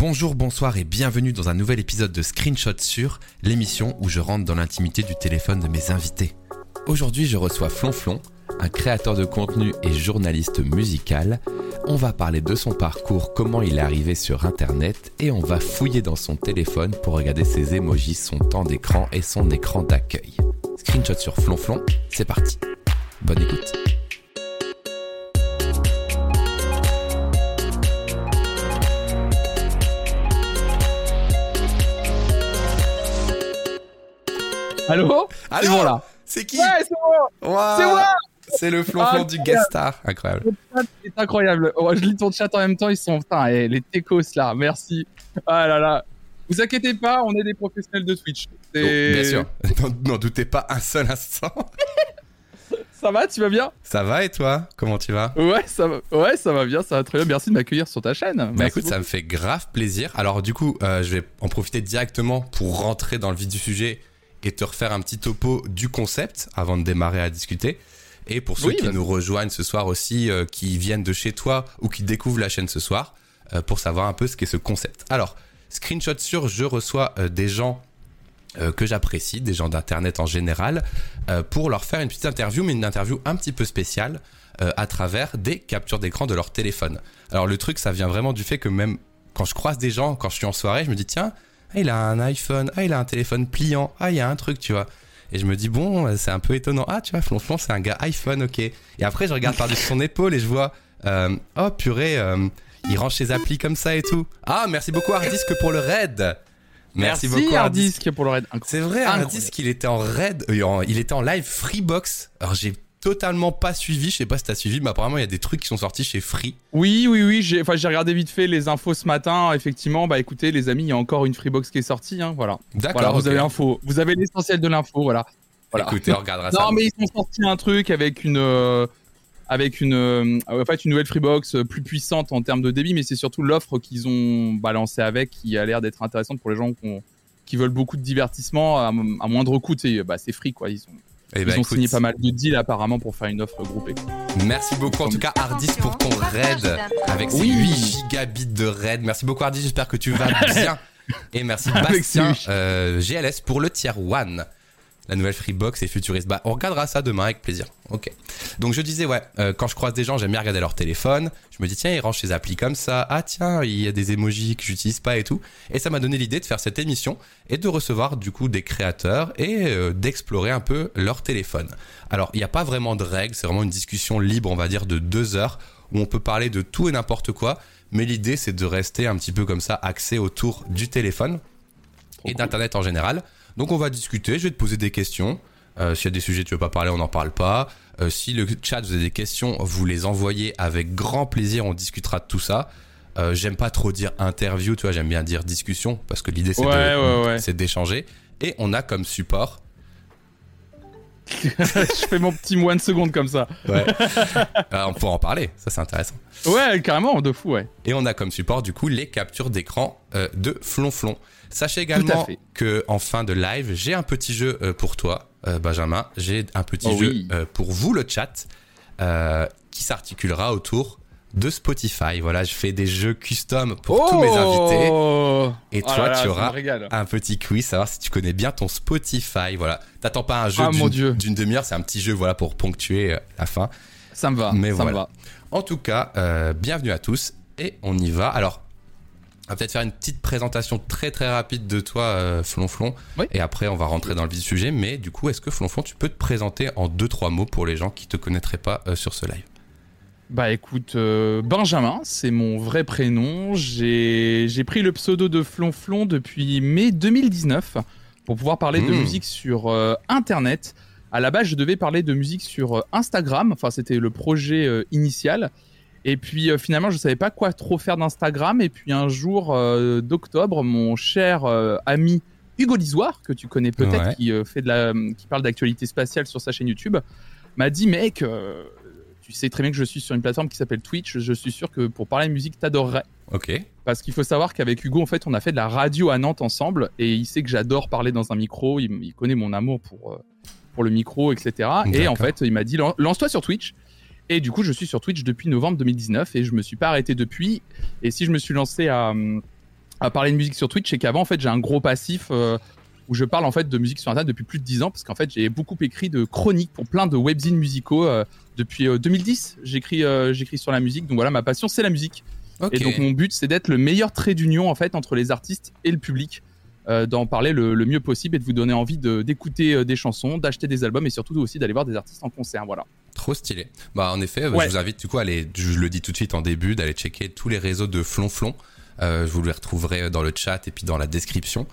Bonjour, bonsoir et bienvenue dans un nouvel épisode de Screenshot sur l'émission où je rentre dans l'intimité du téléphone de mes invités. Aujourd'hui, je reçois Flonflon, un créateur de contenu et journaliste musical. On va parler de son parcours, comment il est arrivé sur internet et on va fouiller dans son téléphone pour regarder ses emojis, son temps d'écran et son écran d'accueil. Screenshot sur Flonflon, c'est parti. Bonne écoute. Allô Allô C'est bon là. C'est qui Ouais, c'est Waouh C'est moi C'est le Flonflon Ah, du guest star. Incroyable. Le chat est incroyable. Oh, je lis ton chat en même temps, ils sont. Putain, et les techos là, merci. Ah là là. Vous inquiétez pas, on est des professionnels de Twitch. C'est- Oh, bien sûr. N'en- doutez pas un seul instant. Ça va, tu vas bien? Ça va et toi? Comment tu vas? Ouais, ça va. Ouais, ça va bien, ça va très bien. Merci de m'accueillir sur ta chaîne. Bah Merci écoute, ça me fait grave plaisir. Alors du coup, euh, je vais en profiter directement pour rentrer dans le vif du sujet et te refaire un petit topo du concept avant de démarrer à discuter. Et pour ceux Oui, qui nous rejoignent ce soir aussi, euh, qui viennent de chez toi ou qui découvrent la chaîne ce soir, euh, pour savoir un peu ce qu'est ce concept. Alors, screenshot sur, je reçois euh, des gens que j'apprécie, des gens d'internet en général, pour leur faire une petite interview, mais une interview un petit peu spéciale à travers des captures d'écran de leur téléphone. Alors le truc, ça vient vraiment du fait que même quand je croise des gens, quand je suis en soirée, je me dis tiens, ah, il a un iPhone, ah il a un téléphone pliant, ah il y a un truc, tu vois. Et je me dis bon, euh, c'est un peu étonnant. Ah tu vois, Flonflon, c'est un gars iPhone, ok. Et après je regarde par-dessus son épaule et je vois, euh, oh purée, euh, il range ses applis comme ça et tout. Ah merci beaucoup Hardisk pour le raid. Merci, beaucoup Hardisk. Pour le raid. C'est vrai. Hardisk, il était en raid, euh, il était en live Freebox. Alors j'ai totalement pas suivi, je sais pas si t'as suivi, mais apparemment il y a des trucs qui sont sortis chez Free. Oui, oui, oui. J'ai, enfin, j'ai regardé vite fait les infos ce matin. Effectivement, bah écoutez, les amis, il y a encore une Freebox qui est sortie. Hein, voilà. D'accord. Voilà, vous avez l'info. Vous avez l'essentiel de l'info. Voilà. Voilà. Écoutez, on regardera ça. Non, mais ils ont sorti un truc avec une, euh, avec une, euh, en fait, une nouvelle Freebox euh, plus puissante en termes de débit, mais c'est surtout l'offre qu'ils ont balancée avec qui a l'air d'être intéressante pour les gens qui, ont- qui veulent beaucoup de divertissement à, à moindre coût. Bah, c'est free, quoi. Ils ont, Eh ils ben, ont écoute, signé pas mal de deals apparemment pour faire une offre groupée. Merci beaucoup en tout cas Hardisk pour ton raid avec ses Oui. 8 gigabits de raid. Merci beaucoup Hardisk, j'espère que tu vas bien. Et merci Bastien euh, GLS pour le tier 1. La nouvelle Freebox est futuriste. Bah, on regardera ça demain avec plaisir. Ok. Donc je disais, ouais, euh, quand je croise des gens, j'aime bien regarder leur téléphone. Je me dis, tiens, ils rangent ses applis comme ça. Ah, tiens, il y a des emojis que j'utilise pas et tout. Et ça m'a donné l'idée de faire cette émission et de recevoir du coup des créateurs et euh, d'explorer un peu leur téléphone. Alors, il n'y a pas vraiment de règles, c'est vraiment une discussion libre, on va dire, de deux heures où on peut parler de tout et n'importe quoi. Mais l'idée, c'est de rester un petit peu comme ça, axé autour du téléphone et d'Internet en général. Donc on va discuter, je vais te poser des questions. Euh, S'il y a des sujets que tu veux pas parler, on n'en parle pas. Euh, si le chat vous avez des questions, vous les envoyez avec grand plaisir, on discutera de tout ça. Euh, j'aime pas trop dire interview, tu vois, j'aime bien dire discussion parce que l'idée c'est Ouais, de- ouais, ouais. c'est d'échanger. Et on a comme support. je fais mon petit moine seconde comme ça. Ouais. Euh, on pourra en parler, ça c'est intéressant. Ouais, carrément, de fou, ouais. Et on a comme support du coup les captures d'écran euh, de Flonflon. Sachez également que en fin de live, j'ai un petit jeu euh, pour toi, euh, Benjamin. J'ai un petit Oh jeu oui. euh, pour vous, le chat, qui s'articulera autour de Spotify. Voilà, je fais des jeux custom pour tous mes invités. Oh Et Oh toi, là là, tu auras un petit quiz, savoir si tu connais bien ton Spotify. Voilà, t'attends pas un jeu Ah, d'une demi-heure, c'est un petit jeu voilà pour ponctuer la fin. Ça me va, Mais ça voilà. me va. En tout cas, euh, bienvenue à tous et on y va. Alors, on va peut-être faire une petite présentation très très rapide de toi, euh, Flonflon, Oui. et après on va rentrer dans le vif du sujet. Mais du coup, est-ce que Flonflon, tu peux te présenter en deux trois mots pour les gens qui te connaîtraient pas euh, sur ce live? Bah écoute, euh, Benjamin, c'est mon vrai prénom. J'ai pris le pseudo de Flonflon depuis mai 2019 pour pouvoir parler de Mmh. musique sur Internet. À la base, je devais parler de musique sur Instagram. Enfin, c'était le projet initial. Et puis euh, finalement, je savais pas quoi trop faire d'Instagram. Et puis un jour euh, d'octobre, mon cher euh, ami Hugo Lisoire, que tu connais peut-être, Ouais. qui fait de la, qui parle d'actualité spatiale sur sa chaîne YouTube, m'a dit mec, tu sais très bien que je suis sur une plateforme qui s'appelle Twitch. Je suis sûr que pour parler de musique, t'adorerais. Ok. Parce qu'il faut savoir qu'avec Hugo, en fait, on a fait de la radio à Nantes ensemble, et il sait que j'adore parler dans un micro. Il, il connaît mon amour pour pour le micro, etc. Et en fait, il m'a dit Lan- lance-toi sur Twitch. Et du coup, je suis sur Twitch depuis novembre 2019 et je me suis pas arrêté depuis. Et si je me suis lancé à, à parler de musique sur Twitch, c'est qu'avant, en fait, j'ai un gros passif euh, où je parle en fait de musique sur Internet depuis plus de 10 ans, parce qu'en fait, j'ai beaucoup écrit de chroniques pour plein de webzines musicaux euh, depuis 2010. J'écris, j'écris sur la musique, donc voilà, ma passion, c'est la musique. Et donc mon but, c'est d'être le meilleur trait d'union en fait entre les artistes et le public. d'en parler le, mieux possible et de vous donner envie d'écouter des chansons, d'acheter des albums et surtout aussi d'aller voir des artistes en concert. Voilà. Trop stylé. Bah en effet, je vous invite du coup à aller, je le dis tout de suite en début, d'aller checker tous les réseaux de Flonflon. Euh, je vous les retrouverai dans le chat et puis dans la description.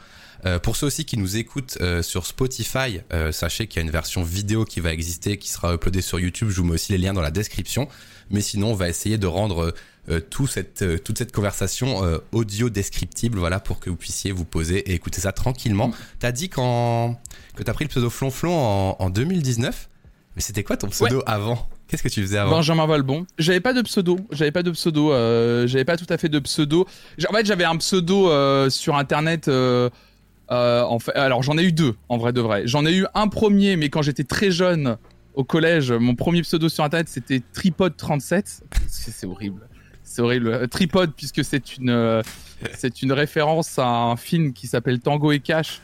Euh, pour ceux aussi qui nous écoutent euh, sur Spotify, sachez qu'il y a une version vidéo qui va exister, qui sera uploadée sur YouTube. Je vous mets aussi les liens dans la description. Mais sinon, on va essayer de rendre tout cette, toute cette conversation audio descriptible, voilà, pour que vous puissiez vous poser et écouter ça tranquillement. Tu T'as dit quand, que t'as pris le pseudo Flonflon en, en 2019 mais c'était quoi ton pseudo avant? Qu'est-ce que tu faisais avant? Benjamin Valbon. J'avais pas de pseudo. J'avais pas de pseudo. Euh, j'avais pas tout à fait de pseudo. En fait, j'avais un pseudo euh, sur internet. Euh, en fait, alors j'en ai eu deux en vrai de vrai. J'en ai eu un premier, mais quand j'étais très jeune au collège, mon premier pseudo sur internet c'était Tripod37. C'est horrible. C'est horrible. Tripod puisque c'est une c'est une référence à un film qui s'appelle Tango et Cash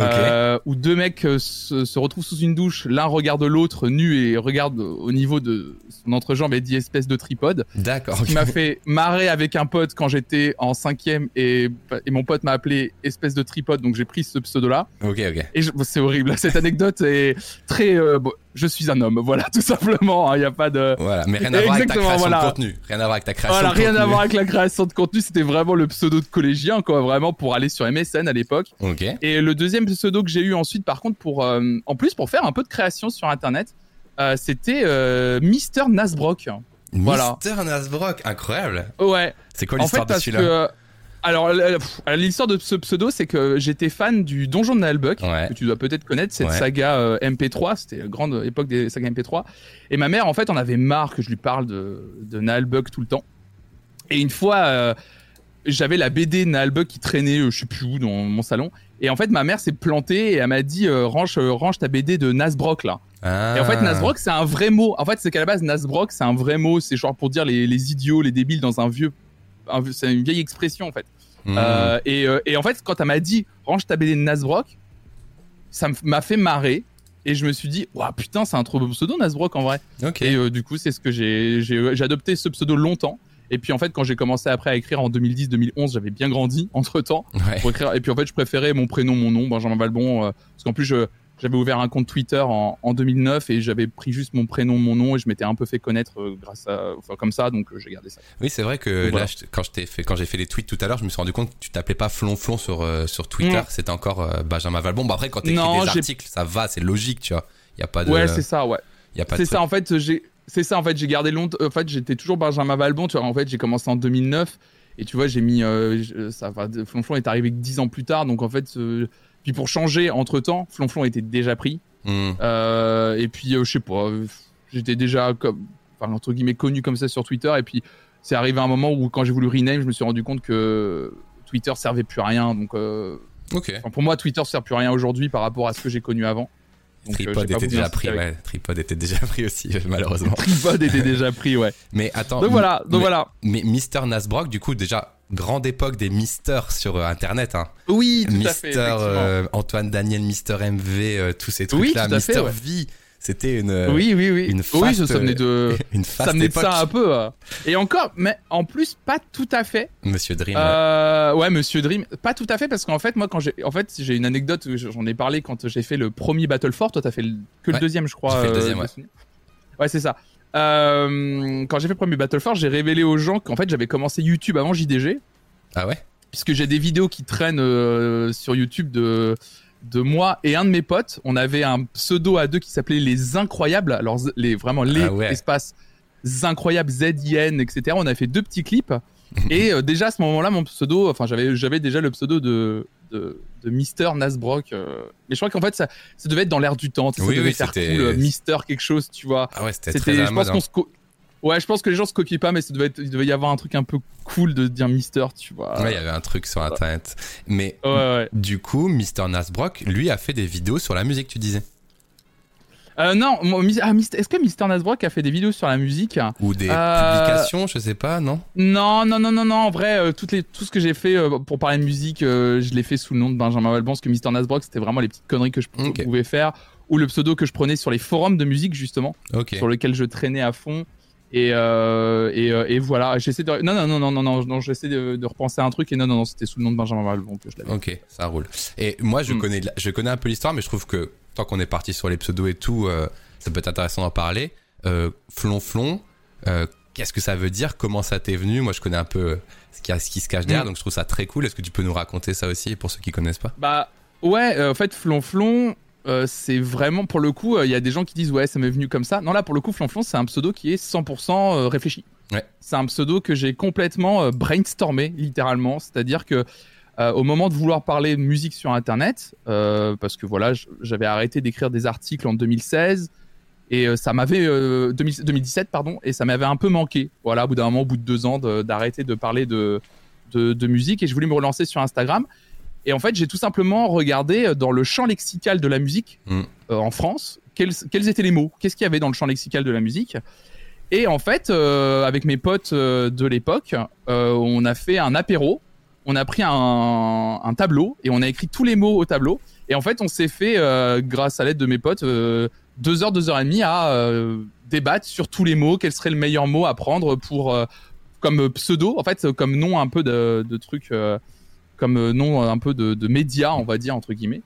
euh, où deux mecs euh, se, retrouvent sous une douche, l'un regarde l'autre nu et regarde au niveau de son entrejambe et dit espèce de tripode. D'accord. Qui m'a fait marrer avec un pote quand j'étais en cinquième et, et mon pote m'a appelé espèce de tripode, donc j'ai pris ce pseudo-là. Ok, ok. Et c'est horrible. Cette anecdote est très. Euh, je suis un homme, voilà, tout simplement. Il hein, n'y a pas de. Voilà, mais rien à voir avec ta création de contenu. Rien à voir avec ta création voilà, de contenu. rien à voir avec la création de contenu. C'était vraiment le pseudo de collégien, quoi, vraiment pour aller sur MSN à l'époque. Et le deuxième pseudo que j'ai eu ensuite, par contre, pour, euh, en plus, pour faire un peu de création sur Internet, euh, c'était euh, Mister Nasbrock. Voilà. Mister Nasbrock, incroyable. Ouais. C'est quoi l'histoire de celui-là? Alors, l'histoire de ce pseudo, c'est que j'étais fan du Donjon de Nalbuck, que tu dois peut-être connaître, cette saga euh, MP3, c'était la grande époque des sagas MP3. Et ma mère, en fait, on avait marre que je lui parle de, de tout le temps. Et une fois, euh, j'avais la BD Nalbuck qui traînait, euh, je sais plus où, dans mon salon. Et en fait, ma mère s'est plantée et elle m'a dit range, range ta BD de Nasbrock là. Et en fait, ah. Nasbrock, c'est un vrai mot. En fait, c'est qu'à la base, Nasbrock, c'est un vrai mot. C'est genre pour dire les, les idiots, les débiles dans un vieux c'est une vieille expression en fait. Mmh. Euh, euh, et, en fait, quand elle m'a dit range ta BD de Nasbrock, ça m'a fait marrer. Et je me suis dit, waouh, putain, c'est un trop beau pseudo, Nasbrock, en vrai. Et euh, du coup, c'est ce que j'ai, j'ai, adopté ce pseudo longtemps. Et puis, en fait, quand j'ai commencé après à écrire en 2010-2011, j'avais bien grandi entre temps. Et puis, en fait, je préférais mon prénom, mon nom, Benjamin Valbon. parce qu'en plus, je, j'avais ouvert un compte Twitter en, 2009 et j'avais pris juste mon prénom, mon nom et je m'étais un peu fait connaître euh, grâce à, enfin comme ça, donc euh, j'ai gardé ça. Oui, c'est vrai que là, quand je fait, quand j'ai fait les tweets tout à l'heure, je me suis rendu compte que tu t'appelais pas Flonflon sur euh, sur Twitter, mm. c'était encore Benjamin Valbon. Bon après, quand t'écris des articles, ça va, c'est logique, tu vois. Il y a pas de. Ouais, c'est ça, ouais. Y a pas. C'est ça, en fait, j'ai. C'est ça, en fait, j'ai gardé longtemps. En fait, j'étais toujours Benjamin Valbon. Tu vois, en fait, j'ai commencé en 2009 et tu vois, j'ai mis. ça, Flonflon est arrivé dix ans plus tard, donc en fait. Puis pour changer entre temps, Flonflon était déjà pris. Hmm. Euh, et puis, euh, je sais pas, j'étais déjà comme, enfin, entre guillemets connu comme ça sur Twitter. Et puis, c'est arrivé un moment où, quand j'ai voulu rename, je me suis rendu compte que Twitter servait plus à rien. Donc, euh, pour moi, Twitter sert plus à rien aujourd'hui par rapport à ce que j'ai connu avant. Tripod était déjà pris, ouais. Tripod était déjà pris aussi, malheureusement. Tripod était déjà pris, ouais. Mais attends. Donc voilà, donc voilà. Mais Mister Nasbrock, du coup, déjà, grande époque des Mister sur euh, Internet. Hein. Oui, tout Mister, à fait. Euh, Antoine Daniel, Mister MV, euh, tous ces trucs-là. Oui, Mister V. C'était une. Oui, oui, oui. Une oui, ça venait de. Une ça venait de ça un peu. Et encore, mais en plus, pas tout à fait. Monsieur Dream. ouais. Monsieur Dream. Pas tout à fait, parce qu'en fait, moi, quand j'ai. En fait, j'ai une anecdote, j'en ai parlé quand j'ai fait le premier Battle Fort. Toi, t'as fait que le deuxième, je crois. Fait le deuxième, ouais. Ouais, c'est ça. Quand j'ai fait le premier Battle Fort, j'ai révélé aux gens qu'en fait, j'avais commencé YouTube avant JDG. Ah ouais? Puisque j'ai des vidéos qui traînent euh, sur YouTube de, de moi et un de mes potes. On avait un pseudo à deux qui s'appelait Les Incroyables. Alors, les, vraiment, les ah espaces incroyables, Z-I-N, etc. On a fait deux petits clips. et euh, déjà à ce moment-là, mon pseudo, enfin, j'avais, j'avais déjà le pseudo de, de, Mister Nasbrock. Euh. mais je crois qu'en fait, ça, ça devait être dans l'air du temps. Ça, devait faire cool, Mister quelque chose, tu vois. Ah ouais, c'était très Je pense qu'on se Ouais, je pense que les gens se copient pas, mais ça devait être, il devait y avoir un truc un peu cool de dire Mister, tu vois. Ouais, il y avait un truc sur internet. Mais du coup, Mister Nasbrock, lui, a fait des vidéos sur la musique, tu disais. Euh, non, ah, est-ce que Mister Nasbrock a fait des vidéos sur la musique Ou des Euh, publications, je sais pas, non Non, non, non, non, non. En vrai, euh, toutes les, tout ce que j'ai fait euh, pour parler de musique, euh, je l'ai fait sous le nom de Benjamin Valbon, parce que Mister Nasbrock, c'était vraiment les petites conneries que je pouvais faire, ou le pseudo que je prenais sur les forums de musique, justement, sur lequel je traînais à fond. Et, euh, et, euh, et voilà, j'essaie de. Non, non, non, non, non, non, non j'essaie de, de repenser à un truc, et non, non, non, c'était sous le nom de Benjamin Valbon que je l'avais. Ok, ça roule. Et moi, je, Hmm. connais, la- je connais un peu l'histoire, mais je trouve que tant qu'on est parti sur les pseudos et tout, euh, ça peut être intéressant d'en parler. Euh, flonflon, euh, qu'est-ce que ça veut dire? Comment ça t'est venu? Moi, je connais un peu euh, ce qui, ce qui se cache derrière, Hmm. donc je trouve ça très cool. Est-ce que tu peux nous raconter ça aussi pour ceux qui connaissent pas? Bah ouais, euh, en fait Flonflon, euh, c'est vraiment pour le coup, euh, il y a des gens qui disent ouais ça m'est venu comme ça. Non là pour le coup Flonflon c'est un pseudo qui est 100% euh, réfléchi. Ouais. C'est un pseudo que j'ai complètement euh, brainstormé littéralement, c'est-à-dire que euh, au moment de vouloir parler de musique sur internet, euh, parce que voilà j'avais arrêté d'écrire des articles en 2016. Et euh, ça m'avait euh, 2000 2017 pardon et ça m'avait un peu manqué. Voilà, au bout d'un moment, au bout de deux ans, d'arrêter de, parler de, de de musique et je voulais me relancer sur Instagram. Et en fait, j'ai tout simplement regardé dans le champ lexical de la musique Mm. en France, quels, quels étaient les mots, qu'est-ce qu'il y avait dans le champ lexical de la musique. Et en fait, euh, avec mes potes euh, de l'époque, euh, on a fait un apéro, on a pris un, tableau et on a écrit tous les mots au tableau. Et en fait, on s'est fait, euh, grâce à l'aide de mes potes, euh, deux heures, deux heures et demie à euh, débattre sur tous les mots, quel serait le meilleur mot à prendre pour comme pseudo, en fait, comme nom un peu de, euh, comme nom un peu de, de média, on va dire entre guillemets.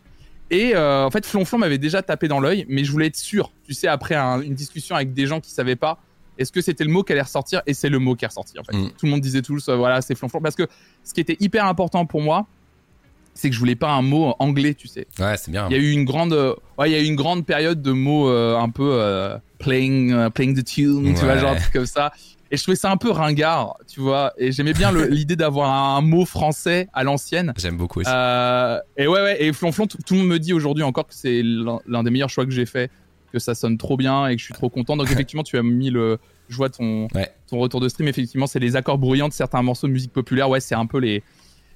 Et en fait, Flonflon m'avait déjà tapé dans l'œil, mais je voulais être sûr. Tu sais, après un- une discussion avec des gens qui savaient pas, est-ce que c'était le mot qui allait ressortir? Et c'est le mot qui est ressorti. En fait, Mm. tout le monde disait tous, euh, voilà, c'est Flonflon, parce que ce qui était hyper important pour moi, c'est que je voulais pas un mot anglais, tu sais. Ouais, c'est bien. Il y a eu une grande, euh, ouais, il y a eu une grande période de mots euh, un peu euh, playing, playing the tune, tu vois, genre comme ça. Et je trouvais ça un peu ringard, tu vois. Et j'aimais bien l'idée d'avoir un mot français à l'ancienne. J'aime beaucoup aussi. Et ouais, ouais. Et Flonflon, tout, le monde me dit aujourd'hui encore que c'est l'un des meilleurs choix que j'ai fait, que ça sonne trop bien et que je suis trop content. Donc effectivement, tu as mis le, je vois ton, Ouais. ton retour de stream. Effectivement, c'est les accords bruyants de certains morceaux de musique populaire. Ouais, c'est un peu les,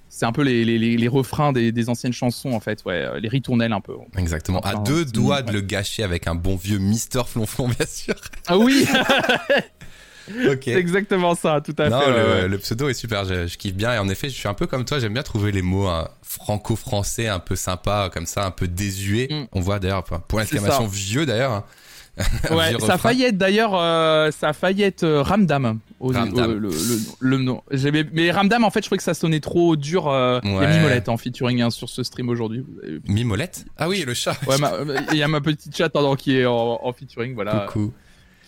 c'est un peu les, les, les, les refrains des, des anciennes chansons en fait. Ouais, euh, les ritournelles un peu. Exactement. À enfin, deux c'est- doigts de ouais. le gâcher avec un bon vieux Mister Flonflon, bien sûr. Ah oui, c'est exactement ça, tout à Non, fait. le, ouais, le pseudo est super, je, je kiffe bien. Et en effet, je suis un peu comme toi, j'aime bien trouver les mots hein, franco-français un peu sympa, comme ça, un peu désuet. Mm. On voit d'ailleurs, pour l'exclamation vieux d'ailleurs. hein. Ouais, ça a refrain. failli être d'ailleurs, euh, ça a failli être euh, Ramdam. Ramdam. le, le, le nom. Mais Ramdam, en fait, je trouvais que ça sonnait trop dur. euh, Il y Ouais. a Mimolette en featuring hein, sur ce stream aujourd'hui. Mimolette? Ah oui, le chat. Ouais, ma- il y a ma petite chatte pardon, qui est en, en featuring, voilà, Coucou.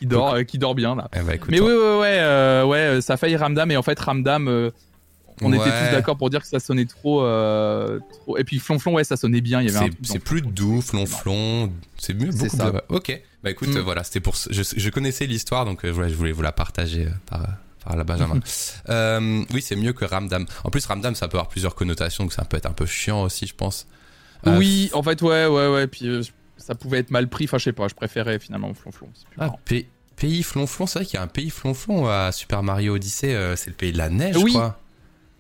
Qui dort, euh, qui dort bien là. Eh écoute, Mais ouais, ouais, ouais, euh, ouais, euh, ça a failli Ramdam, et en fait Ramdam, euh, on était tous d'accord pour dire que ça sonnait trop, euh, trop. Et puis Flonflon, ouais, ça sonnait bien. Il y avait un c'est plus doux, flonflon, c'est mieux, beaucoup ça. Ok, bah écoute, Mm. voilà, c'était pour. Je, je connaissais l'histoire, donc voilà, je voulais vous la partager par, la Benjamin. Euh, oui, c'est mieux que Ramdam. En plus, Ramdam, ça peut avoir plusieurs connotations, donc ça peut être un peu chiant aussi, je pense. Euh, Oui, en fait, ouais, ouais, ouais. Puis euh, ça pouvait être mal pris. Enfin, je sais pas. Je préférais finalement Flonflon. Ah. Pays flonflon, c'est vrai qu'il y a un pays flonflon à Super Mario Odyssey, euh, c'est le pays de la neige, Oui. crois.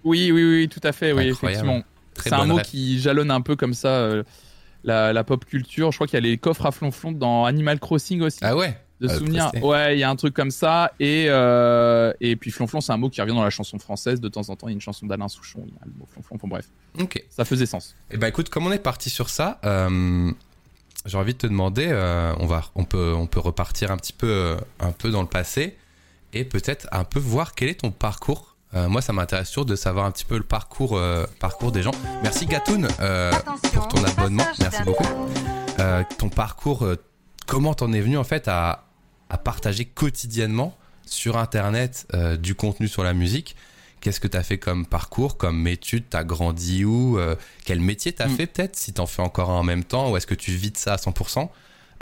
Oui, oui, oui, tout à fait. Oui, Incroyable. effectivement. Très C'est un mot qui jalonne un peu comme ça euh, la, la pop culture. Je crois qu'il y a les coffres à flonflon dans Animal Crossing aussi. Ah ouais de euh, souvenirs. presté. Ouais, il y a un truc comme ça. Et, euh, et puis flonflon, c'est un mot qui revient dans la chanson française. De temps en temps, il y a une chanson d'Alain Souchon. Il y a le mot flonflon. Enfin bref, Ok. ça faisait sens. Eh ben écoute, comme on est parti sur ça, j'ai envie de te demander, euh, on va, on peut, on peut repartir un petit peu, euh, un peu dans le passé et peut-être un peu voir quel est ton parcours. Euh, moi, ça m'intéresse toujours de savoir un petit peu le parcours, euh, parcours des gens. Merci Gatoun pour ton abonnement, merci beaucoup. Ton parcours, comment t'en es venu en fait à, à partager quotidiennement sur Internet du contenu sur la musique? Qu'est-ce que tu as fait comme parcours, comme études? T'as grandi où? Euh, Quel métier t'as Mm. fait peut-être Si t'en fais encore un en même temps Ou est-ce que tu vis de ça à 100%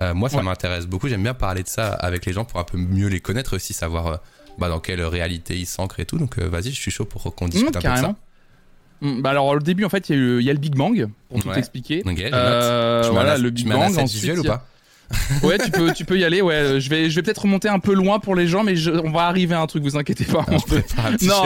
Euh, Moi, ça Ouais. m'intéresse beaucoup. J'aime bien parler de ça avec les gens pour un peu mieux les connaître aussi, savoir euh, bah, dans quelle réalité ils s'ancrent et tout. Donc vas-y, je suis chaud pour qu'on discute Mmh, un peu de ça. Mmh, bah alors au début en fait il y, a y le Big Bang pour tout Ouais. expliquer. Tu voilà la- le tu Big Bang. Ensuite, visuelle ou pas? Ouais, tu peux, tu peux y aller. Ouais, je vais, je vais peut-être remonter un peu loin pour les gens, mais je- on va arriver à un truc. Vous inquiétez pas. Je prépare un petit non,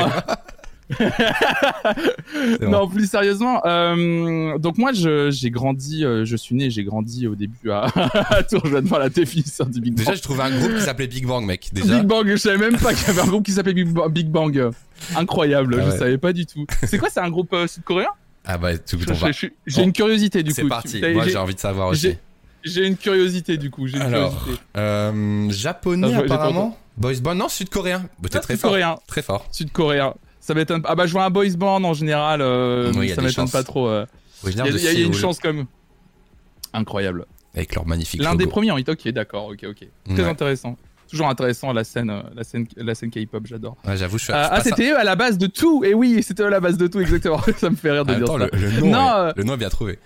non, plus sérieusement. Euh, donc moi, je- j'ai grandi, euh, je suis né, j'ai grandi au début à, à Tourjeune, t'es fils hein, du Big Bang. Déjà, j'ai trouvé un groupe qui s'appelait Big Bang, mec. Déjà. Big Bang, je savais même pas qu'il y avait un groupe qui s'appelait Big Bang. Big Bang. Incroyable, Ah je ouais. savais pas du tout. C'est quoi, c'est un groupe euh, sud-coréen? Ah bah, tout, Je- on je- je- J'ai une curiosité du coup. C'est parti. Tu- Moi, j'ai envie de savoir aussi. J'ai- une curiosité du coup. Une Alors, curiosité. Euh, japonais Ah, apparemment. Boys band, non, sud-coréen. Bah, t'es Ah, très fort. Sud-coréen. Très fort. Sud-coréen. Ça m'étonne. pas. Ah bah je vois un boys band en général. euh, Oui, ça m'étonne pas trop. euh. Il y, a- y une chance comme. Incroyable. Avec leur magnifique L'un des premiers en hit. Ok, d'accord. Ok, ok. Très Ouais. intéressant. Toujours intéressant la scène, la scène, la scène K-pop. J'adore. Ouais, j'avoue, je suis. Ah, ah, c'était eux à la base de tout. Et oui, c'était eux à la base de tout exactement. ça me fait rire de dire ça. le, nom, Non, est, le nom est bien trouvé.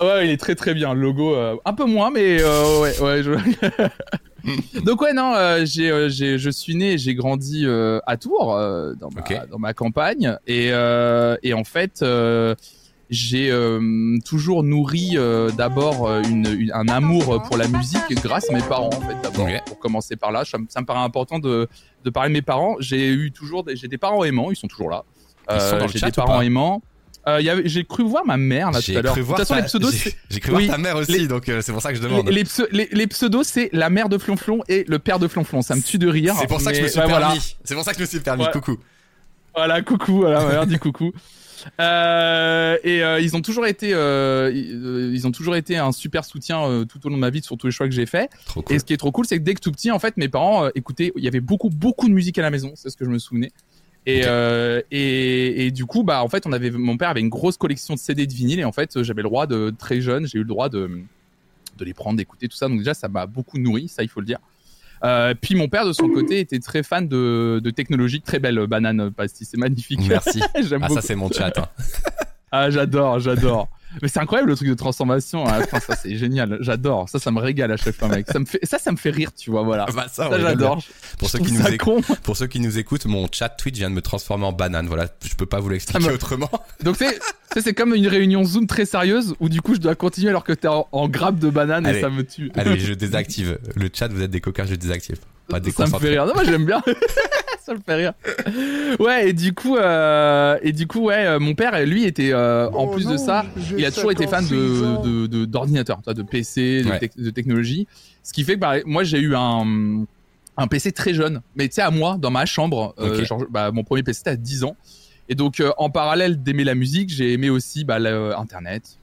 Ouais, il est très très bien. Le logo, euh, un peu moins, mais euh, ouais, ouais. Je... Donc ouais, non, euh, j'ai, euh, j'ai, je suis né, j'ai grandi euh, à Tours, euh, dans, ma, dans ma campagne, et euh, et en fait, euh, j'ai euh, toujours nourri euh, d'abord une, une- un amour pour la musique grâce à mes parents, en fait, d'abord. Pour commencer par là, ça, me- ça me paraît important de de parler de mes parents. J'ai eu toujours, des, j'ai des parents aimants, ils sont toujours là. Ils sont dans le j'ai chat des parents aimants. Euh, j'ai cru voir ma mère là tout à l'heure. De toute façon, ta- les pseudos, j'ai- cru Oui, voir ta mère aussi, les- donc euh, c'est pour ça que je demande. les, pse- les- les pseudos, c'est la mère de Flonflon et le père de Flonflon. Ça me tue de rire. C'est pour ça que je me suis permis. C'est pour ça que je me suis permis. Coucou. voilà, coucou, voilà, mère dit coucou. Euh, et ils ont toujours été, ils, ont toujours été un super soutien tout au long de ma vie sur tous les choix que j'ai faits. Cool. Et ce qui est trop cool, c'est que dès que tout petit, en fait, mes parents écoutaient. Il y avait beaucoup, beaucoup de musique à la maison. C'est ce que je me souvenais. Et, euh, et, et du coup, bah, en fait, on avait, mon père avait une grosse collection de CD de vinyle et en fait, j'avais le droit de très jeune, j'ai eu le droit de, de les prendre, d'écouter tout ça. Donc déjà, ça m'a beaucoup nourri, ça, il faut le dire. Euh, puis mon père, de son côté, était très fan de, de technologie. Très belle banane pastis, c'est magnifique. Merci. J'aime Ah, beaucoup. ça, c'est mon chat. hein. Ah, j'adore, j'adore. Mais c'est incroyable le truc de transformation. Fin, ça, c'est génial. J'adore. Ça, ça me régale à chaque fois, mec. Ça me fait, ça, ça me fait rire, tu vois, voilà. Bah, ça, j'adore. Pour ceux, qui nous écoutent, con. pour ceux qui nous écoutent, mon chat Twitch vient de me transformer en banane. Voilà, je peux pas vous l'expliquer Ah, mais- autrement. Donc, c'est, comme une réunion Zoom très sérieuse où du coup, je dois continuer alors que t'es en, en grappe de banane Allez. et ça me tue. Allez, je désactive. Le chat, vous êtes des coquins, je désactive. Pas ça me fait rire. Non, moi, j'aime bien. ça me fait rire. Ouais, et du coup, euh, et du coup, ouais, euh, mon père, lui, était, euh, en plus de ça, il a toujours été fan de, de, PC, de, Ouais. de technologie. Ce qui fait que bah, moi j'ai eu un, un PC très jeune, mais tu sais à moi dans ma chambre, euh, genre, bah, mon premier PC c'était à 10 ans. Et donc euh, en parallèle d'aimer la musique, j'ai aimé aussi bah, internet,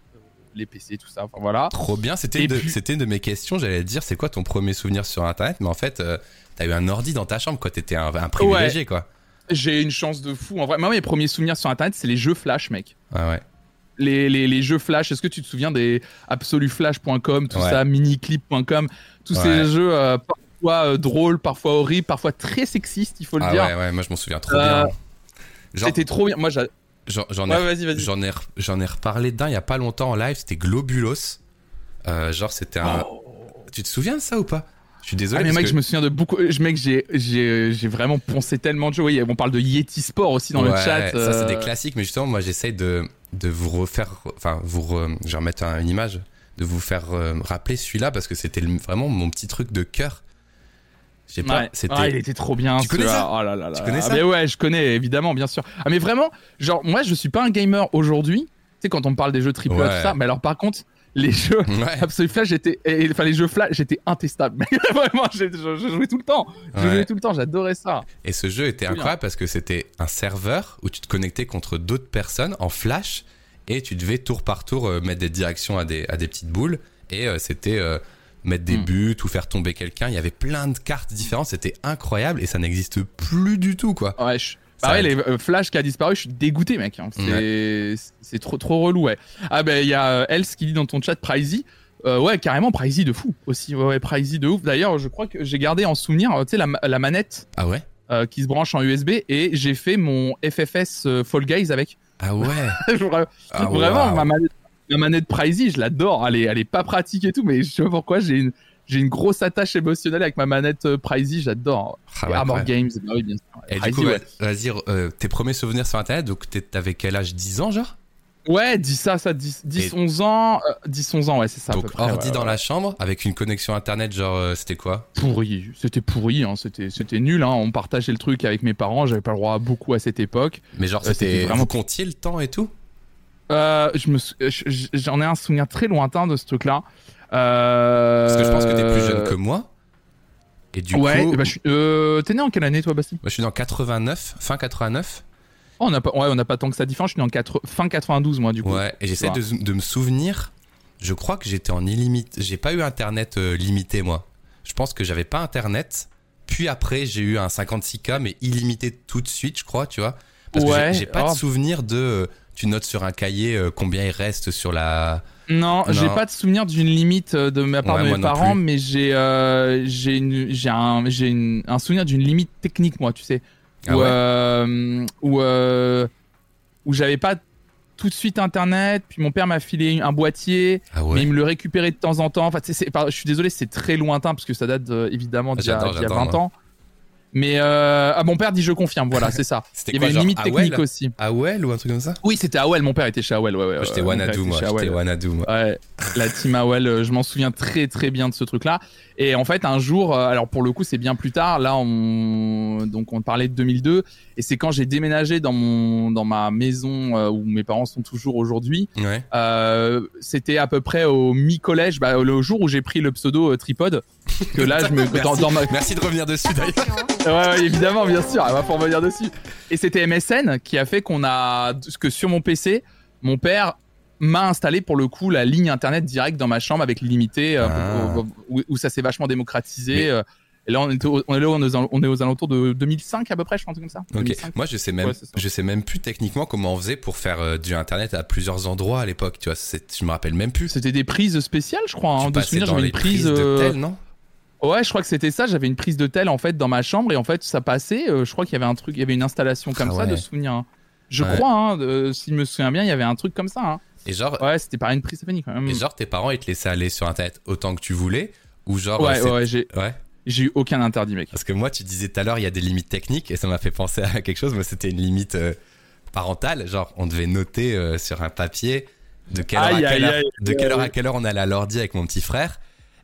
les PC, tout ça. Enfin voilà. Trop bien. C'était une, de- puis- c'était une de mes questions. J'allais te dire, c'est quoi ton premier souvenir sur Internet? Mais en fait, euh, t'as eu un ordi dans ta chambre, quoi. T'étais un, un privilégié, quoi. J'ai une chance de fou. En vrai, moi mes premiers souvenirs sur internet c'est les jeux Flash, mec. Ah ouais. Les, les, les jeux Flash, est-ce que tu te souviens des absoluflash.com, tout Ouais. ça, miniclip.com, tous Ouais. ces jeux euh, parfois euh, drôles, parfois horribles, parfois très sexistes, il faut le Ah dire. ouais, ouais, moi je m'en souviens trop bien. Genre, C'était trop bien. Moi, j'en j'en ai, Ouais, j'en ai, j'en ai reparlé d'un il y a pas longtemps en live. C'était Globulos. Euh, genre, c'était un. Tu te souviens de ça ou pas? Je suis désolé. Ah, mais mec, que- je me souviens de beaucoup. Je, mec, j'ai, j'ai, j'ai vraiment poncé tellement de jeux. Oui, on parle de Yeti Sport aussi dans le Ouais, chat. Ça, c'est des euh, classiques, mais justement, moi, j'essaye de, de vous refaire. Enfin, vous. re- je vais remettre un- une image. De vous faire euh, rappeler celui-là parce que c'était vraiment mon petit truc de cœur. Sais pas, Ouais. c'était. Ah, il était trop bien. Tu connais ça Oh là là là. Tu connais Ah, ça Mais ouais, je connais évidemment, bien sûr. Ah mais vraiment, genre moi, je suis pas un gamer aujourd'hui. Tu sais quand on me parle des jeux Ouais. tout ça, mais alors par contre, les jeux Ouais. Absolute Flash, j'étais, enfin les jeux Flash, j'étais intestable. Vraiment, je, je jouais tout le temps. Je Ouais. jouais tout le temps. J'adorais ça. Et ce jeu était bien. incroyable parce que c'était un serveur où tu te connectais contre d'autres personnes en flash et tu devais tour par tour euh, mettre des directions à des, à des petites boules et euh, c'était euh, mettre des Hmm. buts ou faire tomber quelqu'un. Il y avait plein de cartes différentes, c'était incroyable et ça n'existe plus du tout quoi. Ouais, je... Bah les euh, Flash qui a disparu, je suis dégoûté, mec. hein. C'est trop trop relou, ouais. Ah ben il y a euh, Else qui dit dans ton chat Pricey. Euh, ouais, carrément Pricey de fou aussi. Ouais, ouais Pricey de ouf. D'ailleurs, je crois que j'ai gardé en souvenir, euh, tu sais, la, la manette Ah ouais? euh, qui se branche en USB et j'ai fait mon FFS Fall Guys avec. Ah ouais? Ah, Vraiment, ma manette, ma manette Pricey, je l'adore. Elle est, elle est pas pratique et tout, mais je sais pas pourquoi j'ai une j'ai une grosse attache émotionnelle avec ma manette euh, Pricey, j'adore. Ah ouais, Armor ouais. Games, bah oui, bien sûr. Et du coup, ouais. vas-y, euh, tes premiers souvenirs sur internet, donc t'avais quel âge? 10 ans genre? Ouais, 10 ça, ça, 10, 10 Et- 11 ans, euh, 10, 11 ans, ouais, c'est ça. à Donc peu près, ordi dans la chambre avec une connexion internet, genre euh, c'était quoi? Pourri, c'était pourri, hein, c'était, c'était nul, hein. on partageait le truc avec mes parents, j'avais pas le droit à beaucoup à cette époque. Mais genre Euh, c'était c'était vraiment- vous comptiez le temps et tout? Euh, je me, j'en ai un souvenir très lointain de ce truc-là. Euh... Parce que je pense que t'es plus jeune que moi. Et du ouais, coup, bah, euh, t'es né en quelle année toi, Bastien? Moi, je suis dans 89, fin 89. oh, On n'a pas, ouais, on n'a pas tant que ça différent. Je suis né en quatre- fin 92 moi du coup. Ouais, et j'essaie de, de me souvenir. Je crois que j'étais en illimité. J'ai pas eu internet euh, limité, moi. Je pense que j'avais pas internet. Puis après, j'ai eu un 56K, mais illimité tout de suite, je crois, tu vois. Parce que Ouais, j'ai- j'ai pas oh. de souvenir de. Tu notes sur un cahier euh, combien il reste sur la. Non, j'ai pas de souvenir d'une limite euh, de ma part Ouais, de mes parents, mais j'ai euh, j'ai une- j'ai un j'ai une- un souvenir d'une limite technique moi, tu sais, Ah où ouais euh, où où j'avais pas tout de suite internet, puis mon père m'a filé un boîtier, Ah mais il me le récupérait de temps en temps. Enfin, c'est- je suis désolé, c'est très lointain parce que ça date évidemment d'il y, a- J'adore, d'il y a j'adore, 20 moi. ans. Mais euh, ah, mon père dit je confirme, voilà, c'est ça. Il y quoi, avait une limite technique aussi. AOL ou un truc comme ça Oui, c'était AOL, mon père était chez AOL, ouais, ouais. Moi, J'étais Wanadu, moi. J'étais Wanadu. Ouais, la team AOL, euh, je m'en souviens très très bien de ce truc-là. Et en fait, un jour, euh, alors pour le coup, c'est bien plus tard. Là, on donc on parlait de 2002, et c'est quand j'ai déménagé dans mon dans ma maison euh, où mes parents sont toujours aujourd'hui. Ouais. Euh, c'était à peu près au mi-collège, bah, le jour où j'ai pris le pseudo tripod. Que là, je me Merci. dans ma Merci de revenir dessus, d'ailleurs. Ouais, ouais, évidemment, bien sûr, elle va pour revenir dessus. Et c'était MSN qui a fait qu'on a que sur mon PC, mon père m'a installé pour le coup la ligne internet directe dans ma chambre avec limité, euh, Ah. où, où ça s'est vachement démocratisé. Mais- euh, Et là, on est, au- on est là, on est aux, on est aux alentours de 2005 à peu près, je pense, comme ça. Ok. 2005. Moi, je sais même, Ouais, je sais même plus techniquement comment on faisait pour faire euh, du internet à plusieurs endroits à l'époque. Tu vois, je me rappelle même plus. C'était des prises spéciales, je crois. Tu Hein, de souvenir, dans j'avais les une prise. prises de tel, non? Ouais, je crois que c'était ça. J'avais une prise de tel en fait dans ma chambre et en fait ça passait. euh, je crois qu'il y avait un truc, il y avait une installation comme Ah ça de ouais. souvenir. hein. Je Ouais. crois, hein, de- si je me souviens bien, il y avait un truc comme ça. hein. Et genre, Ouais, c'était pas une prise Stéphanie quand même. et genre, tes parents, ils te laissaient aller sur internet autant que tu voulais Ou genre. ouais, euh, c'est- ouais, j'ai ouais. j'ai eu aucun interdit, mec. Parce que moi, tu disais tout à l'heure, il y a des limites techniques et ça m'a fait penser à quelque chose, mais c'était une limite euh, parentale. Genre, on devait noter euh, sur un papier de quelle, heure, Aïe, à quelle aïe, heure, aïe. de quelle heure à quelle heure on allait à l'ordi avec mon petit frère.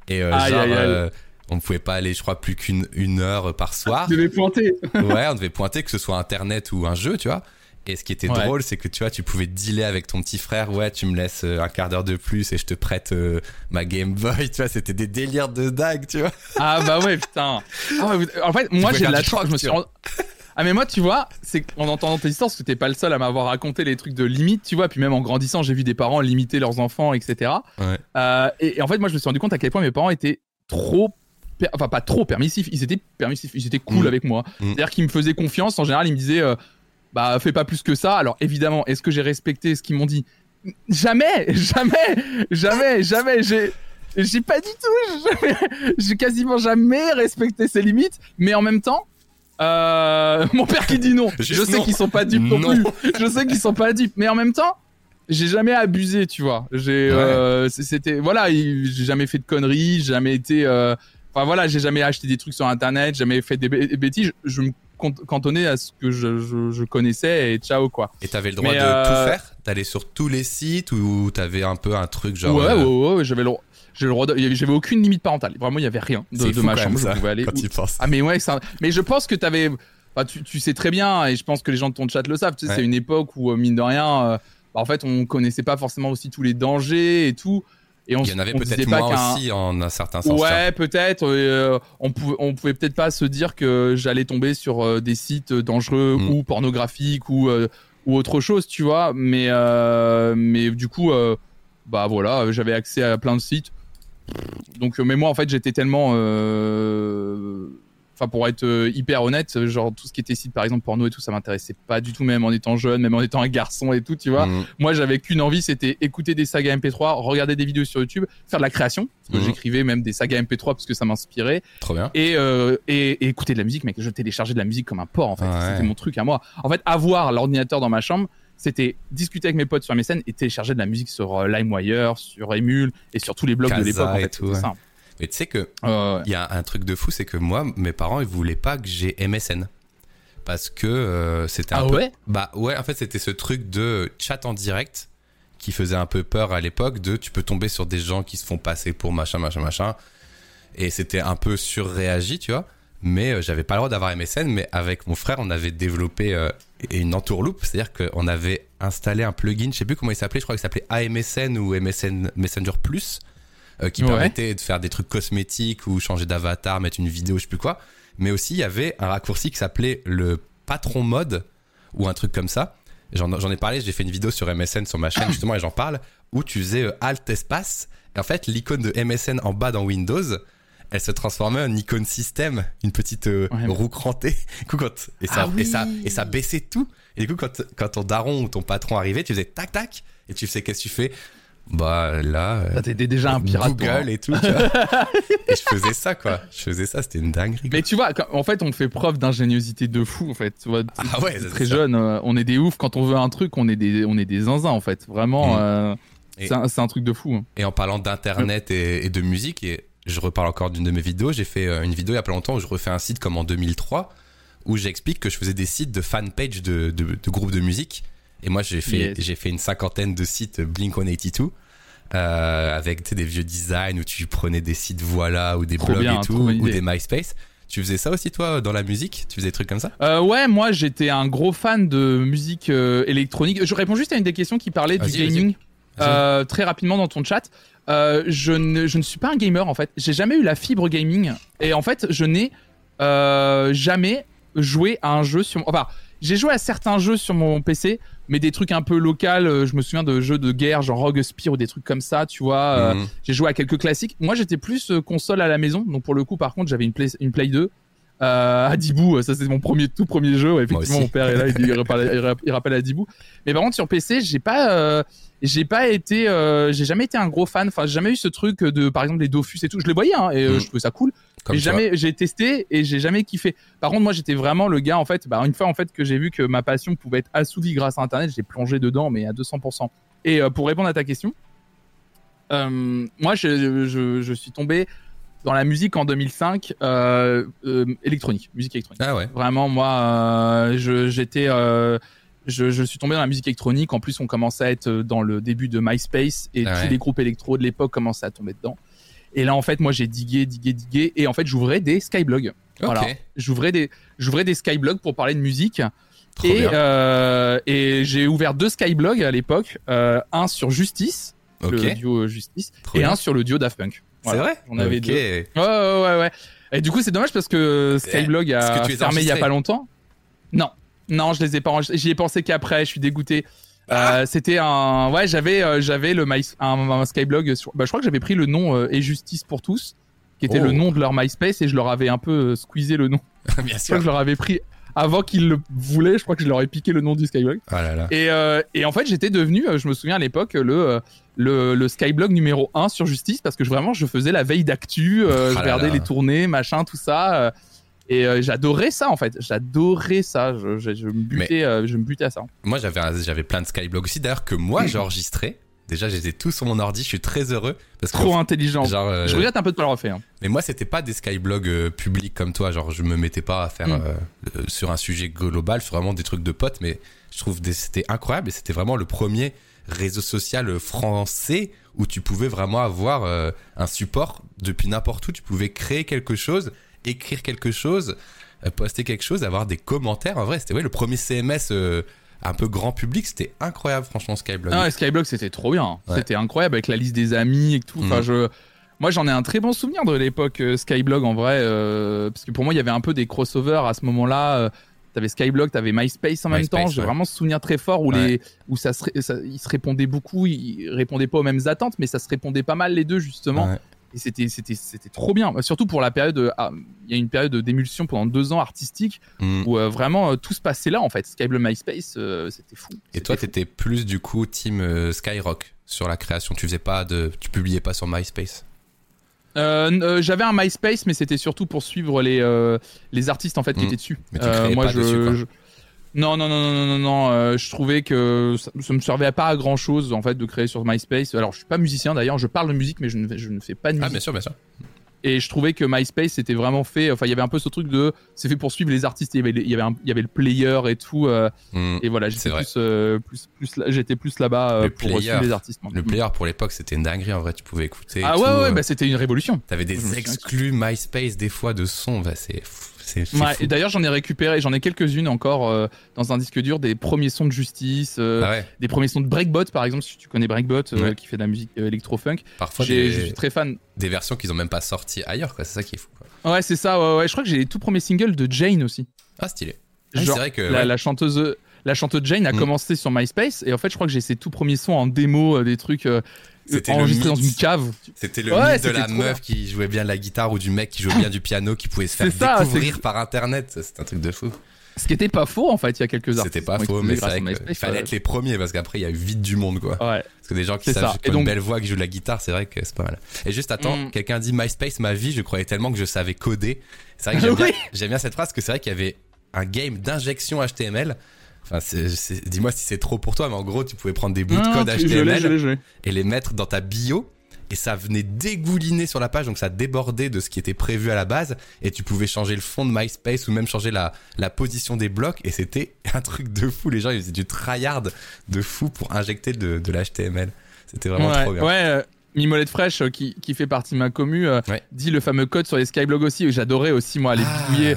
Et euh, genre, on pouvait pas aller, je crois, plus qu'une une heure par soir. Tu devais pointer. ouais, on devait pointer que ce soit internet ou un jeu, tu vois. Et ce qui était Ouais. drôle, c'est que tu vois, tu pouvais dealer avec ton petit frère. Ouais, tu me laisses euh, un quart d'heure de plus et je te prête euh, ma Game Boy. Tu vois, c'était des délires de dingue, tu vois. Ah bah ouais, putain. Ah ouais, en fait, moi j'ai de la chance. Je me suis rendu- Ah mais moi tu vois, c'est en entendant tes histoires, parce que t'es pas le seul à m'avoir raconté les trucs de limite, tu vois. Puis même en grandissant, j'ai vu des parents limiter leurs enfants, etc. Ouais. Euh, et, et en fait, moi je me suis rendu compte à quel point mes parents étaient trop, enfin pas trop permissifs. Ils étaient permissifs, ils étaient cool Mm. avec moi. Mm. C'est-à-dire qu'ils me faisaient confiance. En général, ils me disaient, euh, bah fais pas plus que ça. Alors évidemment, est-ce que j'ai respecté ce qu'ils m'ont dit? Jamais, jamais, jamais, jamais. J'ai j'ai pas du tout, j'ai quasiment jamais respecté ces limites, mais en même temps, euh, mon père qui dit non, je sais qu'ils sont pas dupes non, Non. plus, je sais qu'ils sont pas dupes, mais en même temps, j'ai jamais abusé, tu vois. J'ai, Ouais. euh, c'était, voilà, il- j'ai jamais fait de conneries, j'ai jamais été, euh, enfin voilà, j'ai jamais acheté des trucs sur internet, jamais fait des bêtises. Je, je me cantonnais à ce que je, je- je connaissais et ciao quoi. Et t'avais le droit Mais, de euh, tout faire? T'allais sur tous les sites ou t'avais un peu un truc genre. ouais, euh, ouais, ouais, ouais, j'avais le, droit j'avais aucune limite parentale. Vraiment, il y avait rien de, de ma chambre. ça, je pouvais aller quand où-. Ah mais ouais, ça... mais je pense que t'avais, bah, tu, tu sais très bien, et je pense que les gens de ton chat le savent. Tu sais, Ouais. c'est une époque où euh, mine de rien, euh, bah, en fait, on connaissait pas forcément aussi tous les dangers et tout, et on, Il y en avait peut-être pas moins aussi en un certain sens. Ouais, peut-être. euh, on pouvait, on pouvait peut-être pas se dire que j'allais tomber sur euh, des sites dangereux Mm. ou pornographiques ou euh, ou autre chose, tu vois. Mais mais du coup, bah voilà, j'avais accès à plein de sites. Donc, mais moi, en fait, j'étais tellement, enfin, pour être euh, hyper honnête, genre tout ce qui était site, par exemple, porno et tout, ça m'intéressait pas du tout, même en étant jeune, même en étant un garçon et tout, tu vois. Mm. Moi, j'avais qu'une envie, c'était écouter des sagas MP3, regarder des vidéos sur YouTube, faire de la création. Parce que Mhm. j'écrivais même des sagas MP3 parce que ça m'inspirait. Trop bien. Et, euh, et, et écouter de la musique, mec. Je téléchargeais de la musique comme un porc, en fait. Ouais. C'était mon truc à moi. En fait, avoir l'ordinateur dans ma chambre, c'était discuter avec mes potes sur MSN et télécharger de la musique sur euh, LimeWire, sur Emule et sur tous les blogs de l'époque. En fait, tout, ouais. Mais tu sais que il y a un truc de fou, c'est que moi, mes parents, ils voulaient pas que j'ai MSN. Parce que euh, c'était un Ah peu. ouais? Bah ouais, en fait, c'était ce truc de chat en direct. qui faisait un peu peur à l'époque de tu peux tomber sur des gens qui se font passer pour machin, machin, machin. Et c'était un peu surréagi, tu vois. Mais euh, j'avais pas le droit d'avoir MSN, mais avec mon frère, on avait développé euh, une entourloupe, c'est-à-dire qu'on avait installé un plugin, je sais plus comment il s'appelait, je crois qu'il s'appelait AMSN ou MSN Messenger Plus, euh, qui Ouais. permettait de faire des trucs cosmétiques ou changer d'avatar, mettre une vidéo, je sais plus quoi. Mais aussi, il y avait un raccourci qui s'appelait le patron mode ou un truc comme ça. J'en ai parlé, j'ai fait une vidéo sur MSN sur ma chaîne justement et j'en parle, où tu faisais euh, Alt espace. Et en fait, l'icône de MSN en bas dans Windows, elle se transformait en icône système, une petite euh, Ouais. roue crantée. Et, ça, Ah oui. et, ça, et ça baissait tout. Et du coup, quand, quand ton daron ou ton patron arrivait, tu faisais tac tac, et tu sais qu'est-ce que tu fais? Bah là, euh, Ah, T'étais déjà un pirate. toi, hein. Google et tout. Tu vois. et je faisais ça, quoi. Je faisais ça, c'était une dinguerie. quoi. Mais tu vois, quand- en fait, on fait preuve d'ingéniosité de fou, en fait. Tu vois, Ah ouais, très jeune, euh, on est des oufs. Quand on veut un truc, on est des, on est des zinzins, en fait. Vraiment, Mm. euh, c'est un, truc de fou. hein. Et en parlant d'internet et, et de musique, et je reparle encore d'une de mes vidéos, j'ai fait euh, une vidéo il y a pas longtemps où je refais un site comme en 2003 où j'explique que je faisais des sites de fanpage de, de, de groupes de musique. Et moi, j'ai fait, Yes. j'ai fait une cinquantaine de sites Blink 182 euh, avec des vieux designs où tu prenais des sites Voilà ou des Trop blogs bien, et tout, ou des MySpace. Tu faisais ça aussi, toi, dans la musique? Tu faisais des trucs comme ça? Euh, ouais, moi, j'étais un gros fan de musique euh, électronique. Je réponds juste à une des questions qui parlait du gaming euh, très rapidement dans ton chat. Je, ne, je ne suis pas un gamer en fait. J'ai jamais eu la fibre gaming et en fait, je n'ai jamais joué à un jeu sur. Enfin, j'ai joué à certains jeux sur mon PC, mais des trucs un peu locaux. euh, Je me souviens de jeux de guerre, genre Rogue Spear ou des trucs comme ça, tu vois. euh, Mhm. j'ai joué à quelques classiques. Moi, j'étais plus euh, console à la maison. Donc, pour le coup, par contre, j'avais une Play, une Play 2. Euh, Adibou, ça c'est mon premier, tout premier jeu. Ouais, effectivement, mon père est là, il, rappelle, il rappelle- Adibou. Mais par contre, sur PC, j'ai pas, euh, j'ai pas été, euh, j'ai jamais été un gros fan. Enfin, j'ai jamais eu ce truc de, par exemple, les Dofus et tout. Je les voyais, hein, et Mm. je trouvais ça cool. Comme mais toi. jamais, j'ai testé et j'ai jamais kiffé. Par contre, moi, j'étais vraiment le gars, en fait, bah, une fois, en fait, que j'ai vu que ma passion pouvait être assouvie grâce à Internet, j'ai plongé dedans, mais à 200%. Et euh, pour répondre à ta question, euh, moi, je, je, je suis tombé dans la musique en 2005, euh, électronique, musique électronique. Ah ouais. Vraiment, moi, j'étais, je, je suis tombé dans la musique électronique. En plus, on commençait à être dans le début de MySpace et Ah tous ouais. les groupes électro de l'époque commençaient à tomber dedans. Et là, en fait, moi, j'ai digué, digué, digué, et en fait, j'ouvrais des skyblogs. Voilà. Ok. J'ouvrais des, j'ouvrais des skyblogs pour parler de musique. Trop et euh, et j'ai ouvert deux skyblogs à l'époque, euh, un sur Justice, le duo Justice, Trop et bien. un sur le duo Daft Punk. C'est Voilà. vrai On avait Ok. deux. Ouais, ouais, ouais, ouais. Et du coup, c'est dommage parce que Skyblog Est-ce a fermé il y a pas longtemps. Non, non, je les ai pas enregistrés. J'y ai pensé qu'après. Je suis dégoûté. Ah. Euh, c'était un, ouais, j'avais, euh, j'avais le My... un, un Skyblog sur. Bah, je crois que j'avais pris le nom euh, et Justice pour tous, qui était Oh. le nom de leur MySpace, et je leur avais un peu squeezé le nom. Bien Je crois sûr. que je leur avais pris avant qu'ils le voulaient. Je crois que je leur ai piqué le nom du Skyblog. Oh là là. Et, et en fait, j'étais devenu, je me souviens à l'époque, le, le, le Skyblog numéro 1 sur Justice parce que je, vraiment, je faisais la veille d'actu, Ah je regardais là. les tournées, machin, tout ça. Et euh, j'adorais ça en fait. J'adorais ça. Je, je, je me butais, euh, je me butais à ça. Moi, j'avais plein de skyblogs aussi. D'ailleurs, que moi, j'ai enregistré. Déjà, j'ai tous sur mon ordi. Je suis très heureux. Parce que, Trop intelligent. genre, euh, Je regrette un peu de pas le refaire. hein. mais moi, c'était pas des skyblogs euh, publics comme toi. Genre, je me mettais pas à faire Mm. euh, euh, sur un sujet global. C'est vraiment des trucs de potes. Mais je trouve que c'était incroyable. Et c'était vraiment le premier réseau social français où tu pouvais vraiment avoir un support depuis n'importe où. Tu pouvais créer quelque chose, écrire quelque chose, euh, poster quelque chose, avoir des commentaires. En vrai, c'était ouais, le premier CMS euh, un peu grand public. C'était incroyable, franchement, Skyblog. Ah ouais, Skyblog, c'était trop bien. Ouais. C'était incroyable avec la liste des amis et tout. Enfin, Mhm. je... Moi, j'en ai un très bon souvenir de l'époque euh, Skyblog en vrai. euh, parce que pour moi, il y avait un peu des crossovers à ce moment-là. T'avais Skyblog, t'avais MySpace en même MySpace, temps. J'ai ouais. vraiment ce souvenir très fort où, Ouais. les, où ça se, ça- ils se répondaient beaucoup. Ils répondaient pas aux mêmes attentes, mais ça se répondait pas mal les deux, justement. Ouais. Et c'était, c'était, c'était trop bien. Surtout pour la période. euh, ah, Il y a une période d'émulsion pendant deux ans artistique Mm. où euh, vraiment euh, tout se passait là en fait. Skyblog, MySpace, euh, c'était fou. Et toi, t'étais plus du coup team Skyrock sur la création. Tu faisais pas de, tu publiais pas sur MySpace? J'avais un MySpace, mais c'était surtout pour suivre les, les artistes en fait qui Mm. étaient dessus. Mais tu créais moi, je, dessus, Non, non, non, non, non, non, non. euh, je trouvais que ça, ça me servait à pas à grand chose en fait de créer sur MySpace. Alors, je suis pas musicien d'ailleurs. Je parle de musique, mais je ne, je ne fais pas de Ah, musique. bien sûr, bien sûr. Et je trouvais que MySpace c'était vraiment fait. Enfin, il y avait un peu ce truc de. C'est fait pour suivre les artistes. Il y avait, il y avait, un- il y avait le player et tout. euh, Hmm. et voilà, j'étais plus, euh, plus, plus, là- j'étais plus là-bas euh, pour player. suivre les artistes. Le player pour l'époque, c'était une dinguerie en vrai. Tu pouvais écouter. Ah tout, ouais, ouais, euh, bah c'était une révolution. T'avais des exclus MySpace des fois de son. Bah, c'est c'est c'est Ouais, fou. et d'ailleurs, j'en ai récupéré, j'en ai quelques-unes encore euh, dans un disque dur, des premiers sons de justice, euh, Ah ouais. des premiers sons de Breakbot, par exemple, si tu connais Breakbot, euh, Ouais. qui fait de la musique électro-funk. Parfois J'ai- des, Je suis très fan. des versions qu'ils ont même pas sorties ailleurs. quoi. C'est ça qui est fou. Quoi. Ouais, c'est ça, ouais. Je crois que j'ai les tout premiers singles de Jane aussi. Ah stylé. Ah, Genre, c'est vrai que la, chanteuse. La chanteuse Jane a Mm. commencé sur MySpace et en fait je crois que j'ai ses tout premiers sons en démo, euh, des trucs euh, C'était le enregistrés dans une cave. C'était le Ouais, mythe de la meuf qui jouait bien de la guitare ou du mec qui jouait bien du piano qui pouvait se faire ça, découvrir par internet. C'est un truc de fou. Ce qui était pas faux en fait, il y a quelques artistes. C'était pas faux, mais c'est vrai qu'il fallait être les premiers parce qu'après il y a eu vite du monde quoi. Ouais. Parce que des gens qui savent ça. qui Et donc- une belle voix qui jouent de la guitare, c'est vrai que c'est pas mal. Et juste attends, Mm. quelqu'un dit MySpace ma vie, je croyais tellement que je savais coder. C'est vrai que j'aime bien, Oui. j'aime bien cette phrase parce que c'est vrai qu'il y avait un game d'injection HTML. Enfin, dis-moi si c'est trop pour toi, mais en gros, tu pouvais prendre des bouts de code HTML et les mettre dans ta bio et ça venait dégouliner sur la page donc ça débordait de ce qui était prévu à la base et tu pouvais changer le fond de MySpace ou même changer la, la position des blocs et c'était un truc de fou les gens ils faisaient du tryhard de fou pour injecter de, de l'HTML c'était vraiment ouais, trop bien Ouais, euh, Mimolette Fraîche, euh, qui, qui fait partie de ma commu, euh, Ouais. dit le fameux code sur les Skyblogs aussi. et J'adorais aussi, moi, aller Ah, bidouiller.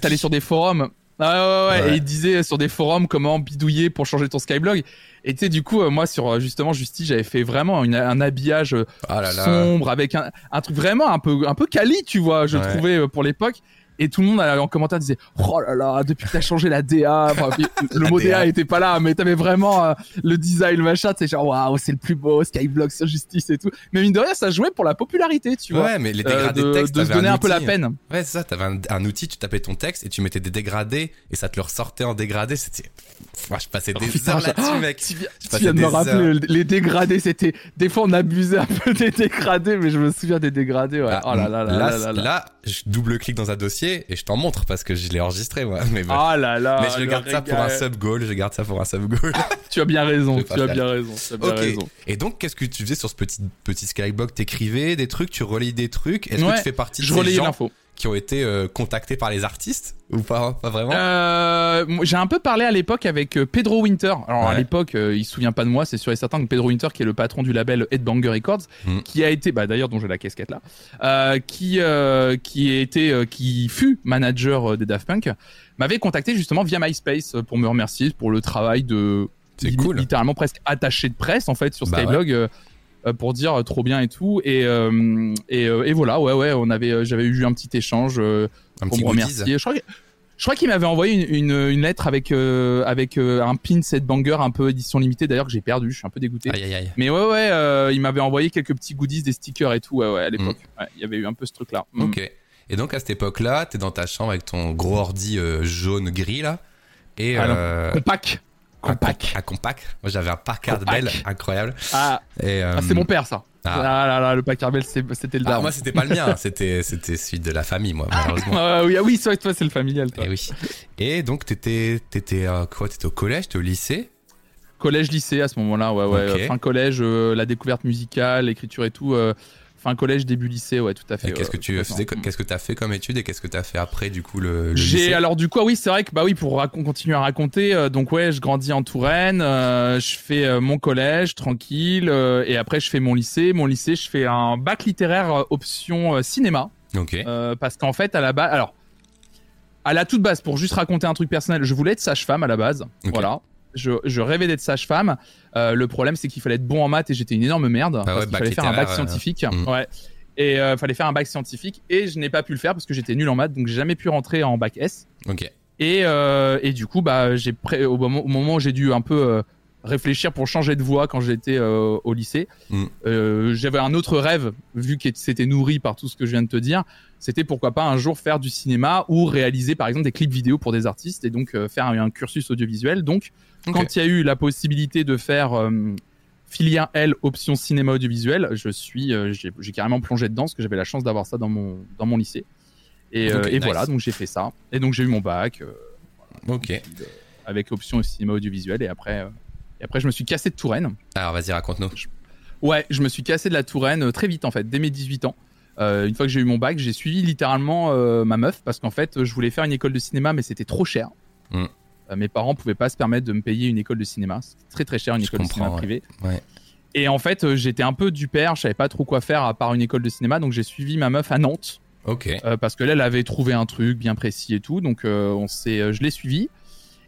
t'allais sur des forums. Ah ouais, ouais, ouais. Et il disait sur des forums comment bidouiller pour changer ton Skyblog. Et tu sais, du coup, euh, moi, sur euh, justement Justice, j'avais fait vraiment une- un habillage euh, Ah là là. sombre avec un, un truc vraiment un peu, un peu quali, tu vois, je Ouais. trouvais euh, pour l'époque. Et tout le monde euh, en commentaire disait Oh là là, depuis que t'as changé la DA. Enfin, le mot DA. Était pas là, mais t'avais vraiment euh, le design, le machin. C'est genre Waouh, c'est le plus beau, Skyblock sur Justice et tout. Mais mine de rien, ça jouait pour la popularité, tu vois. ouais mais les Euh, dégradés de, de texte de se donner un peu la peine. ouais c'est ça t'avais un, un outil tu tapais ton texte et tu mettais des dégradés et ça te le ressortait en dégradé c'était moi je passais des Oh, putain, heures là-dessus mec Tu viens, tu de me rappeler les dégradés, c'était des fois on abusait un peu des dégradés, mais je me souviens des dégradés. Ouais. Ah, oh là là là là là là. là, je double-clique dans un dossier et je t'en montre parce que je l'ai enregistré moi. Mais. Oh là là. mais je le garde ça pour un sub goal, je garde ça pour un sub goal. Tu as bien raison. Tu as bien raison. Tu as bien ok. raison. Et donc, qu'est-ce que tu faisais sur ce petit petit skyblock T'écrivais des trucs, tu relayais des trucs. Est-ce que tu fais partie de Je ces gens l'info. Qui ont été euh, contactés par les artistes ou pas Pas vraiment. Euh, j'ai un peu parlé à l'époque avec euh, Pedro Winter. Alors à l'époque, euh, il se souvient pas de moi, c'est sûr et certain que Pedro Winter, qui est le patron du label Headbanger Records, Mm. qui a été, bah d'ailleurs dont j'ai la casquette là, qui qui euh, qui fut manager des Daft Punk, m'avait contacté justement via MySpace pour me remercier pour le travail de C'est cool. littéralement presque attaché de presse en fait sur Bah Skyblog. Pour dire euh, trop bien et tout et euh, et, euh, et voilà ouais ouais on avait euh, j'avais eu un petit échange euh, un pour petit me remercier. Je crois, je crois qu'il m'avait envoyé une, une, une lettre avec, euh, avec euh, un pin set banger un peu édition limitée d'ailleurs que j'ai perdu, je suis un peu dégoûté. Aïe aïe aïe. Mais ouais ouais, euh, il m'avait envoyé quelques petits goodies, des stickers et tout ouais, ouais, à l'époque. Ouais, il y avait eu un peu ce truc là. Ok. Et donc à cette époque-là, t'es dans ta chambre avec ton gros ordi euh, jaune gris là. Et Ah non. Compact. un Compact. comp- Un compact. Moi j'avais un Packard. Bell incroyable. Ah, Et, euh, ah, c'est mon père ça. ah. Ah, là là, le Packard Bell c'était le Ah, moi c'était pas le mien, c'était celui de la famille moi malheureusement. Ah oui, ah oui, toi c'est le familial. Toi. Et oui. Et donc t'étais t'étais euh, quoi? T'étais au collège, t'étais au lycée? Collège, lycée à ce moment-là, ouais, ouais. Fin collège, euh, la découverte musicale, l'écriture et tout. Euh, fin collège, début lycée, ouais, tout à fait. Qu'est-ce que tu faisais Qu'est-ce que t'as fait comme étude et qu'est-ce que t'as fait après du coup le, le J'ai lycée? alors du coup ah oui c'est vrai que bah oui pour continuer à raconter euh, donc ouais je grandis en Touraine euh, je fais euh, mon collège tranquille euh, et après je fais mon lycée. Mon lycée je fais un bac littéraire euh, option euh, cinéma. Ok. euh, parce qu'en fait à la base alors à la toute base pour juste raconter un truc personnel je voulais être sage-femme à la base. Voilà je, je rêvais d'être sage-femme Euh, le problème c'est qu'il fallait être bon en maths et j'étais une énorme merde parce ouais, qu'il bac fallait faire un bac euh, scientifique hmm. ouais et euh, fallait faire un bac scientifique et je n'ai pas pu le faire parce que j'étais nul en maths donc j'ai jamais pu rentrer en bac S Ok. et, euh, et du coup, bah, j'ai pré- au, moment, au moment où j'ai dû un peu euh, réfléchir pour changer de voie quand j'étais euh, au lycée, Mm. euh, j'avais un autre rêve, vu que c'était nourri par tout ce que je viens de te dire. C'était pourquoi pas un jour faire du cinéma ou réaliser par exemple des clips vidéo pour des artistes et donc euh, faire un, un cursus audiovisuel. Donc, quand il y a eu la possibilité de faire filière L option cinéma audiovisuel, je suis, j'ai carrément plongé dedans parce que j'avais la chance d'avoir ça dans mon dans mon lycée. Et, Ok, et nice. voilà, donc j'ai fait ça. Et donc j'ai eu mon bac. Ok. avec option cinéma audiovisuel et après et après je me suis cassé de Touraine. Alors vas-y raconte-nous. Ouais, je me suis cassé de la Touraine euh, très vite en fait, dès mes 18 ans. une fois que j'ai eu mon bac, j'ai suivi littéralement ma meuf parce qu'en fait, je voulais faire une école de cinéma, mais c'était trop cher. Mm. mes parents pouvaient pas se permettre de me payer une école de cinéma. C'était très très cher une école de cinéma privée. Et en fait, j'étais un peu du père, je savais pas trop quoi faire à part une école de cinéma, donc j'ai suivi ma meuf à Nantes. Ok. parce que là, elle avait trouvé un truc bien précis et tout, donc on s'est, je l'ai suivi.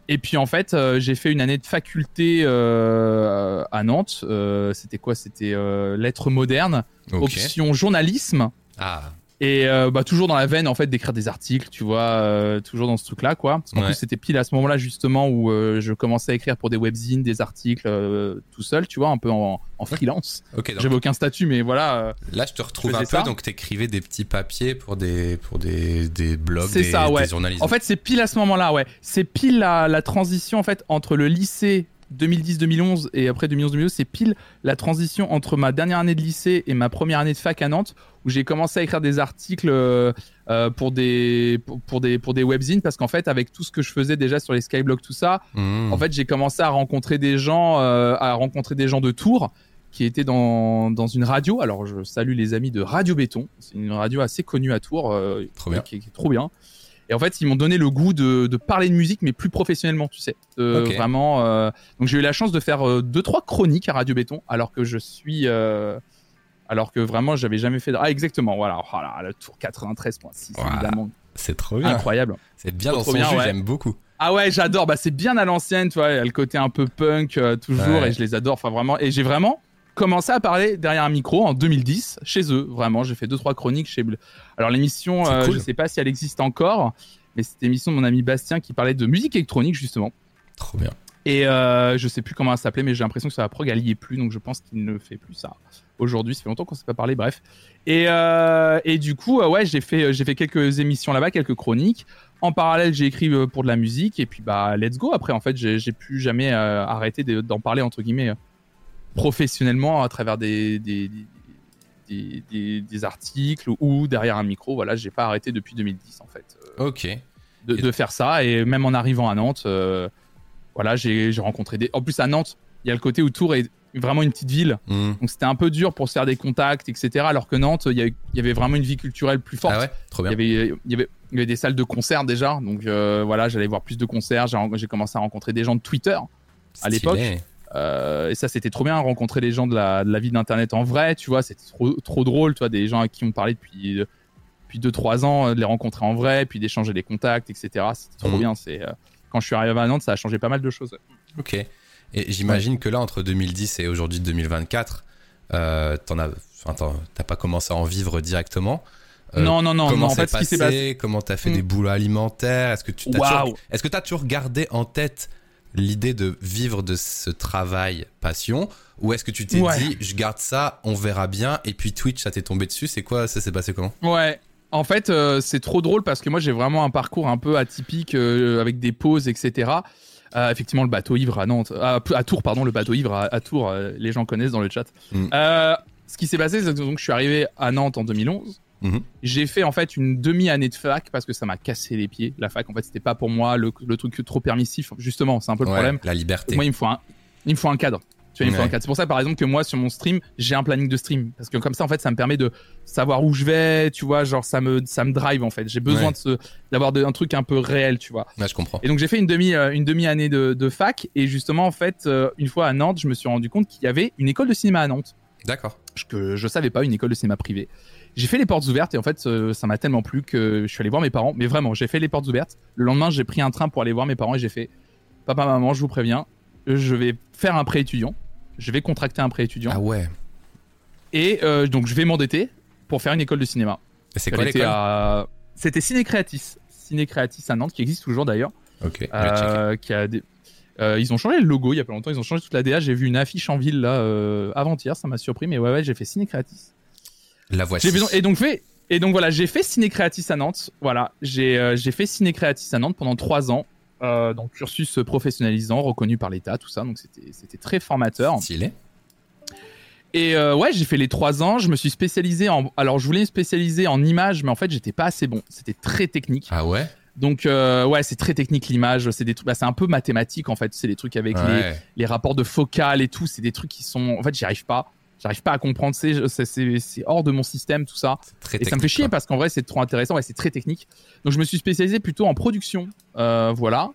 Et puis en fait, euh, j'ai fait une année de faculté euh, à Nantes. Euh, c'était quoi? C'était lettres modernes, option journalisme. Ah. Et euh, bah, toujours dans la veine en fait d'écrire des articles, tu vois, euh, toujours dans ce truc-là, quoi. Parce qu'en plus c'était pile à ce moment-là justement où euh, je commençais à écrire pour des webzines, des articles tout seul, tu vois, un peu en, en freelance. Ok. J'avais aucun statut, mais voilà. Là, je te retrouve un peu. Donc, t'écrivais des petits papiers pour des pour des, des blogs, des, ça, ouais. des journalistes. En fait, c'est pile à ce moment-là, ouais. C'est pile la, la transition en fait entre le lycée 2010-2011 et après 2011-2012, c'est pile la transition entre ma dernière année de lycée et ma première année de fac à Nantes, où j'ai commencé à écrire des articles euh, euh, pour des pour, des pour des webzines parce qu'en fait avec tout ce que je faisais déjà sur les skyblogs tout ça, mmh. en fait j'ai commencé à rencontrer des gens euh, à rencontrer des gens de Tours qui étaient dans, dans une radio. Alors je salue les amis de Radio Béton, c'est une radio assez connue à Tours, trop bien. Qui, qui, est trop bien. Et en fait, ils m'ont donné le goût de, de, parler de musique, mais plus professionnellement, tu sais. Vraiment. Euh... Donc j'ai eu la chance de faire euh, deux trois chroniques à Radio Béton, alors que je suis, euh... alors que vraiment, j'avais jamais fait. De... Ah exactement. Voilà. Voilà. Le tour 93.6 évidemment. C'est trop bien. Incroyable. C'est bien dans son j'aime beaucoup. Ah ouais, j'adore. Bah c'est bien à l'ancienne, tu vois. Il y a le côté un peu punk euh, toujours, et je les adore. Enfin vraiment. Et j'ai vraiment commencé à parler derrière un micro en 2010 chez eux. Vraiment, j'ai fait deux trois chroniques chez. Alors l'émission, euh, je sais pas si elle existe encore, mais c'était l'émission de mon ami Bastien qui parlait de musique électronique justement. Trop bien. Et euh, je sais plus comment elle s'appelait, mais j'ai l'impression que ça la prog elle y est plus, donc je pense qu'il ne fait plus ça aujourd'hui. Ça fait longtemps qu'on s'est pas parlé, bref. Et, euh, et du coup, euh, ouais, j'ai fait j'ai fait quelques émissions là-bas, quelques chroniques. En parallèle, j'ai écrit pour de la musique, et puis bah let's go. Après, en fait, j'ai plus jamais euh, arrêté d'en parler entre guillemets professionnellement à travers des, des, des, des, articles ou derrière un micro. Voilà, j'ai pas arrêté depuis 2010 en fait. Euh, ok. De, de, faire ça et même en arrivant à Nantes, euh, voilà, j'ai rencontré des. En plus à Nantes, il y a le côté où Tours est vraiment une petite ville, hmm. donc c'était un peu dur pour se faire des contacts, etc. Alors que Nantes, il y, avait vraiment une vie culturelle plus forte. Ah ouais, trop bien. Il y avait, il y avait, il y avait des salles de concert déjà, donc euh, voilà, j'allais voir plus de concerts. J'ai commencé à rencontrer des gens de Twitter à l'époque. Euh, et ça, c'était trop bien, rencontrer les gens de la, de la vie d'Internet en vrai, tu vois, c'était trop, trop drôle, tu vois, des gens à qui on parlait depuis, depuis 2-3 ans, de les rencontrer en vrai, puis d'échanger des contacts, etc. C'était trop mhm. bien. C'est, euh, quand je suis arrivé à Nantes, ça a changé pas mal de choses. Ok. Et j'imagine que là, entre 2010 et aujourd'hui 2024, euh, t'en as, t'as pas commencé à en vivre directement. Euh, non, non, non. Comment en fait, passé, passé Comment t'as fait des hmm. boulots alimentaires Est-ce que tu t'as toujours, est-ce que t'as toujours gardé en tête l'idée de vivre de ce travail passion ou est-ce que tu t'es dit je garde ça, on verra bien et puis Twitch ça t'est tombé dessus, c'est quoi ça s'est passé comment? Ouais. En fait, euh, c'est trop drôle parce que moi j'ai vraiment un parcours un peu atypique euh, avec des pauses, etc. Euh, effectivement, le bateau ivre à Nantes, à, Tours, pardon, le bateau ivre à, Tours, les gens connaissent dans le chat. Mm. ce qui s'est passé, c'est que donc, je suis arrivé à Nantes en 2011. Mhm. J'ai fait en fait une demi-année de fac parce que ça m'a cassé les pieds. La fac, en fait, c'était pas pour moi le, truc trop permissif. Justement, c'est un peu le problème. La liberté. moi, il me faut un, il me faut un cadre. Tu vois, il me faut un cadre. C'est pour ça, par exemple, que moi, sur mon stream, j'ai un planning de stream parce que comme ça, en fait, ça me permet de savoir où je vais. Tu vois, genre ça me, ça me drive en fait. J'ai besoin de d'avoir un truc un peu réel, tu vois. Je comprends. Et donc j'ai fait une demi, euh, une demi année de, de, fac et justement, en fait, euh, une fois à Nantes, je me suis rendu compte qu'il y avait une école de cinéma à Nantes. D'accord. Que je savais pas, une école de cinéma privée. J'ai fait les portes ouvertes et en fait, euh, ça m'a tellement plu que je suis allé voir mes parents. Mais vraiment, j'ai fait les portes ouvertes. Le lendemain, j'ai pris un train pour aller voir mes parents et j'ai fait Papa, maman, je vous préviens, je vais faire un prêt étudiant. Je vais contracter un prêt étudiant. Ah ouais. Et euh, donc, je vais m'endetter pour faire une école de cinéma. c'est quoi l'école? à... C'était Ciné Creatis. Ciné Creatis à Nantes, qui existe toujours d'ailleurs. Ok. Euh, qui a des... ils ont changé le logo il y a pas longtemps, ils ont changé toute la DA. J'ai vu une affiche en ville là avant-hier, ça m'a surpris, mais ouais, ouais, j'ai fait Ciné Creatis. La voici. Et donc fait. Et donc voilà, j'ai fait Ciné Creatis à Nantes. Voilà, j'ai euh, fait Ciné Creatis à Nantes pendant trois ans. Euh, donc cursus professionnalisant, reconnu par l'État, tout ça. Donc c'était très formateur. Stylé. Et euh, ouais, j'ai fait les trois ans. Je me suis spécialisé en. Alors je voulais me spécialiser en image, mais en fait j'étais pas assez bon. C'était très technique. Ah ouais? Donc euh, ouais, c'est très technique l'image. C'est des trucs. Bah, c'est un peu mathématique en fait. C'est des trucs avec les, les rapports de focale et tout. C'est des trucs qui sont. En fait, j'y arrive pas. J'arrive pas à comprendre, c'est hors de mon système tout ça. Très Et ça me fait chier parce qu'en vrai, c'est trop intéressant et c'est très technique. Donc, je me suis spécialisé plutôt en production. Euh, voilà.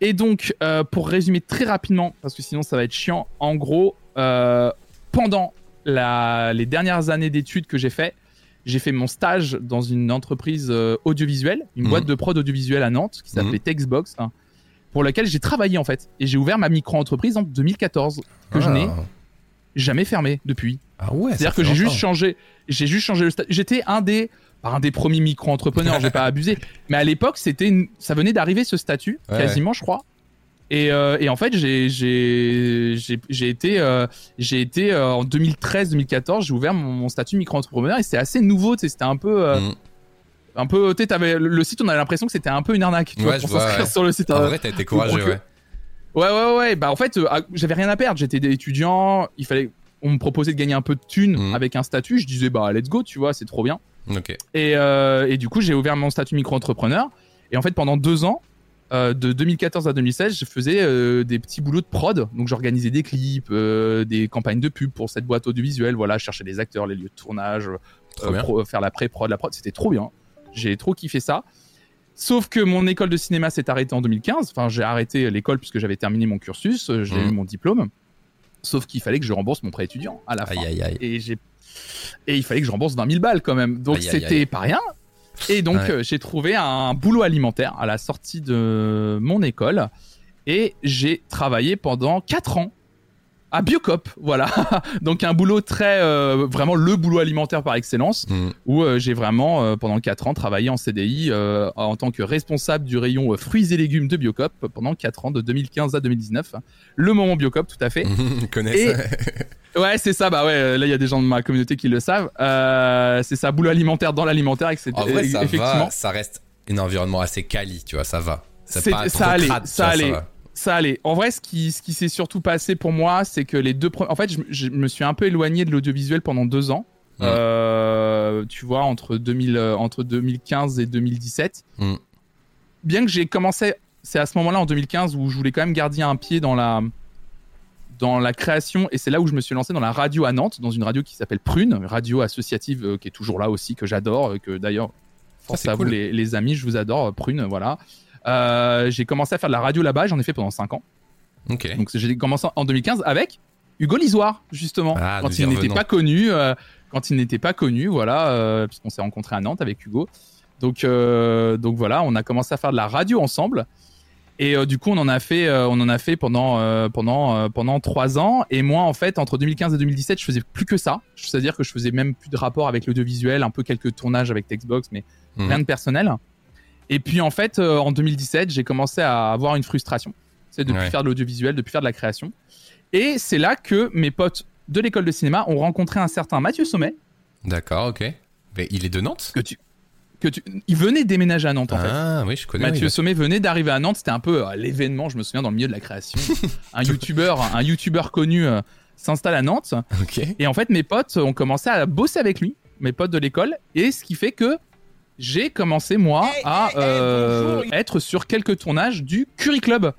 Et donc, euh, pour résumer très rapidement, parce que sinon ça va être chiant, en gros, euh, pendant la- les dernières années d'études que j'ai fait, j'ai fait mon stage dans une entreprise audiovisuelle, une Mhm. boîte de prod audiovisuelle à Nantes qui s'appelait Textbox, hein, pour laquelle j'ai travaillé en fait. Et j'ai ouvert ma micro-entreprise en 2014, que je Ah. n'ai jamais fermée depuis. Ah ouais, C'est-à-dire que j'ai juste changé, j'ai juste changé le statut. J'étais un des, pas un des premiers micro-entrepreneurs, j'ai pas abusé, mais à l'époque, c'était, une- ça venait d'arriver ce statut, Ouais, quasiment, je crois. Et, euh, et en fait, j'ai, j'ai, j'ai, été, euh, j'ai été euh, en 2013-2014, j'ai ouvert mon, mon statut micro-entrepreneur et c'était assez nouveau, c'était un peu, Mm. un peu, tu le site, on avait l'impression que c'était un peu une arnaque, tu Ouais, vois, pour s'inscrire ouais. sur le site. En vrai, t'as été courageux, ouais. Ouais, ouais, ouais. Bah, en fait, euh, ah, j'avais rien à perdre. J'étais étudiant. Il fallait, on me proposait de gagner un peu de thunes Mhm. avec un statut. Je disais, bah, let's go, tu vois, c'est trop bien. Et, euh, et du coup, j'ai ouvert mon statut micro-entrepreneur. Et en fait, pendant deux ans, euh, de 2014 à 2016, je faisais des petits boulots de prod. Donc, j'organisais des clips, des campagnes de pub pour cette boîte audiovisuelle. Voilà, je cherchais des acteurs, les lieux de tournage, pro- faire la pré-prod, la prod. C'était trop bien. J'ai trop kiffé ça. Sauf que mon école de cinéma s'est arrêtée en 2015. Enfin, j'ai arrêté l'école puisque j'avais terminé mon cursus, euh, j'ai Mhm. eu mon diplôme. Sauf qu'il fallait que je rembourse mon prêt étudiant à la fin. Aïe. Et, j'ai... et il fallait que je rembourse 20 000 balles quand même. Donc c'était pas rien. Et donc Ouais. euh, j'ai trouvé un boulot alimentaire à la sortie de mon école. Et j'ai travaillé pendant 4 ans à Biocop. Voilà. donc un boulot très... euh, vraiment le boulot alimentaire par excellence Mm. où euh, j'ai vraiment euh, pendant 4 ans travaillé en CDI en tant que responsable du rayon fruits et légumes de Biocop pendant 4 ans de 2015 à 2019. Le moment Biocop tout à fait. Ils connaissent. Et- Ouais, c'est ça. Bah ouais, là il y a des gens de ma communauté qui le savent. C'est ça, boulot alimentaire dans l'alimentaire, etc. En vrai, ça effectivement, va. Ça reste un environnement assez quali, tu vois, ça va. C'est pas ça allait, crade, ça allait. Ça allait. En vrai, ce qui, ce qui s'est surtout passé pour moi, c'est que les deux premiers. En fait, je, je me suis un peu éloigné de l'audiovisuel pendant deux ans. Euh, tu vois, entre, 2000, euh, entre 2015 et 2017. Mm. Bien que j'ai commencé, c'est à ce moment-là, en 2015, où je voulais quand même garder un pied dans la, dans la création. Et c'est là où je me suis lancé dans la radio à Nantes, dans une radio qui s'appelle Prune, une radio associative euh, qui est toujours là aussi, que j'adore, que d'ailleurs, force à cool. vous les, les amis, je vous adore, Prune, voilà. Euh, j'ai commencé à faire de la radio là-bas, j'en ai fait pendant 5 ans. Donc j'ai commencé en 2015 avec Hugo Lisoire, justement, Ah, quand il n'était pas connu, euh, quand il n'était pas connu, voilà, euh, puisqu'on s'est rencontré à Nantes avec Hugo. Donc, donc voilà, on a commencé à faire de la radio ensemble. Et du coup, on en a fait, on en a fait pendant pendant pendant trois ans. Et moi, en fait, entre 2015 et 2017, je faisais plus que ça. C'est-à-dire que je faisais même plus de rapport avec l'audiovisuel, un peu quelques tournages avec Textbox, mais Mhm. rien de personnel. Et puis en fait, euh, en 2017, j'ai commencé à avoir une frustration. C'est de plus Ouais. faire de l'audiovisuel, de plus faire de la création. Et c'est là que mes potes de l'école de cinéma ont rencontré un certain Mathieu Sommet, D'accord, ok. Mais il est de Nantes que tu, que tu, il venait déménager à Nantes en fait. Ah oui, je connais. Mathieu oui, Sommet venait d'arriver à Nantes, c'était un peu euh, l'événement, je me souviens, dans le milieu de la création. un youtubeur, un youtubeur connu euh, s'installe à Nantes. bah. Ok. Et en fait, mes potes ont commencé à bosser avec lui, mes potes de l'école, et ce qui fait que j'ai commencé moi à euh, être sur quelques tournages du Curry Club.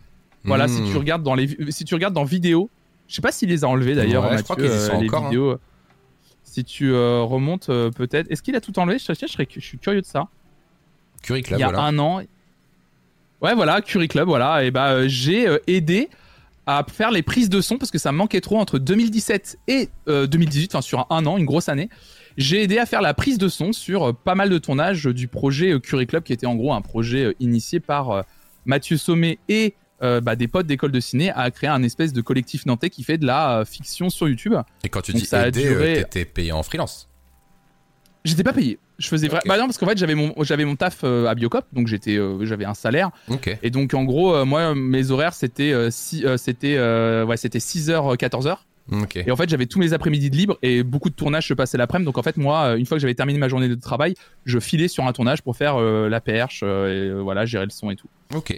Voilà, si Hmm. tu regardes dans les si tu regardes dans vidéo, je sais pas s'il les a enlevés d'ailleurs, Ouais, je crois qu'ils y sont euh, les encore, hein. vidéos. Si tu euh, remontes euh, peut-être, est-ce qu'il a tout enlevé? Je, je, serais- je suis curieux de ça. Curry Club, Il y a voilà. un an. Ouais, voilà, Curry Club, voilà. Et bah, euh, j'ai euh, aidé à faire les prises de son parce que ça manquait trop entre 2017 et euh, 2018, enfin sur un an, une grosse année. J'ai aidé à faire la prise de son sur euh, pas mal de tournages du projet euh, Curry Club qui était en gros un projet euh, initié par Mathieu Sommet et euh, bah, des potes d'école de ciné à créer un espèce de collectif nantais qui fait de la euh, fiction sur YouTube. Et quand tu Donc dis ça aider, duré- t'étais payé en freelance. J'étais pas payé. Je faisais vrai. Ok. Bah non parce qu'en fait j'avais mon j'avais mon taf euh, à Biocop donc j'étais euh, j'avais un salaire Ok. Et donc en gros, euh, moi mes horaires c'était si, c'était ouais, c'était 6h 14h Et en fait j'avais tous mes après-midi de libre et beaucoup de tournages se passaient l'après-midi donc en fait moi une fois que j'avais terminé ma journée de travail, je filais sur un tournage pour faire euh, la perche euh, et euh, voilà, gérer le son et tout.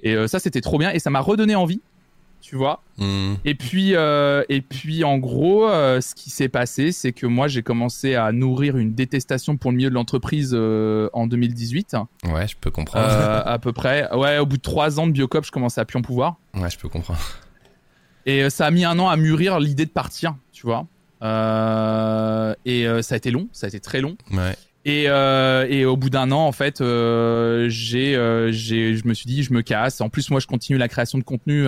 Et euh, ça c'était trop bien et ça m'a redonné envie, tu vois. Hmm. Et puis et puis en gros, ce qui s'est passé, c'est que moi j'ai commencé à nourrir une détestation pour le milieu de l'entreprise en 2018 Ouais, je peux comprendre. à peu près. Ouais, au bout de trois ans de Biocop, je commençais à plus en pouvoir. Ouais, je peux comprendre. Et euh, ça a mis un an à mûrir l'idée de partir, tu vois. Euh, et euh, ça a été long, ça a été très long. Ouais. Et, euh, et au bout d'un an, en fait, j'ai, j'ai, je me suis dit, je me casse. En plus, moi, je continue la création de contenu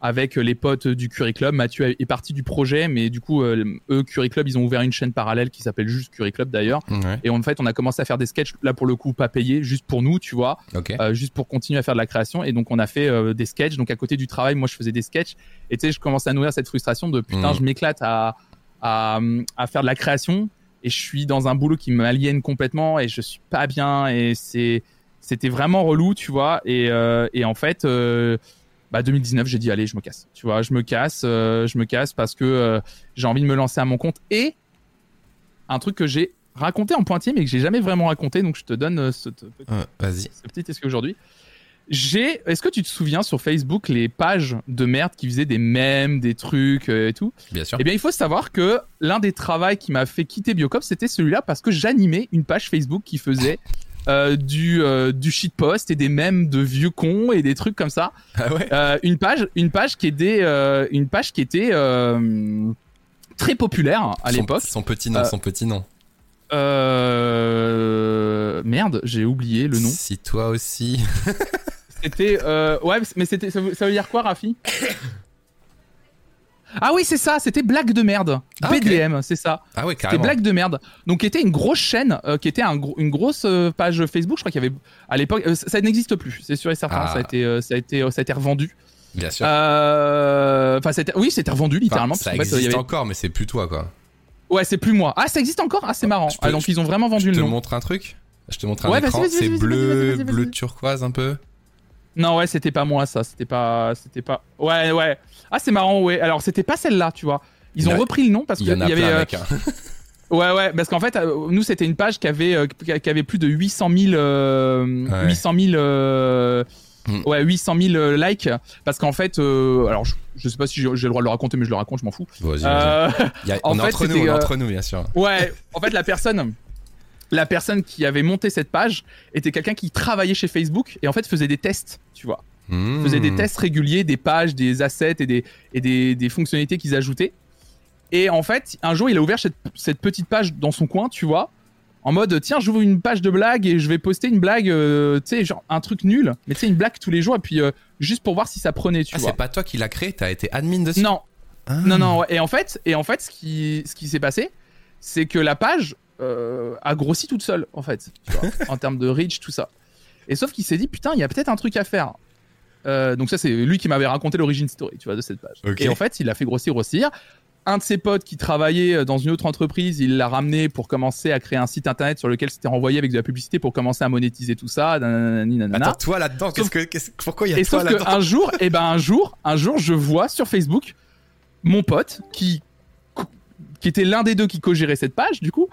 avec les potes du Curry Club. Mathieu est parti du projet, mais du coup, euh, eux, Curry Club, ils ont ouvert une chaîne parallèle qui s'appelle juste Curry Club d'ailleurs. Ouais. Et en fait, on a commencé à faire des sketchs, là pour le coup, pas payés, juste pour nous, tu vois, Ok. euh, juste pour continuer à faire de la création. Et donc, on a fait euh, des sketchs. Donc, à côté du travail, moi, je faisais des sketchs. Et tu sais, je commençais à nourrir cette frustration de putain, Mhm. je m'éclate à, à, à faire de la création et je suis dans un boulot qui m'aliène complètement et je suis pas bien et c'est c'était vraiment relou, tu vois. Et, euh, et en fait, euh, bah 2019, j'ai dit allez, je me casse. Tu vois, je me casse, euh, je me casse parce que euh, j'ai envie de me lancer à mon compte et un truc que j'ai raconté en pointillé mais que j'ai jamais vraiment raconté, donc je te donne euh, ce, petit- Euh, ce petit est-ce qu'aujourd'hui. J'ai, est-ce que tu te souviens sur Facebook les pages de merde qui faisaient des mèmes, des trucs et tout? Bien sûr. Eh bien, il faut savoir que l'un des travaux qui m'a fait quitter Biocop, c'était celui-là parce que j'animais une page Facebook qui faisait euh, du euh, du shitpost et des mèmes de vieux cons et des trucs comme ça. Ah ouais. Euh, une page, une page qui était, euh, une page qui était très populaire à l'époque. Son petit nom, son petit nom. Merde, j'ai oublié le nom. Si toi aussi. C'était ouais, mais c'était ça veut dire quoi, Rafi? Ah oui, c'est ça, c'était blague de merde. Ah. BDM, c'est ça. Ah ouais, C'était carrément. blague de merde. Donc qui était une grosse chaîne, euh, qui était un une grosse euh, page Facebook. Je crois qu'il y avait à l'époque, euh, ça, ça n'existe plus. C'est sûr et certain. Ah. Ça a été, ça a été, ça a été revendu. Bien sûr. Enfin, c'était- oui, c'était revendu littéralement. Enfin, ça parce fait, y existe avait- encore, mais c'est plus toi, quoi. Ouais, c'est plus moi. Ah, ça existe encore? Ah, c'est marrant. Je peux- ah, donc ils ont vraiment vendu Je le te nom. montre un truc? Je te montre un Ouais, écran. C'est bleu, bleu turquoise un peu. Non, ouais, c'était pas moi, ça. C'était pas, c'était pas. Ouais, ouais. Ah, c'est marrant, ouais. Alors, c'était pas celle-là, tu vois. Ils ont repris le nom parce Il qu'il y en a y avait. plein, euh, mec. hein. Ouais, ouais, parce qu'en fait, euh, nous, c'était une page qui avait, euh, qui avait plus de 800 000, euh, Ouais. 800 000, euh, Hmm. ouais, 800 000 euh, likes. Parce qu'en fait, euh, alors, je, je sais pas si j'ai le droit de le raconter, mais je le raconte, je m'en fous. Vas-y, vas-y. Euh, on est entre nous, on est entre nous, bien sûr. ouais, en fait, la personne, la personne qui avait monté cette page était quelqu'un qui travaillait chez Facebook et en fait faisait des tests, tu vois. Mmh. faisait des tests réguliers des pages, des assets et des, et des, des fonctionnalités qu'ils ajoutaient. Et en fait, un jour, il a ouvert cette, cette petite page dans son coin, tu vois, en mode tiens, j'ouvre une page de blague et je vais poster une blague, euh, tu sais, genre un truc nul, mais tu sais, une blague tous les jours et puis euh, juste pour voir si ça prenait, tu Ah, vois. c'est pas toi qui l'as créé, t'as été admin dessus? Non, Ah. non, non. ouais. Et en fait, et en fait, ce qui, ce qui s'est passé, c'est que la page a grossi toute seule, en fait, tu vois, en termes de reach, tout ça. Et sauf qu'il s'est dit, putain, il y a peut-être un truc à faire. Euh, donc ça, c'est lui qui m'avait raconté l'origine story, tu vois, de cette page. Et en fait, il l'a fait grossir, grossir. Un de ses potes qui travaillait dans une autre entreprise, il l'a ramené pour commencer à créer un site internet sur lequel c'était renvoyé avec de la publicité pour commencer à monétiser tout ça. nanana. Attends, toi là-dedans, que, pourquoi il y a Et toi sauf là-dedans qu'un jour, et ben un jour, un jour, je vois sur Facebook mon pote qui, qui était l'un des deux qui co-gérait cette page, du coup,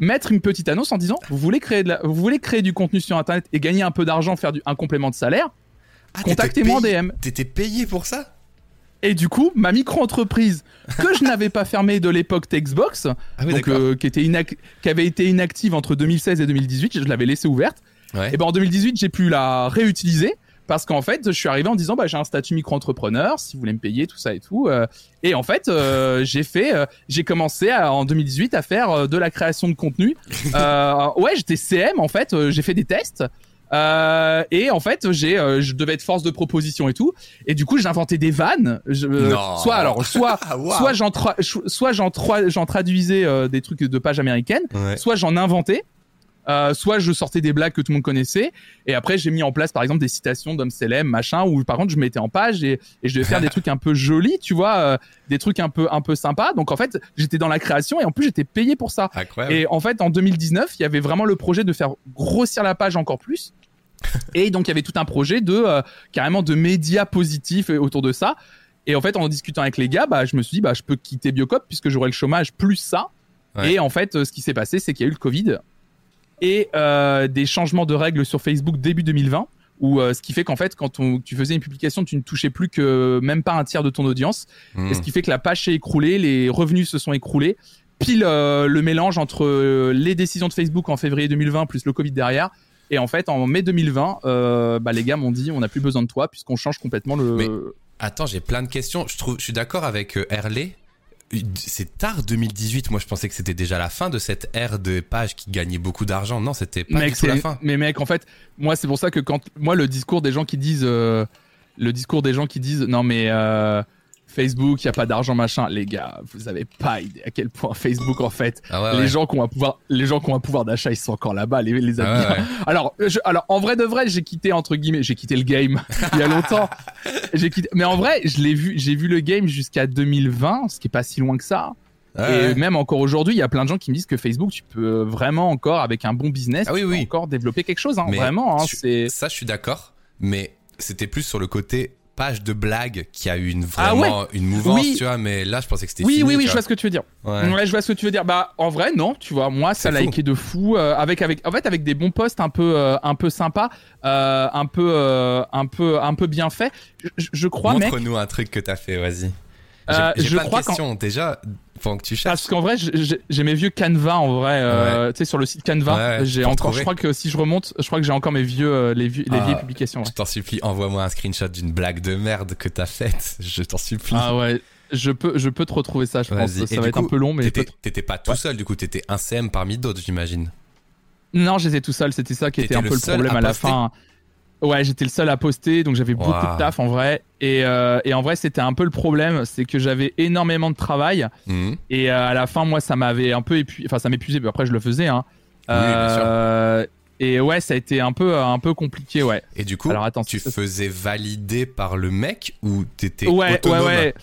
mettre une petite annonce en disant vous voulez créer de la, vous voulez créer du contenu sur Internet et gagner un peu d'argent, faire du, un complément de salaire, Ah, contactez-moi en DM. T'étais payé pour ça? Et du coup, ma micro-entreprise que je n'avais pas fermée de l'époque Textbox, Ah oui, donc d'accord. euh, qui était qui avait été inactive entre 2016 et 2018, je l'avais laissée ouverte. Ouais. Et ben en 2018, j'ai pu la réutiliser parce qu'en fait, je suis arrivé en disant bah j'ai un statut micro-entrepreneur, si vous voulez me payer tout ça et tout. euh, et en fait, euh, j'ai fait, euh, j'ai commencé à- en 2018 à faire de la création de contenu. Ouais, j'étais CM en fait, j'ai fait des tests. Euh, et en fait, j'ai, euh, je devais être force de proposition et tout. Et du coup, j'inventais des vannes. Je, euh, soit alors, soit, Ah, soit j'en, tra- soit j'en, tra- j'en traduisais des trucs de pages américaines Ouais. soit j'en inventais, euh, soit je sortais des blagues que tout le monde connaissait, et après j'ai mis en place par exemple des citations d'hommes célèbres, machin, où par contre je mettais en page et, et je devais faire des trucs un peu jolis, tu vois, euh, des trucs un peu un peu sympas. Donc en fait j'étais dans la création et en plus j'étais payé pour ça. Incroyable. Et en fait en 2019 il y avait vraiment le projet de faire grossir la page encore plus. Et donc il y avait tout un projet de euh, carrément de médias positifs autour de ça. Et en fait en discutant avec les gars, bah je me suis dit bah je peux quitter Biocop puisque j'aurai le chômage plus ça. Ouais. Et en fait, ce qui s'est passé, c'est qu'il y a eu le Covid et euh, des changements de règles sur Facebook début 2020, où euh, ce qui fait qu'en fait, quand on- tu faisais une publication, tu ne touchais plus que même pas un tiers de ton audience, Mmh. et ce qui fait que la page s'est écroulée, les revenus se sont écroulés, pile euh, le mélange entre les décisions de Facebook en février 2020 plus le Covid derrière. Et en fait, en mai 2020, euh, bah, les gars m'ont dit on n'a plus besoin de toi puisqu'on change complètement le. Mais- Attends, j'ai plein de questions. Je trouve, je suis d'accord avec Herley. C'est tard 2018. Moi, je pensais que c'était déjà la fin de cette ère de pages qui gagnaient beaucoup d'argent. Non, c'était pas Mec, du tout la fin. Mais mec, en fait, moi, c'est pour ça que quand moi le discours des gens qui disent, euh, le discours des gens qui disent, non mais euh, Facebook, il y a pas d'argent machin, les gars, vous avez pas idée à quel point Facebook en fait, Ah ouais, les ouais. gens qui ont un pouvoir, les gens qui ont un pouvoir d'achat, ils sont encore là-bas, les, les amis. Ah ouais. Alors, je- alors en vrai de vrai, j'ai quitté entre guillemets, j'ai quitté le game il y a longtemps. J'ai quitté, mais en vrai, je l'ai vu, j'ai vu le game jusqu'à 2020, ce qui est pas si loin que ça. Ouais, Et même encore aujourd'hui, il y a plein de gens qui me disent que Facebook, tu peux vraiment encore, avec un bon business, Ah oui, tu peux oui. encore développer quelque chose. hein. Vraiment, hein, c'est. Ça, je suis d'accord, mais c'était plus sur le côté page de blague qui a eu une Ah vraiment une mouvance, Oui. tu vois. Mais là, je pensais que c'était Oui, fini. oui, oui, je vois ce que tu veux dire. Ouais. Ouais, je vois ce que tu veux dire. Bah, en vrai, non, tu vois, moi, ça fou. likeé de fou, euh, avec, avec, en fait, avec des bons posts un peu, euh, un peu sympas, euh, un peu, un peu, un peu bien fait. Je, je crois, Montre-nous un truc que t'as fait, vas-y. J'ai Euh, j'ai de crois qu'en- questions. Déjà, pendant que tu cherches. Parce qu'en vrai, j'ai- mes vieux Canva en vrai, euh, tu sais sur le site Canva, Ouais, j'ai encore. Je crois que si je remonte, je crois que j'ai encore mes vieux, euh, les, vieux, les Ah. vieilles publications. ouais. Je t'en supplie, envoie-moi un screenshot d'une blague de merde que t'as faite. Je t'en supplie. Ah ouais, je peux, je peux te retrouver ça, je pense. Ça Et va être un peu long, mais T'étais pas tout seul, du coup, t'étais un CM parmi d'autres, j'imagine. non, j'étais tout seul. C'était ça qui était un peu le problème à à, la fin. Ouais, j'étais le seul à poster, donc j'avais beaucoup de taf en vrai. Et, euh, et en vrai, c'était un peu le problème, c'est que j'avais énormément de travail. Mhm. Et euh, à la fin, moi, ça m'avait un peu épuisé. Enfin, ça m'épuisait, mais après, je le faisais. Hein. Oui, bien sûr. Euh, Et ouais, ça a été un peu, un peu compliqué, ouais. Et du coup, Alors, attends, tu faisais valider par le mec ou t'étais Ouais, autonome ouais, ouais.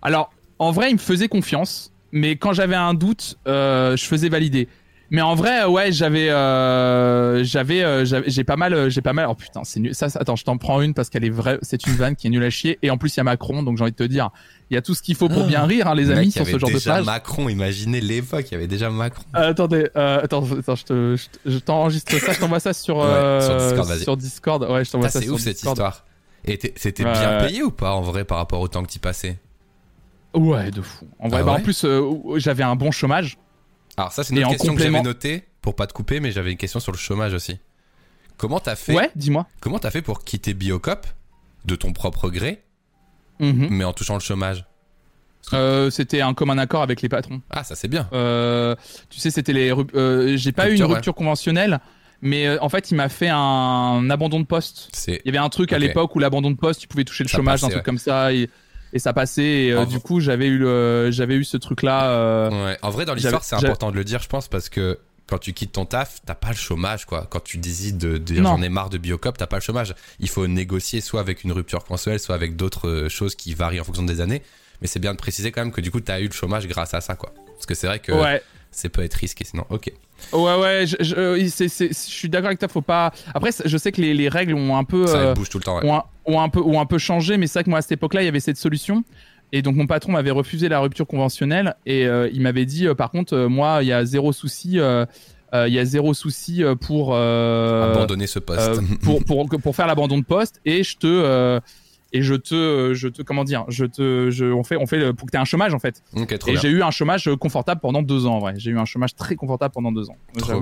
Alors, en vrai, il me faisait confiance, mais quand j'avais un doute, je faisais valider. Mais en vrai, ouais, j'avais, euh, j'avais, euh, j'avais- j'ai pas mal, euh, j'ai pas mal. Oh putain, c'est nul. Ça, ça- attends, je t'en prends une parce qu'elle est vraie. C'est une vanne qui est nulle à chier. Et en plus, il y a Macron, donc j'ai envie de te dire, il y a tout ce qu'il faut pour bien rire, hein, les Le amis, il y sur ce genre de déjà page. Macron, imaginez l'époque, il y avait déjà Macron. Euh, attendez, euh, attends, attends, je te, je te- je t'enregistre ça, je t'envoie ça sur, Ouais, sur Discord, vas-y. sur Discord. Ouais, je t'envoie Ça, ça c'est ouf cette Discord. histoire. Et c'était bien payé ou pas en vrai par rapport au temps que t'y passais? Ouais, de fou. En vrai, Ah bah, en plus, euh, j'avais un bon chômage. Alors ça, c'est une autre question que j'avais notée pour pas te couper, mais j'avais une question sur le chômage aussi. Comment t'as fait Ouais, dis-moi. Comment t'as fait pour quitter Biocop de ton propre gré, Mhm. mais en touchant le chômage? Euh, c'était un commun accord avec les patrons. Ah, ça c'est bien. Euh, tu sais, c'était les. euh, J'ai pas eu une Rupture, ouais. conventionnelle, mais euh, en fait, il m'a fait un abandon de poste. Il y avait un truc à l'époque où l'abandon de poste, tu pouvais toucher le Ça chômage, un truc ouais. comme ça, et, et ça passait. Et euh, du coup, j'avais eu, le, j'avais eu ce truc-là. euh, Ouais. En vrai, dans l'histoire, c'est important de le dire, je pense, parce que quand tu quittes ton taf, t'as pas le chômage, quoi. Quand tu décides de, de dire j'en ai marre de Biocop, t'as pas le chômage. Il faut négocier soit avec une rupture consensuelle, soit avec d'autres euh, choses qui varient en fonction des années. Mais c'est bien de préciser quand même que du coup, t'as eu le chômage grâce à ça, quoi. Parce que c'est vrai que Ouais, c'est peut être risqué sinon. Ok. ouais, ouais. Je, suis d'accord avec toi. Faut pas. Après, je sais que les, les règles ont un peu. Ça euh, bouge tout le temps, ouais. ont un, ont un peu ont un peu changé mais c'est vrai que moi à cette époque-là il y avait cette solution. Et donc mon patron m'avait refusé la rupture conventionnelle. Et euh, il m'avait dit euh, par contre euh, moi il y a zéro souci il y a zéro souci pour Abandonner ce poste. pour, pour pour faire l'abandon de poste. Et je te et je te je te comment dire je te je on fait on fait le- pour que tu aies un chômage en fait. Et j'ai eu un chômage confortable pendant deux ans vrai. J'ai eu un chômage très confortable pendant deux ans.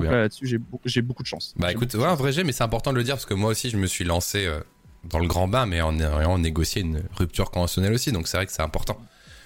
Là-dessus j'ai beaucoup j'ai beaucoup de chance. Bah écoute, ouais, un vrai mais c'est important de le dire parce que moi aussi, je me suis lancé dans le grand bain, mais en ayant négocié une rupture conventionnelle aussi. Donc c'est vrai que c'est important.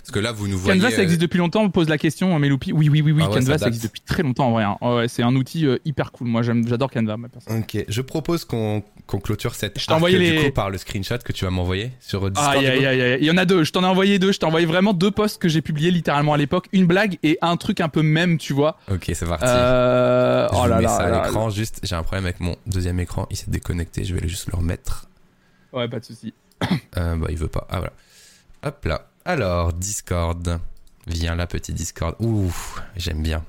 Parce que là, vous nous voyez. Canva, ça euh, existe depuis longtemps. On pose la question, Meloupi. Oui, oui, oui, oui. Ah ouais, Canva, ça existe depuis très longtemps en vrai. hein. Ouais, c'est un outil euh, hyper cool. Moi, j'adore Canva. moi, perso. Ok, je propose qu'on clôture cette Je du les- coup par le screenshot que tu vas m'envoyer sur euh, Discord. Du coup. aïe, aïe. Il y en a deux. Je t'en ai envoyé deux. Je t'ai envoyé vraiment deux posts que j'ai publiés littéralement à l'époque. Une blague et un truc un peu même, tu vois. Ok, c'est parti. Euh... je Oh là mets là. ça à là l'écran. Juste, j'ai un problème avec mon deuxième écran. Il s'est déconnecté. Je vais juste le remettre. Ouais, pas de souci. Euh, bah, il veut pas. Ah voilà. Hop là. Alors, Discord. Viens là, petit Discord. Ouh, j'aime bien.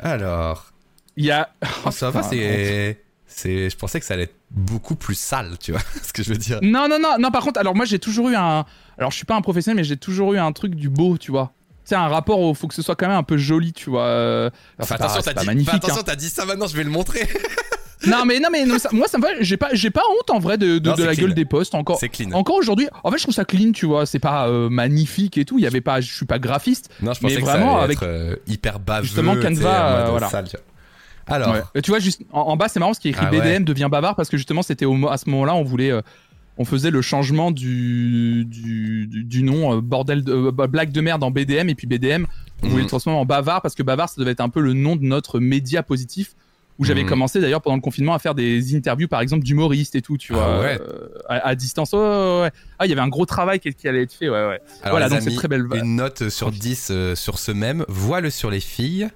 Alors, Il y a. oh, ça va, c'est. C'est, je pensais que ça allait être beaucoup plus sale, tu vois ce que je veux dire. Non, non, non, non. Par contre, alors moi, j'ai toujours eu un. Alors, je suis pas un professionnel, mais j'ai toujours eu un truc du beau, tu vois. Tu sais, un rapport au. Faut que ce soit quand même un peu joli, tu vois. Euh, c'est pas- attention, c'est t'as dit, hein. attention, t'as dit ça maintenant, je vais le montrer. Non mais non mais non, ça- moi ça me. J'ai pas j'ai pas honte en vrai de, de, Non, de c'est la clean. gueule des postes encore. C'est clean. Encore aujourd'hui, en fait je trouve ça clean, tu vois. C'est pas euh, magnifique et tout. Il y avait pas, je suis pas graphiste. Non, je Mais pensais que vraiment, ça allait avec- être euh, hyper baveux. Justement, Canva, euh, voilà. sale, tu. Alors, Ouais. Tu vois juste en, en bas c'est marrant ce qui est écrit Ah ouais. BDM devient bavard parce que justement c'était à ce moment-là on voulait euh, on faisait le changement du, du, du, du nom euh, bordel de, euh, bah, blague de merde en BDM et puis BDM on voulait Mhm. le transformer en bavard parce que bavard ça devait être un peu le nom de notre média positif où j'avais Mhm. commencé d'ailleurs pendant le confinement à faire des interviews par exemple d'humoristes et tout tu Ah vois ouais. euh, à, à distance Ouais, ouais, ouais. ah il y avait un gros travail qui, qui allait être fait ouais ouais Alors, voilà donc c'est très belle Une note sur 10 euh, sur ce même. Voile sur les filles.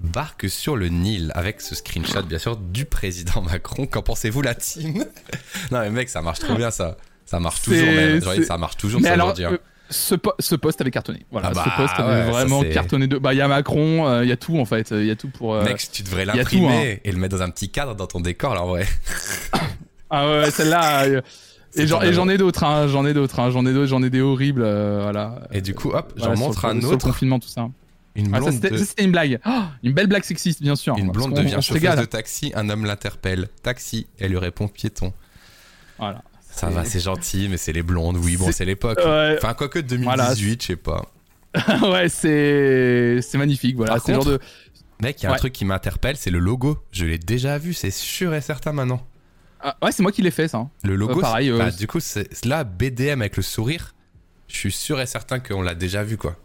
Barque sur le Nil avec ce screenshot bien sûr du président Macron. Qu'en pensez-vous la team? Non mais mec ça marche trop bien ça. Ça marche toujours même. Genre, ça marche toujours mais ça alors aujourd'hui, hein. euh, ce, po- ce poste avait cartonné voilà Ah bah, ce poste avait ouais, vraiment cartonné de bah il y a Macron euh, il y a tout en fait il y a tout pour euh, Mec, tu devrais l'imprimer et le mettre dans un petit cadre dans ton décor là en vrai. Ah ouais, celle-là. euh, Et j'en, et j'en ai d'autres, hein, j'en ai d'autres, hein, j'en ai d'autres, j'en ai des horribles, euh, voilà. Et du coup hop, j'en Voilà, montre un autre. confinement, tout ça. Une Ah, blonde, c'était, de- ça, c'était une blague. Oh, une belle blague sexiste, bien sûr. une blonde devient chauffeuse de taxi. Un homme l'interpelle. Taxi. Elle lui répond piéton. Voilà. Ça va, c'est gentil, mais c'est les blondes. Oui, bon, C'est- l'époque. Ouais, Enfin, quoique 2018, Voilà. je sais pas. ouais, c'est, c'est magnifique, voilà. C'est genre de. Mec, il y a un truc qui m'interpelle, c'est le logo. Je l'ai déjà vu, c'est sûr et certain maintenant. Ah, ouais, c'est moi qui l'ai fait, ça. Le logo, Euh, pareil, euh, bah, du coup, c'est là, BDM avec le sourire. Je suis sûr et certain qu'on l'a déjà vu, quoi.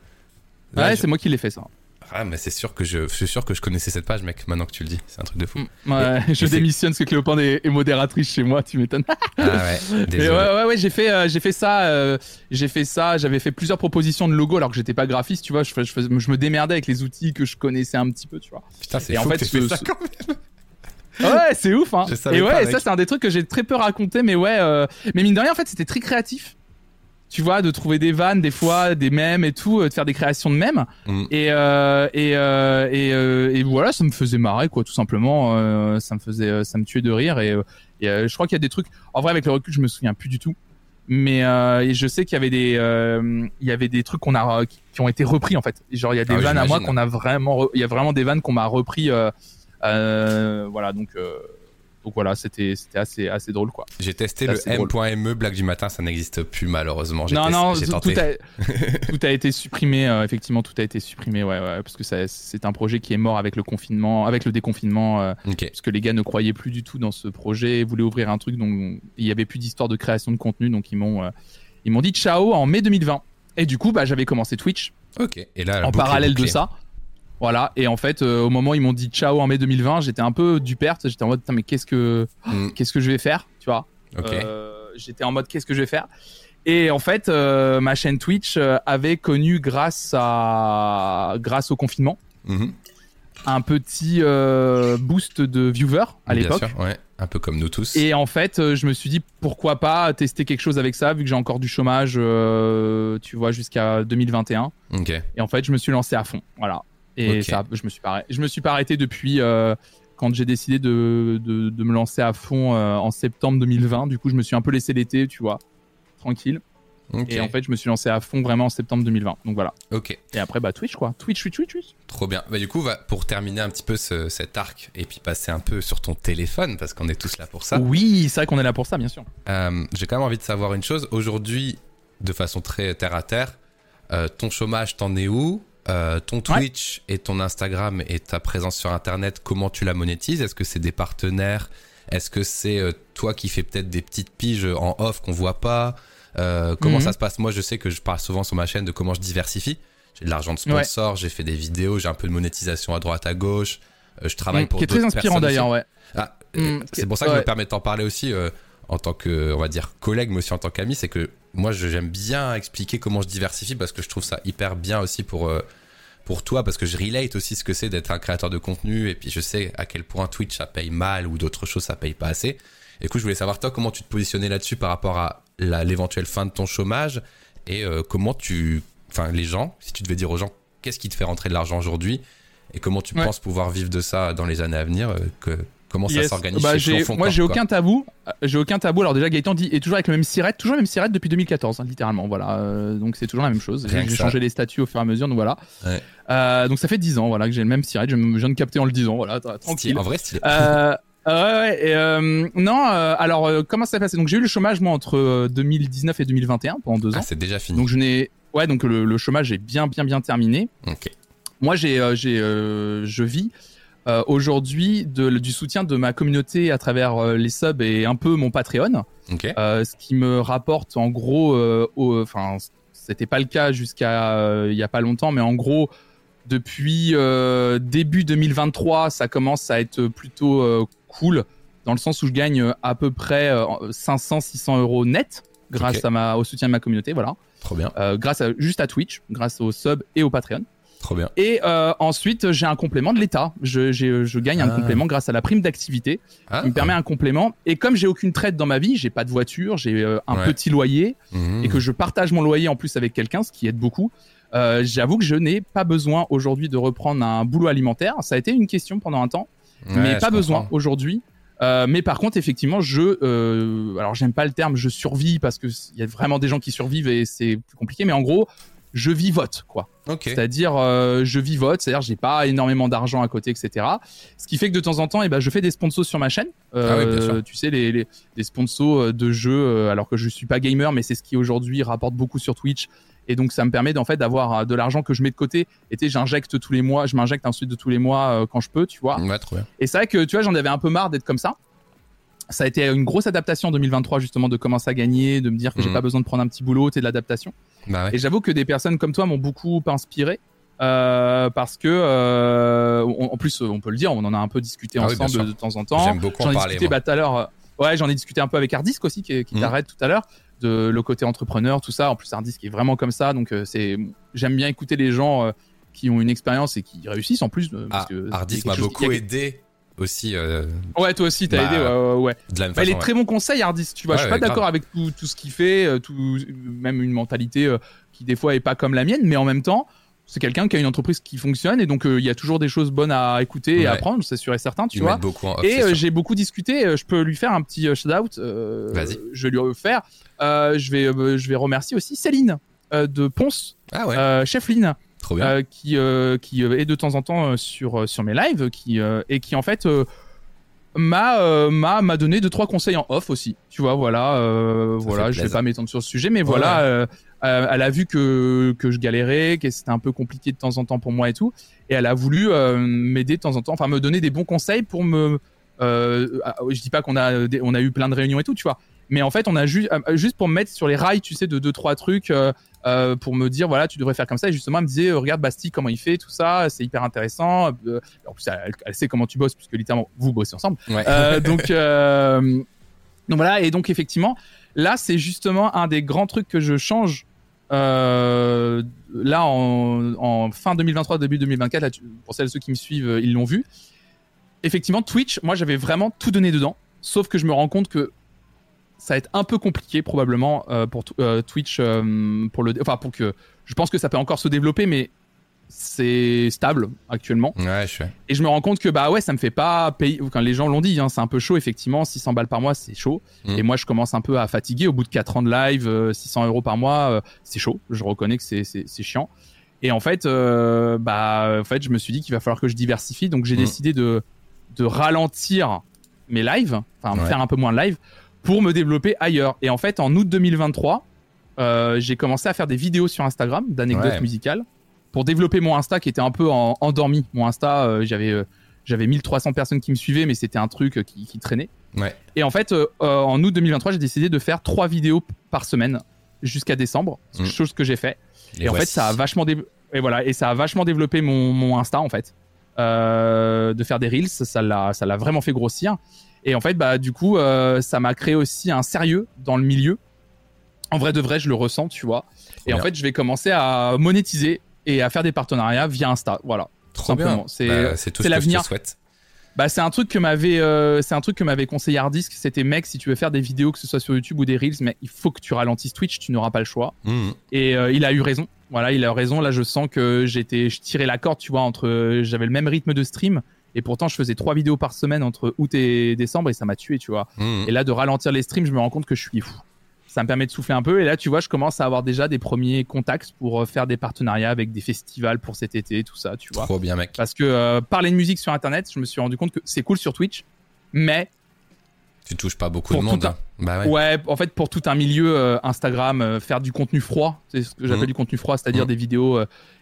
Là, ouais, je- c'est moi qui l'ai fait, ça. Ah, mais c'est sûr que je, je suis sûr que je connaissais cette page, mec. Maintenant que tu le dis, c'est un truc de fou. Mm, Ouais, je et démissionne parce que Cléopâtre est, est modératrice chez moi, tu m'étonnes. Ah ouais, Mais désolé. ouais, ouais, ouais, j'ai fait, euh, j'ai fait ça, euh, j'ai fait ça, j'avais fait plusieurs propositions de logo alors que j'étais pas graphiste, tu vois, je, je, me démerdais avec les outils que je connaissais un petit peu, tu vois. Putain, c'est en fait, que fait ce- ça quand même. Ouais, c'est ouf, hein. Et pas, ouais, mec. ça c'est un des trucs que j'ai très peu raconté, mais ouais, euh, mais mine de rien, en fait, c'était très créatif. Tu vois, de trouver des vannes, des fois, des mèmes et tout, euh, de faire des créations de mèmes. Mm. Et, euh, et, euh, et, euh, et voilà, ça me faisait marrer, quoi, tout simplement. euh, ça me faisait, ça me tuait de rire. Et, et, je crois qu'il y a des trucs. En vrai, avec le recul, je me souviens plus du tout. Mais euh, et je sais qu'il y avait des, euh, il y avait des trucs qu'on a, qui, qui ont été repris en fait. Genre il y a des Ah vannes à moi qu'on a vraiment, il y a vraiment des vannes qu'on m'a repris. Euh, euh, voilà, donc. Euh, donc voilà, c'était assez assez drôle quoi. J'ai testé le. M.me, blague du matin, ça n'existe plus malheureusement. Non testé- non, tout, tenté. tout a, tout a été supprimé. euh, effectivement, tout a été supprimé. Ouais ouais, parce que c'est un projet qui est mort avec le confinement, avec le déconfinement. euh, parce que les gars ne croyaient plus du tout dans ce projet, voulaient ouvrir un truc donc il y avait plus d'histoire de création de contenu, donc ils m'ont euh, ils m'ont dit ciao en mai 2020. Et du coup, bah j'avais commencé Twitch Ok. Et là, en parallèle de ça. Voilà, et en fait, euh, au moment où ils m'ont dit ciao en mai 2020, j'étais un peu du perte. J'étais en mode, mais qu'est-ce que, Mm. qu'est-ce que je vais faire, tu vois? Euh, J'étais en mode, qu'est-ce que je vais faire? Et en fait, euh, ma chaîne Twitch avait connu, grâce à, grâce au confinement, Mhm. un petit boost de viewers à Bien l'époque. sûr, ouais. Un peu comme nous tous. Et en fait, je me suis dit pourquoi pas tester quelque chose avec ça, vu que j'ai encore du chômage, tu vois, jusqu'à 2021. Ok. Et en fait, je me suis lancé à fond. Voilà. Et ça, je me suis pas, je me suis pas arrêté depuis euh, quand j'ai décidé de, de, de me lancer à fond euh, en septembre 2020. Du coup, je me suis un peu laissé l'été, tu vois, tranquille. Et en fait, je me suis lancé à fond vraiment en septembre 2020. Donc voilà. Ok. Et après, bah Twitch quoi. Twitch, Twitch, Twitch, Twitch. Trop bien. Bah, du coup, va, pour terminer un petit peu ce- cet arc et puis passer un peu sur ton téléphone, parce qu'on est tous là pour ça, Oui, c'est vrai qu'on est là pour ça, bien sûr. euh, j'ai quand même envie de savoir une chose. Aujourd'hui, de façon très terre à terre, euh, ton chômage, t'en es où? Euh, ton Twitch et ton Instagram et ta présence sur Internet, comment tu la monétises? Est-ce que c'est des partenaires? Est-ce que c'est euh, toi qui fais peut-être des petites piges en off qu'on voit pas? Euh, Comment Mhm. ça se passe? Moi, je sais que je parle souvent sur ma chaîne de comment je diversifie. J'ai de l'argent de sponsor, j'ai fait des vidéos, j'ai un peu de monétisation à droite à gauche. Je travaille Mm, pour qui est très inspirant d'ailleurs, ouais. Ah, Mm, c'est pour ça que je ouais. me permets de t'en parler aussi euh, en tant que, on va dire, collègue, mais aussi en tant qu'ami. C'est que moi, je- j'aime bien expliquer comment je diversifie parce que je trouve ça hyper bien aussi pour, euh, pour toi, parce que je relate aussi ce que c'est d'être un créateur de contenu et puis je sais à quel point Twitch ça paye mal ou d'autres choses ça paye pas assez. Et coup, je voulais savoir toi comment tu te positionnais là-dessus par rapport à l'éventuelle fin de ton chômage et euh, comment tu, enfin, les gens, si tu devais dire aux gens qu'est-ce qui te fait rentrer de l'argent aujourd'hui et comment tu Ouais. penses pouvoir vivre de ça dans les années à venir, euh, que, comment ça s'organise Bah, chez Moi, j'ai aucun tabou. Euh, J'ai aucun tabou. Alors déjà, Gaëtan dit est toujours avec le même sirette, toujours le même sirette depuis 2014, hein, littéralement. Voilà. Euh, donc c'est toujours la même chose. J'ai changé les statuts au fur et à mesure. Donc voilà. Ouais. Euh, donc ça fait 10 ans, voilà, que j'ai le même sirette. Je me- viens de capter en le disant. Voilà, tra- tranquille. En vrai, stylé. Euh, ouais, et, non, alors comment ça s'est passé? Donc j'ai eu le chômage moi entre euh, 2019 et 2021 pendant deux Ah, ans. c'est déjà fini. Donc je n'ai, ouais, donc le, le chômage est bien, bien, bien terminé. Ok. Moi j'ai, j'ai, je vis euh, aujourd'hui du soutien de ma communauté à travers euh, les subs et un peu mon Patreon. Euh, ce qui me rapporte en gros, enfin, c'était pas le cas jusqu'à il y a pas longtemps, mais en gros, depuis début 2023, ça commence à être plutôt cool dans le sens où je gagne à peu près 500-600 euros net grâce à ma, au soutien de ma communauté, voilà. Trop bien. grâce à, juste à Twitch, grâce au sub et au Patreon. Trop bien. Et euh, ensuite, j'ai un complément de l'État. Je, je, gagne un ah. complément grâce à la prime d'activité ah. qui me permet un complément. Et comme j'ai aucune traite dans ma vie, j'ai pas de voiture, j'ai euh, un petit loyer mmh. et que je partage mon loyer en plus avec quelqu'un, ce qui aide beaucoup. Euh, j'avoue que je n'ai pas besoin aujourd'hui de reprendre un boulot alimentaire. Ça a été une question pendant un temps, mais pas besoin aujourd'hui. mais par contre, effectivement, je, alors j'aime pas le terme, je survis parce que il y a vraiment des gens qui survivent et c'est plus compliqué. Mais en gros, je vivote quoi. C'est-à-dire euh, je vivote, c'est-à-dire j'ai pas énormément d'argent à côté, etc. Ce qui fait que de temps en temps, eh ben, je fais des sponsors sur ma chaîne. Euh, ah tu sais les, les, les, sponsors euh, de jeux, alors que je suis pas gamer, mais c'est ce qui aujourd'hui rapporte beaucoup sur Twitch. Et donc ça me permet d'en fait d'avoir de l'argent que je mets de côté. Et tu j'injecte tous les mois, je m'injecte ensuite de tous les mois quand je peux, tu vois. Et c'est vrai que tu vois, j'en avais un peu marre d'être comme ça ça a été une grosse adaptation en 2023 justement de commencer à gagner, de me dire que j'ai mhm. pas besoin de prendre un petit boulot, c'est de l'adaptation. Bah Et j'avoue que des personnes comme toi m'ont beaucoup inspiré. Euh, parce que euh, en plus on peut le dire on en a un peu discuté ah ensemble de temps en temps j'aime beaucoup en parler discuté, bah, tout à l'heure euh, ouais j'en ai discuté un peu avec Hardisk aussi qui, qui mhm. t'arrête tout à l'heure de le côté entrepreneur tout ça en plus Hardisk est vraiment comme ça donc c'est j'aime bien écouter les gens qui ont une expérience et qui réussissent en plus parce ah, Hardisk m'a beaucoup aidé aussi. Euh, ouais, toi aussi, t'as bah, aidé. Ouais, ouais. De la même bah, il est très bon conseil, Hardis. Tu vois, je suis pas d'accord avec tout, tout, ce qu'il fait, euh, tout, même une mentalité euh, qui des fois est pas comme la mienne, mais en même temps, c'est quelqu'un qui a une entreprise qui fonctionne et donc il y a toujours des choses bonnes à écouter et à apprendre, c'est sûr et certain, tu vois. Beaucoup et j'ai beaucoup discuté. je peux lui faire un petit shout out. Vas-y. Je vais lui refaire. je vais, je vais remercier aussi Céline de Ponce, ah ouais. chef Line euh, qui euh, qui euh, est de temps en temps sur sur mes lives, qui et qui en fait m'a m'a m'a donné deux trois conseils en off aussi. Tu vois, voilà, voilà, je vais pas m'étendre sur ce sujet, mais voilà, elle a vu que que je galérais, que c'était un peu compliqué de temps en temps pour moi et tout, et elle a voulu m'aider de temps en temps, enfin me donner des bons conseils pour me je dis pas qu'on a on a eu plein de réunions et tout, tu vois, mais en fait on a juste juste pour me mettre sur les rails, tu sais, de deux trois trucs. Euh, pour me dire voilà tu devrais faire comme ça. Et justement elle me disait euh, regarde Basti comment il fait tout ça c'est hyper intéressant. Euh, en plus elle, sait comment tu bosses puisque littéralement vous bossez ensemble. Donc donc voilà et donc effectivement là c'est justement un des grands trucs que je change là en, fin 2023 début 2024 pour celles ceux qui me suivent ils l'ont vu. Effectivement Twitch moi j'avais vraiment tout donné dedans sauf que je me rends compte que ça va être un peu compliqué probablement euh, pour euh, Twitch euh, pour le enfin pour que je pense que ça peut encore se développer mais c'est stable actuellement. Ouais, je et je me rends compte que bah ouais ça me fait pas payer quand les gens l'ont dit hein, c'est un peu chaud effectivement 600 balles par mois c'est chaud. Mm. et moi je commence un peu à fatiguer. Au bout de 4 ans de live 600 euros par mois c'est chaud. Je reconnais que c'est c'est chiant. Et en fait bah en fait je me suis dit qu'il va falloir que je diversifie. Donc j'ai mm. décidé de de ralentir mes lives enfin faire un peu moins de live pour me développer ailleurs. Et en fait, en août 2023, euh, j'ai commencé à faire des vidéos sur Instagram d'anecdotes musicales pour développer mon Insta qui était un peu endormi. Mon Insta, euh, j'avais euh, j'avais 1300 personnes qui me suivaient, mais c'était un truc qui, traînait. Et en fait, en août 2023, j'ai décidé de faire trois vidéos par semaine jusqu'à décembre, mm. chose que j'ai fait. Et, en fait, ça a vachement et voilà, et ça a vachement développé mon, mon Insta en fait. de faire des reels, ça l'a ça l'a vraiment fait grossir. Et en fait, bah, du coup, euh, ça m'a créé aussi un sérieux dans le milieu. En vrai de vrai, je le ressens, tu vois. et en fait, je vais commencer à monétiser et à faire des partenariats via Insta. Voilà. Trop simplement. C'est bah, tout ce l'avenir. Bah, c'est un truc que m'avait, euh, c'est un truc que m'avait conseillé Hardisk. C'était mec, si tu veux faire des vidéos, que ce soit sur YouTube ou des reels, mais il faut que tu ralentisses Twitch, tu n'auras pas le choix. Mmh. Et euh, il a eu raison. Voilà, il a eu raison. Là, je sens que j'étais, je tirais la corde, tu vois, entre, j'avais le même rythme de stream, et pourtant, je faisais trois vidéos par semaine entre août et décembre et ça m'a tué, tu vois. Mmh. Et là, de ralentir les streams, je me rends compte que je suis fou. Ça me permet de souffler un peu. Et là, tu vois, je commence à avoir déjà des premiers contacts pour euh, faire des partenariats avec des festivals pour cet été, tout ça, tu vois. Trop bien, mec. Parce que euh, parler de musique sur Internet, je me suis rendu compte que c'est cool sur Twitch, mais tu touches pas beaucoup de monde. Hein. Bah ouais. en fait, pour tout un milieu euh, Instagram, faire du contenu froid, c'est ce que j'appelle mmh. du contenu froid, c'est-à-dire mmh. des vidéos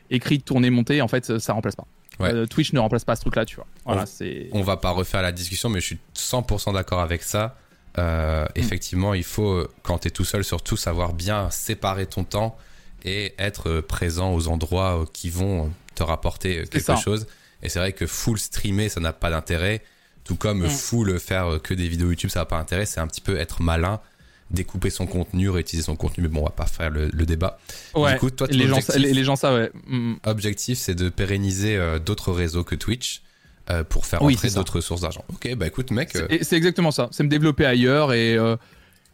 écrites, tournées, montées, en fait, ça remplace pas. Ouais. Euh, Twitch ne remplace pas ce truc-là, tu vois. Voilà, On- c'est. On va pas refaire la discussion, mais je suis 100% d'accord avec ça. Euh, Effectivement, il faut, euh, quand tu es tout seul, surtout savoir bien séparer ton temps et être présent aux endroits qui vont te rapporter quelque ça. chose. Et c'est vrai que full streamer, ça n'a pas d'intérêt. Tout comme Mm. full faire que des vidéos YouTube, ça n'a pas d'intérêt. C'est un petit peu être malin, découper son contenu, réutiliser son contenu. Mais bon, on va pas faire le, le débat. Ouais. Du coup, toi, ton les, gens, objectif- les, les gens, ça, ouais. Mm. objectif, c'est de pérenniser euh, d'autres réseaux que Twitch euh, pour faire entrer d'autres sources d'argent. Ok, bah écoute, mec. euh, C'est- C'est exactement ça. C'est me développer ailleurs et, euh,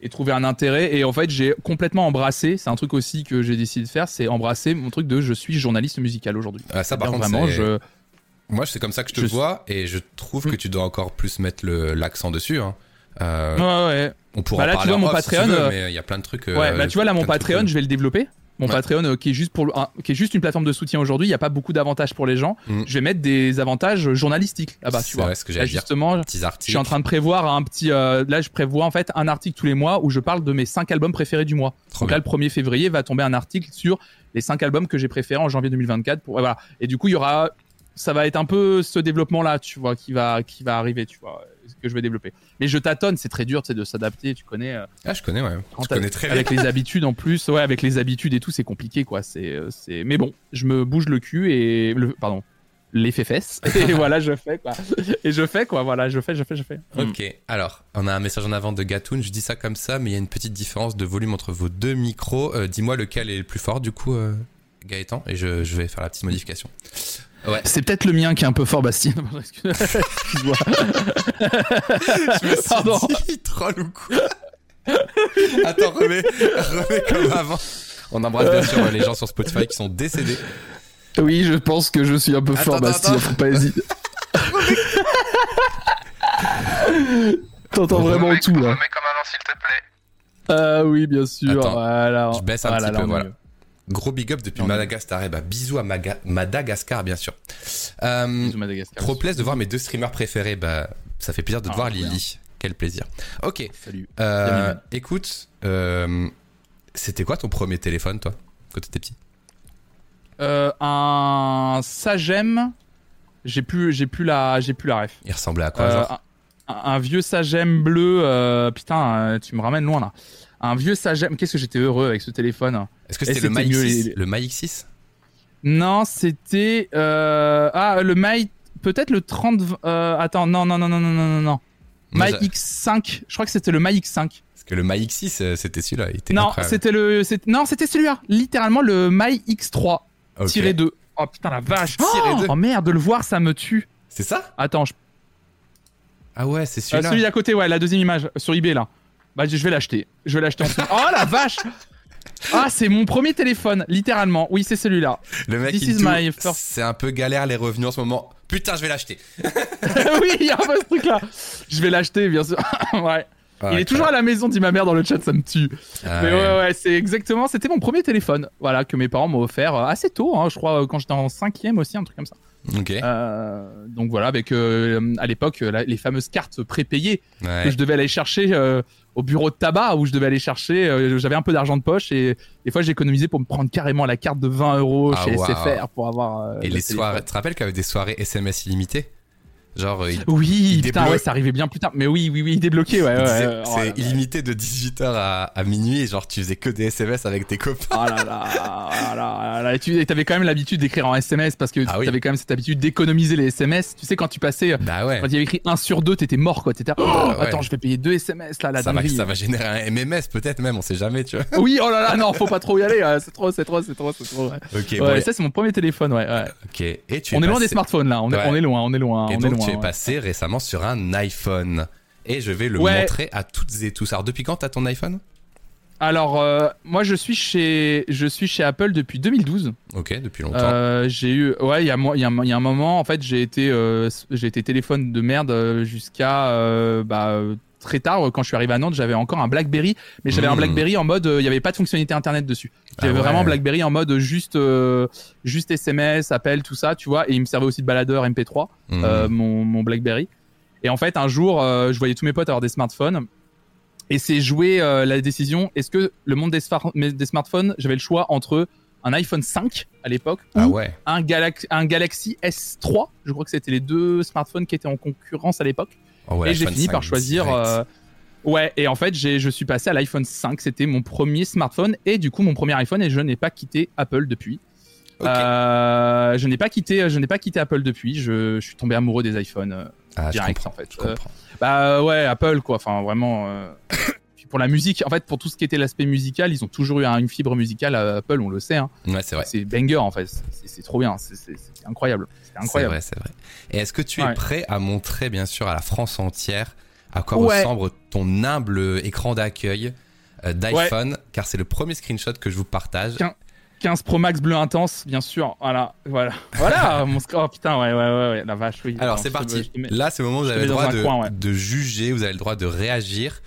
et trouver un intérêt. Et en fait, j'ai complètement embrassé. C'est un truc aussi que j'ai décidé de faire. C'est embrasser mon truc de je suis journaliste musical aujourd'hui. ah, ça, par contre, vraiment, je. moi, c'est comme ça que je te je- vois et je trouve que Mm. tu dois encore plus mettre l'accent dessus. hein. Euh, Ouais, ouais. On pourra Bah là, en tu parler vois, mon off, si tu Patreon, euh, mais il y a plein de trucs. euh, Ouais, bah tu vois là mon Patreon, je vais le développer. Mon Ouais. Patreon qui est juste pour qui est juste une plateforme de soutien aujourd'hui, il y a pas beaucoup d'avantages pour les gens. Mm. Je vais mettre des avantages journalistiques là-bas, tu vois. vrai, ce que Là, justement, je suis en train de prévoir un petit là je prévois en fait un article tous les mois où je parle de mes 5 albums préférés du mois. Trop Donc là le 1er février va tomber un article sur les 5 albums que j'ai préférés en janvier 2024 pour voilà. Et du coup, il y aura ça va être un peu ce développement là, tu vois, qui va qui va arriver, tu vois, que je vais développer. Mais je tâtonne, c'est très dur, c'est de s'adapter, tu connais euh, Ah, je connais, ouais. quand Je connais très bien. avec les habitudes en plus, ouais, avec les habitudes et tout, c'est compliqué quoi. C'est, euh, c'est. Mais bon, je me bouge le cul et le, pardon, l'effet fesses et voilà, je fais quoi. Et je fais quoi, voilà, je fais, je fais, je fais. Ok, alors, on a un message en avant de Gatoun. Je dis ça comme ça, mais il y a une petite différence de volume entre vos deux micros. Euh, Dis-moi lequel est le plus fort, du coup, euh, Gaëtan, et je, je vais faire la petite modification. Ouais. C'est peut-être le mien qui est un peu fort, Bastien. Excuse-moi. Je me suis Pardon. dit, troll ou quoi? Attends, remets, remets comme avant. On embrasse bien sûr les gens sur Spotify qui sont décédés. Oui, je pense que je suis un peu fort, Attends, Bastien, attends. Faut pas hésiter. T'entends vraiment Remets- tout là. Remets comme avant, s'il te plaît. Ah oui, bien sûr. Attends, voilà. je baisse un Voilà, petit là, peu, voilà. mieux. Gros big up depuis Madagascar. Eh bah, bisous à Maga- Madagascar, bien sûr. Euh, Bisous, Madagascar. trop plaisir de voir mes deux streamers préférés. Bah, ça fait plaisir de te Ah, voir, bien. Lily. Quel plaisir. Ok. Salut. Euh, écoute, euh, c'était quoi ton premier téléphone, toi, quand t'étais petit? Euh, un Sagem. J'ai plus, j'ai plus la, j'ai plus la ref. Il ressemblait à quoi, Euh, genre? un, un vieux Sagem bleu. euh, putain, tu me ramènes loin là un vieux Sagem. Qu'est-ce que j'étais heureux avec ce téléphone. Hein. Est-ce que c'était le My X6 Non, c'était euh, ah le My peut-être le 30 euh, attends non non non non non non non. My X5, je crois que c'était le My X5. Parce que le My X6 euh, c'était celui-là, était Non, c'était le non, c'était celui-là, littéralement le My X3 tiré 2. Oh putain la vache. Oh, oh, merde, de le voir ça me tue. C'est ça? Attends, je... Ah ouais, c'est celui-là. Euh, celui d'à côté, ouais, la deuxième image sur eBay là. Bah, je vais l'acheter. Je vais l'acheter. Oh la vache Ah, c'est mon premier téléphone, littéralement. Oui, c'est celui-là. le mec, This is my first- c'est un peu galère les revenus en ce moment. Putain, je vais l'acheter. oui, il y a un peu ce truc là. Je vais l'acheter, bien sûr. ouais. il est toujours à la maison, dit ma mère dans le chat, ça me tue. Ah Mais ouais. ouais, ouais, c'est exactement. C'était mon premier téléphone, voilà, que mes parents m'ont offert euh, assez tôt, hein, je crois, euh, quand j'étais en cinquième aussi, un truc comme ça. Ok. Euh, donc voilà, avec euh, à l'époque les fameuses cartes prépayées Ouais. que je devais aller chercher euh, au bureau de tabac où je devais aller chercher. euh, J'avais un peu d'argent de poche et des fois j'ai économisé pour me prendre carrément la carte de 20 euros Ah, chez. SFR pour avoir. euh, Et le les soirées, tu te rappelles qu'il y avait des soirées SMS illimitées? Genre, euh, il, Oui, il putain, ouais, ça arrivait bien plus tard. Mais oui, oui, oui, débloqué, ouais, il ouais. Oh c'est là. illimité de 18h à, à minuit et genre tu faisais que des SMS avec tes copains. Oh là là, oh là là là. Et tu avais quand même l'habitude d'écrire en SMS parce que Ah tu oui. avais quand même cette habitude d'économiser les SMS. Tu sais, quand tu passais, Bah ouais. quand il y avait écrit 1 sur 2, t'étais mort quoi. T'étais, oh, ouais. attends, je vais payer 2 SMS là, la Ça va, ça va générer un MMS peut-être même, on sait jamais, tu vois. Oui, oh là là, non, faut pas trop y aller. ouais, C'est trop, c'est trop, c'est trop, c'est trop. Ouais, Ok, Ouais, bon, ça c'est mon premier téléphone, ouais. ok. Et tu es On est loin des smartphones là, on est, on est loin, on est loin, Et on donc tu es ouais. passé récemment sur un iPhone. Et je vais le Ouais. montrer à toutes et tous. Alors depuis quand t'as ton iPhone? Alors, euh, moi je suis chez, je suis chez Apple depuis 2012. Ok, depuis longtemps. Euh, j'ai eu, ouais, il y a, y, un- il y a un moment, en fait, j'ai été, euh, j'ai été téléphone de merde jusqu'à, bah, très tard. euh, Quand je suis arrivé à Nantes, j'avais encore un BlackBerry, mais j'avais un Mmh. BlackBerry en mode, euh, il y avait pas de fonctionnalité internet dessus. Ah J'avais ouais. vraiment BlackBerry en mode juste, euh, juste SMS, appel, tout ça, tu vois. Et il me servait aussi de baladeur MP3. Mhm. euh, mon, mon BlackBerry. Et en fait, un jour, je voyais tous mes potes avoir des smartphones. Et c'est joué euh, la décision est-ce que le monde des, smartphones, j'avais le choix entre un iPhone 5 à l'époque Ah ou ouais. un, Galaxy, un Galaxy S3. Je crois que c'était les deux smartphones qui étaient en concurrence à l'époque. Oh ouais, et j'ai fini 5 par choisir. euh, Ouais, et en fait, je suis passé à l'iPhone 5. C'était mon premier smartphone et du coup mon premier iPhone et je n'ai pas quitté Apple depuis. Euh, je n'ai pas quitté, je n'ai pas quitté Apple depuis. Je, je suis tombé amoureux des iPhones. euh, Ah, je direct, comprends. en fait. Bah ouais, Apple quoi. Enfin vraiment. puis pour la musique, en fait, pour tout ce qui était l'aspect musical, ils ont toujours eu un- une fibre musicale. à Apple, on le sait. Hein. Ouais, c'est vrai. C'est banger en fait. C'est, trop bien. C'est, c'est- c'est incroyable. C'est vrai, c'est vrai. Et est-ce que tu es Ouais. prêt à montrer, bien sûr, à la France entière à quoi Ouais. ressemble ton humble écran d'accueil euh, d'iPhone? Car c'est le premier screenshot que je vous partage. Tiens. 15 Pro Max bleu intense, bien sûr. Voilà, voilà, voilà. mon sc- oh putain, ouais, ouais, ouais, ouais, la vache, oui. Alors c'est parti. te Là, c'est le moment où vous avez le droit de, coin, ouais. de juger, vous avez le droit de réagir.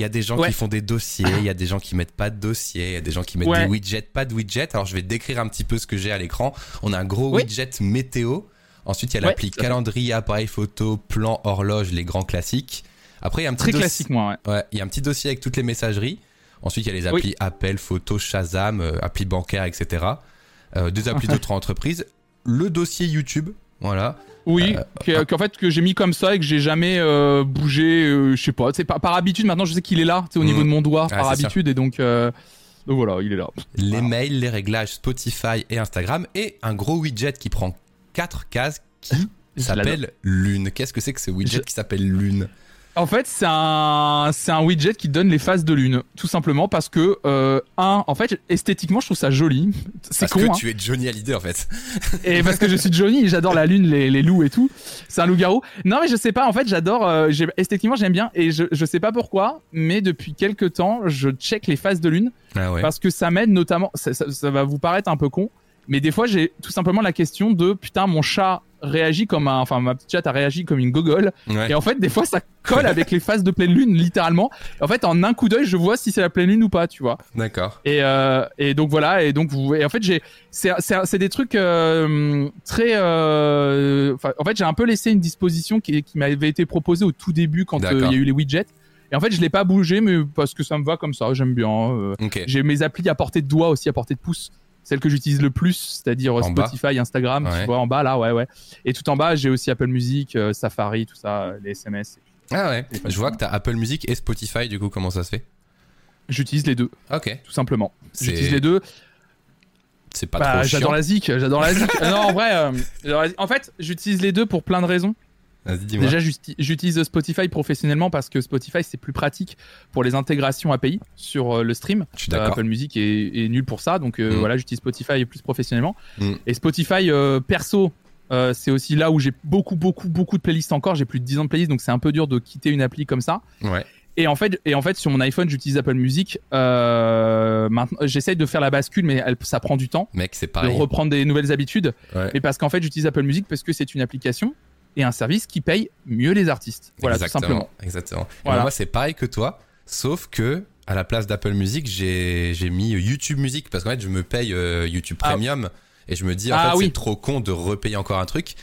Il y a des gens Ouais. qui font des dossiers, il y a des gens qui mettent pas de dossier, il y a des gens qui mettent Ouais. des widgets, pas de widgets. Alors je vais décrire un petit peu ce que j'ai à l'écran. On a un gros Oui. widget météo. Ensuite, il y a l'appli calendrier, appareil photo, plan, horloge, les grands classiques. Après, il y a un petit Très dossier- classique, moi, ouais. Il y a un petit dossier avec toutes les messageries. Ensuite, il y a les Oui. applis appel, photo, Shazam, euh, applis bancaires, etc. Euh, des applis d'autres entreprises. Le dossier YouTube, voilà. Oui, Euh, que- qu'en fait que j'ai mis comme ça et que j'ai jamais euh, bougé, euh, je sais pas. C'est par, par habitude. Maintenant, je sais qu'il est là, sais, au niveau Mhm. de mon doigt, Ah, par c'est habitude, et donc, donc voilà, il est là. Les Voilà. mails, les réglages Spotify et Instagram. Et un gros widget qui prend quatre cases qui s'appelle Lune. Qu'est-ce que c'est que ce widget Je- qui s'appelle Lune? En fait, c'est un, c'est un widget qui donne les phases de lune, tout simplement parce que euh, un, en fait, esthétiquement, je trouve ça joli. C'est Parce con, que hein. tu es Johnny Hallyday en fait. et parce que je suis Johnny, et j'adore la lune, les, les loups et tout. C'est un loup-garou. Non, mais je sais pas. En fait, j'adore. euh, j'ai- esthétiquement, j'aime bien, et je, je sais pas pourquoi, mais depuis quelques temps, je check les phases de lune Ah ouais. parce que ça m'aide notamment. Ça, ça- ça va vous paraître un peu con, mais des fois, j'ai tout simplement la question de putain, mon chat réagit comme un, enfin, ma petite chatte a réagi comme une gogole. Ouais. Et en fait, des fois, ça colle avec les phases de pleine lune, littéralement. Et en fait, en un coup d'œil, je vois si c'est la pleine lune ou pas, tu vois. D'accord. Et, euh, et donc voilà. Et donc vous. Et en fait, j'ai. C'est des trucs euh, très. euh, en fait, j'ai un peu laissé une disposition qui, qui m'avait été proposée au tout début quand euh, il y a eu les widgets. Et en fait, je l'ai pas bougé, mais parce que ça me va comme ça. J'aime bien. j'ai mes applis à portée de doigt aussi, à portée de pouce. Celles que j'utilise le plus, c'est-à-dire euh, bas. Spotify, Instagram, Ouais. tu vois, en bas là, ouais, ouais. Et tout en bas, j'ai aussi Apple Music, euh, Safari, tout ça, euh, les SMS. Ah ouais. Et Je vois que t'as Apple Music et Spotify. Du coup, comment ça se fait? J'utilise les deux, Ok. tout simplement. J'utilise les deux. C'est pas Bah, trop j'adore la zik, j'adore la zik. Euh, non, en vrai, euh, en fait, j'utilise les deux pour plein de raisons. Déjà, j'uti- j'utilise Spotify professionnellement parce que Spotify c'est plus pratique pour les intégrations API sur euh, le stream. Je suis Euh. Apple Music est, est nul pour ça, donc euh, Mm. voilà, j'utilise Spotify plus professionnellement. Mm. Et Spotify euh, perso, euh, c'est aussi là où j'ai beaucoup, beaucoup, beaucoup de playlists encore. J'ai plus de 10 ans de playlists, donc c'est un peu dur de quitter une appli comme ça. Ouais. Et en fait, et en fait, sur mon iPhone, j'utilise Apple Music. Euh, j'essaye de faire la bascule, mais elle- ça prend du temps Mec, c'est de pareil. reprendre des nouvelles habitudes. Ouais. Mais parce qu'en fait, j'utilise Apple Music parce que c'est une application et un service qui paye mieux les artistes. Voilà, tout Exactement. simplement. Exactement. Moi, c'est pareil que toi, sauf que à la place d'Apple Music, j'ai mis YouTube Music parce qu'en fait, je me paye euh, YouTube Ah. Premium et je me dis en Ah fait, oui. c'est trop con de repayer encore un truc.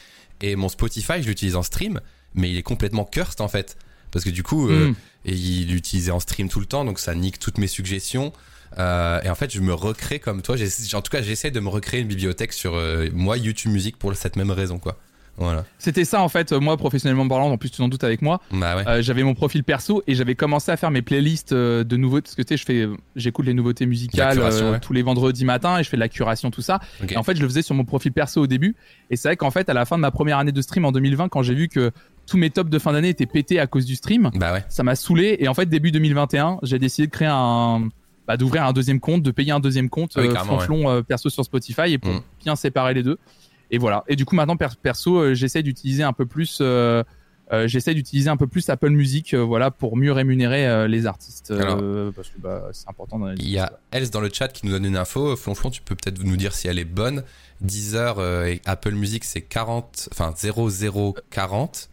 Et mon Spotify, je l'utilise en stream, mais il est complètement cursed en fait. Parce que du coup, euh, Mm. et il l'utilisait en stream tout le temps, donc ça nique toutes mes suggestions. Euh, et en fait, je me recrée comme toi. En tout cas, j'essaie de me recréer une bibliothèque sur moi YouTube Music pour cette même raison, quoi. Voilà. C'était ça en fait, moi professionnellement parlant, en plus tu t'en doutes avec moi, Bah ouais. euh, j'avais mon profil perso et j'avais commencé à faire mes playlists euh, de nouveautés, parce que tu sais, je fais, j'écoute les nouveautés musicales curation, euh, ouais. tous les vendredis matins et je fais de la curation, tout ça. Et en fait, je le faisais sur mon profil perso au début. Et c'est vrai qu'en fait, à la fin de ma première année de stream en 2020, quand j'ai vu que tous mes tops de fin d'année étaient pétés à cause du stream, Bah ouais. ça m'a saoulé. Et en fait, début 2021, j'ai décidé de créer un, bah, d'ouvrir un deuxième compte, de payer un deuxième compte Ah oui, euh, euh, perso sur Spotify et pour Mm. bien séparer les deux. Et voilà. Et du coup, maintenant per- perso, euh, j'essaie d'utiliser un peu plus. Euh, euh, j'essaie d'utiliser un peu plus Apple Music, euh, voilà, pour mieux rémunérer euh, les artistes, Alors, parce que bah, c'est important. Dans les Il y a Else dans le chat qui nous donne une info. Flonflon, tu peux peut-être nous dire si elle est bonne. Deezer et Apple Music, c'est 40, enfin 0040.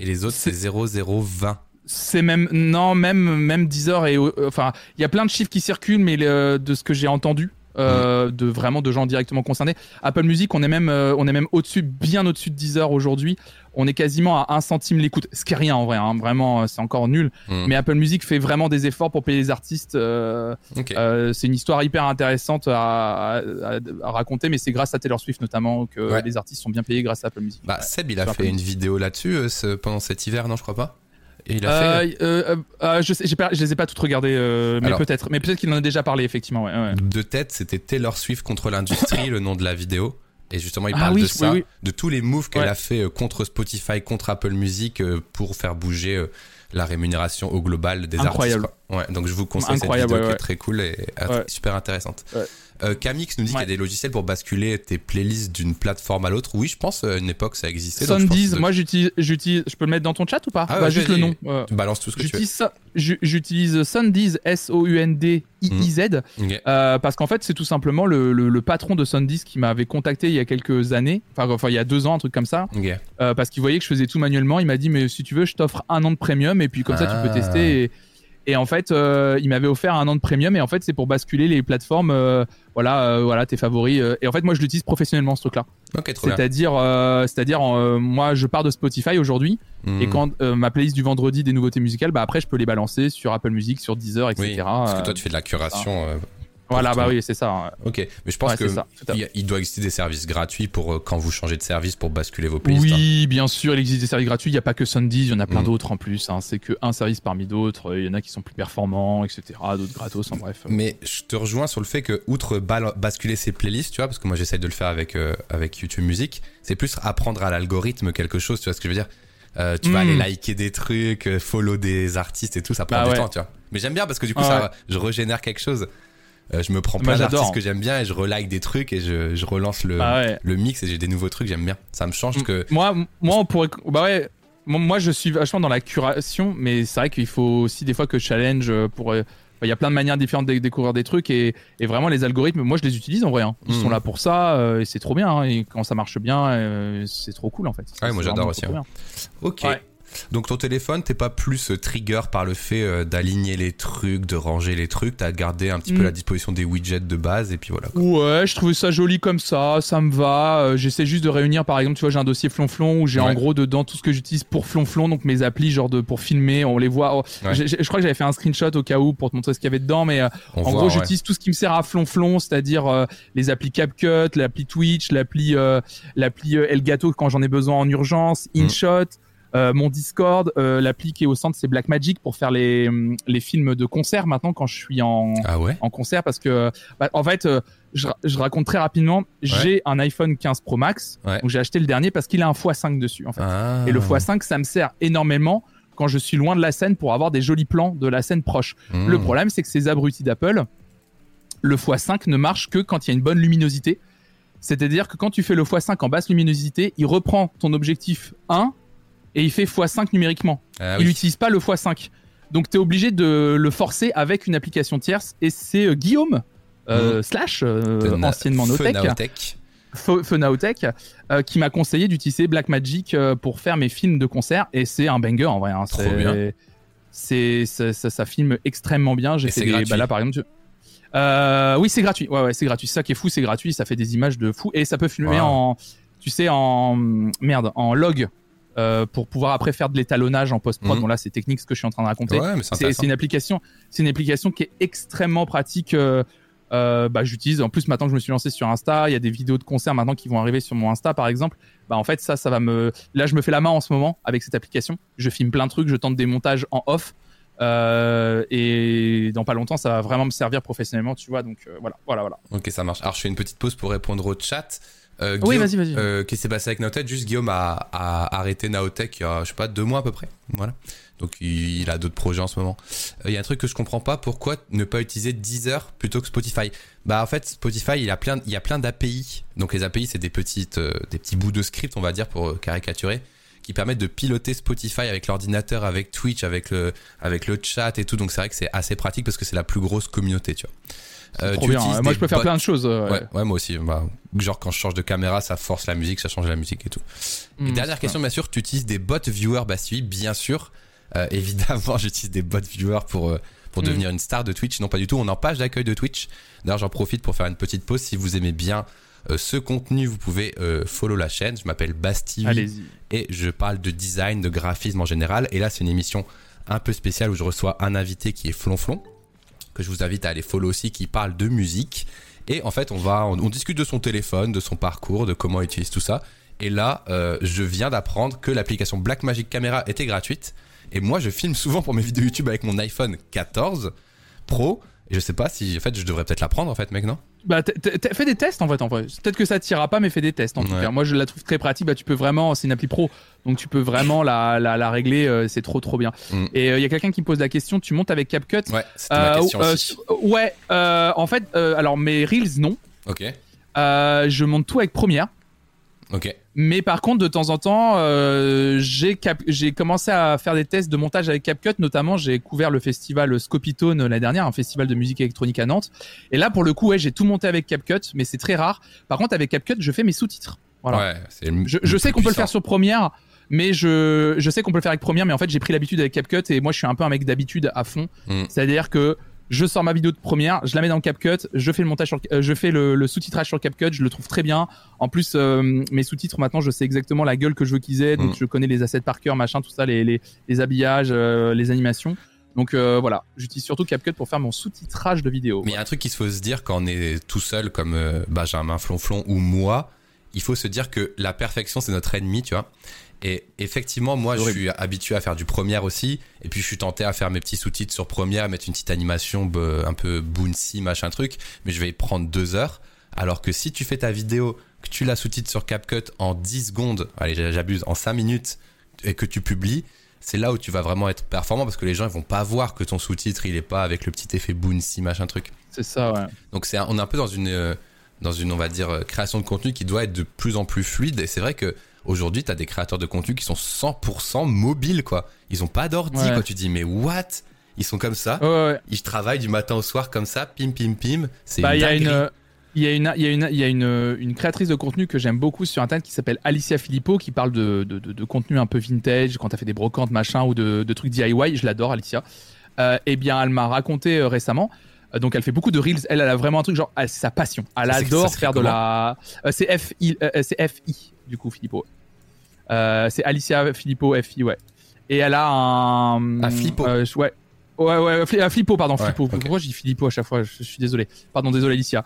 Et les autres, c'est C'est- 0020. C'est même non même même Deezer et enfin il y a plein de chiffres qui circulent mais le- de ce que j'ai entendu euh, de vraiment de gens directement concernés. Apple Music, on est même, euh, on est même au-dessus, bien au-dessus de Deezer aujourd'hui. On est quasiment à un centime l'écoute, ce qui est rien en vrai. hein. Vraiment, euh, c'est encore nul. Mm. Mais Apple Music fait vraiment des efforts pour payer les artistes. euh, c'est une histoire hyper intéressante à, à- à raconter, mais c'est grâce à Taylor Swift notamment que Ouais. les artistes sont bien payés grâce à Apple Music. Bah, Seb, il a fait Apple une vidéo là-dessus pendant cet hiver, non, je crois pas? Et il a fait. Euh, euh, euh, euh, je sais, j'ai pas, je les ai pas toutes regardées, mais peut-être, mais peut-être qu'il en a déjà parlé effectivement. Ouais, ouais. De tête, c'était Taylor Swift contre l'industrie, le nom de la vidéo. Et justement, il Ah parle oui, de ça, oui. de tous les moves qu'elle Ouais. a fait contre Spotify, contre Apple Music pour faire bouger la rémunération au global des Incroyable. artistes. Ouais, donc je vous conseille Incroyable, cette vidéo ouais, qui est ouais. très cool et euh, Ouais. super intéressante. Euh, Camix nous dit qu'il y a des logiciels pour basculer tes playlists d'une plateforme à l'autre. Oui, je pense à une époque ça existait. Sundiz, que- moi j'utilise, j'utilise, je peux le mettre dans ton chat ou pas Ah Bah, Juste le nom. euh, Tu balances tout ce que tu veux. J'utilise Sundiz, S-O-U-N-D-I-I-Z, Ok. euh, parce qu'en fait c'est tout simplement le, le, le patron de Sundiz qui m'avait contacté il y a quelques années, enfin, enfin il y a deux ans, un truc comme ça, euh, parce qu'il voyait que je faisais tout manuellement. Il m'a dit mais si tu veux, je t'offre un an de premium et puis comme ça tu peux Ah. tester. Et, et en fait, euh, il m'avait offert un an de premium et en fait c'est pour basculer les plateformes, euh, voilà, euh, voilà tes favoris. et en fait moi je l'utilise professionnellement ce truc-là. Ok, trop bien. C'est-à-dire, c'est-à-dire moi je pars de Spotify aujourd'hui Hmm. et quand ma playlist du vendredi des nouveautés musicales, bah après je peux les balancer sur Apple Music, sur Deezer, etc. Oui, parce que toi tu fais de la curation. Voilà, bah oui c'est ça. hein. Ok, mais je pense Ouais, que ça, il, doit exister des services gratuits pour euh, quand vous changez de service pour basculer vos playlists. hein. Oui, bien sûr, il existe des services gratuits. Il n'y a pas que Sundiz, il y en a plein Mm. d'autres en plus. hein. C'est que un service parmi d'autres. Il y en a qui sont plus performants, etc. D'autres gratos. En bref. Mais je te rejoins sur le fait que, outre basculer ses playlists, tu vois, parce que moi j'essaie de le faire avec, euh, avec YouTube Music, c'est plus apprendre à l'algorithme quelque chose, tu vois ce que je veux dire? Euh, Tu vas aller liker des trucs, euh, follow des artistes et tout, ça prend Bah du ouais. temps, tu vois. Mais j'aime bien parce que du coup, Ah ça, ouais. je régénère quelque chose. Euh, je me prends plein d'artistes que j'aime bien et je relike des trucs et je, je relance le, Ah ouais. le mix et j'ai des nouveaux trucs, j'aime bien. Ça me change que. Moi, moi, on pourrait. Bah ouais. Moi, je suis vachement dans la curation, mais c'est vrai qu'il faut aussi des fois que je challenge euh, pour. euh, Il y a plein de manières différentes de découvrir des trucs et, et vraiment les algorithmes, moi je les utilise en vrai. hein. Ils sont là pour ça euh, et c'est trop bien. hein. Et quand ça marche bien, euh, c'est trop cool en fait. Ouais, moi, j'adore aussi. Ok. Ouais. Donc ton téléphone, t'es pas plus euh, trigger par le fait euh, d'aligner les trucs, de ranger les trucs, t'as gardé un petit peu Mm. la disposition des widgets de base et puis voilà. quoi. Ouais, je trouvais ça joli comme ça, ça me va. Euh, J'essaie juste de réunir, par exemple, tu vois, j'ai un dossier flonflon où j'ai en gros dedans tout ce que j'utilise pour flonflon, donc mes applis, genre de pour filmer, on les voit. Oh, Ouais. je crois que j'avais fait un screenshot au cas où pour te montrer ce qu'il y avait dedans, mais On en voit, gros, ouais. j'utilise tout ce qui me sert à flonflon, c'est-à-dire euh, les applis CapCut, l'appli Twitch, l'appli euh, l'appli Elgato quand j'en ai besoin en urgence, Mm. InShot. Euh, mon Discord, euh, l'appli qui est au centre c'est Blackmagic pour faire les, les films de concert maintenant quand je suis en, Ah ouais en concert parce que bah, en fait euh, je, je raconte très rapidement j'ai un iPhone 15 Pro Max Ouais. donc j'ai acheté le dernier parce qu'il a un x5 dessus en fait Ah. et le x5 ça me sert énormément quand je suis loin de la scène pour avoir des jolis plans de la scène proche Mm. le problème c'est que ces abrutis d'Apple le x5 ne marche que quand il y a une bonne luminosité c'est-à-dire que quand tu fais le x5 en basse luminosité il reprend ton objectif 1 et il fait x5 numériquement Ah il oui. n'utilise pas le x5. Donc tu es obligé de le forcer avec une application tierce et c'est euh, Guillaume euh, slash euh, anciennement Notech, Naotech. Feu Feu Naotech, euh, qui m'a conseillé d'utiliser Blackmagic euh, pour faire mes films de concert et c'est un banger en vrai. hein. Trop bien. C'est ça, filme extrêmement bien. J'ai fait des bah là par exemple. tu- Euh, oui c'est gratuit. Ouais ouais c'est gratuit. Ça qui est fou c'est gratuit. Ça fait des images de fou et ça peut filmer Wow. en tu sais en merde en log. Euh, pour pouvoir après faire de l'étalonnage en post-prod. Mhm. Bon là c'est technique ce que je suis en train de raconter. Ouais, c'est une application, c'est une application qui est extrêmement pratique. euh, euh, bah, j'utilise. En plus, maintenant que je me suis lancé sur Insta, il y a des vidéos de concerts maintenant qui vont arriver sur mon Insta, par exemple. Bah, en fait, ça, ça va me. Là, je me fais la main en ce moment avec cette application. Je filme plein de trucs, je tente des montages en off. Euh, et dans pas longtemps, ça va vraiment me servir professionnellement, tu vois. Donc euh, voilà, voilà, voilà. Ok, ça marche. Alors je fais une petite pause pour répondre au chat. Euh, Oui, vas-y, vas-y. euh, Qu'est-ce qui s'est passé avec Naotech Juste Guillaume a, a arrêté Naotech il y a, je sais pas, deux mois à peu près. Voilà. Donc il, il a d'autres projets en ce moment. Euh, Il y a un truc que je comprends pas. Pourquoi ne pas utiliser Deezer plutôt que Spotify? Bah en fait Spotify il a plein, il y a plein d'API. Donc les API c'est des petites, euh, des petits bouts de script on va dire pour euh, caricaturer, qui permettent de piloter Spotify avec l'ordinateur, avec Twitch, avec le, avec le chat et tout. Donc c'est vrai que c'est assez pratique parce que c'est la plus grosse communauté, tu vois. Euh, Trop tu bien. utilises Moi, je peux faire plein de choses. euh, Ouais, ouais, moi aussi. Bah, genre quand je change de caméra, ça force la musique, ça change la musique et tout. et Mm, dernière question, bien sûr, tu utilises des bots viewers oui, bien sûr. Euh, évidemment, j'utilise des bots viewers pour, euh, pour Mm. devenir une star de Twitch. Non, pas du tout. On est en page d'accueil de Twitch. D'ailleurs, j'en profite pour faire une petite pause. Si vous aimez bien ce contenu, vous pouvez euh, follow la chaîne. Je m'appelle Basti Allez-y. et je parle de design, de graphisme en général. Et là, c'est une émission un peu spéciale où je reçois un invité qui est Flonflon, je vous invite à aller follow aussi, qui parle de musique. Et en fait, on va, on, discute de son téléphone, de son parcours, de comment il utilise tout ça. Et là, euh, je viens d'apprendre que l'application Blackmagic Camera était gratuite. Et moi, je filme souvent pour mes vidéos YouTube avec mon iPhone 14 Pro. Et je sais pas si, en fait, je devrais peut-être la prendre, en fait, mec, Bah, fais des tests en fait. En vrai. Peut-être que ça t'ira pas, mais fais des tests en tout Ouais. cas. Moi, je la trouve très pratique. Bah, tu peux vraiment, c'est une appli pro, donc tu peux vraiment la, la, la régler. euh, c'est trop trop bien. Mm. Et il y a quelqu'un qui me pose la question. Tu montes avec CapCut? Ouais, ma Euh, question euh, aussi. Ouais. euh, en fait, euh, alors mes reels non. Ok, Euh, je monte tout avec Premiere. Mais par contre, de temps en temps, euh, j'ai commencé à faire des tests de montage avec CapCut. Notamment, j'ai couvert le festival Scopitone l'année dernière, un festival de musique électronique à Nantes. Et là, pour le coup, ouais, j'ai tout monté avec CapCut, mais c'est très rare. Par contre, avec CapCut, je fais mes sous-titres. Voilà. Ouais, c'est le- Je, le sais qu'on peut le faire sur Premiere, mais je, je sais qu'on peut le faire avec Premiere, mais en fait, j'ai pris l'habitude avec CapCut et moi, je suis un peu un mec d'habitude à fond. Mm. C'est-à-dire que je sors ma vidéo de Premiere, je la mets dans CapCut, je fais le montage, sur, euh, je fais le, le sous-titrage sur CapCut, je le trouve très bien. En plus, euh, mes sous-titres maintenant, je sais exactement la gueule que je veux qu'ils aient, donc Mm. je connais les assets par cœur, machin, tout ça, les, les, les habillages, euh, les animations. Donc voilà, j'utilise surtout CapCut pour faire mon sous-titrage de vidéo. Mais il y a un truc qu'il faut se dire quand on est tout seul comme Benjamin Flonflon ou moi, il faut se dire que la perfection c'est notre ennemi, tu vois. Et effectivement, moi je suis habitué à faire du Premiere aussi, et puis je suis tenté à faire mes petits sous-titres sur Premiere, à mettre une petite animation un peu bouncy, machin truc, mais je vais y prendre deux heures. Alors que si tu fais ta vidéo, que tu la sous-titres sur CapCut en 10 secondes, allez j'abuse, en 5 minutes, et que tu publies, c'est là où tu vas vraiment être performant parce que les gens ils vont pas voir que ton sous-titre il est pas avec le petit effet bouncy, machin truc. C'est ça, ouais. Donc c'est on est un peu dans une euh, dans une on va dire euh, création de contenu qui doit être de plus en plus fluide et c'est vrai que aujourd'hui tu as des créateurs de contenu qui sont 100% mobiles quoi. Ils ont pas d'ordi Ouais. quoi, tu dis mais what? Ils sont comme ça, Ouais, ouais. ils travaillent du matin au soir comme ça, pim pim pim, c'est Bah, une il y a dinguerie. une, il y a une, il y a une, il y a une, une créatrice de contenu que j'aime beaucoup sur internet qui s'appelle Alicia Filippo qui parle de, de, de, de contenu un peu vintage quand t'as fait des brocantes machin ou de, trucs DIY. Je l'adore Alicia. Euh, eh bien, elle m'a raconté euh, récemment. euh, donc, elle fait beaucoup de reels. Elle, elle a vraiment un truc genre, elle- c'est sa passion. Elle adore faire de la. Euh, c'est F I, euh, c'est F I du coup Filippo. Euh, c'est Alicia Filippo F I ouais. Et elle a un. Ah, Filippo. euh, ouais. Ouais, ouais, Fli- euh, Filippo, pardon, Ouais, Filippo. ok. Pourquoi je dis Filippo à chaque fois? Je, suis désolé. Pardon, désolé, Alicia.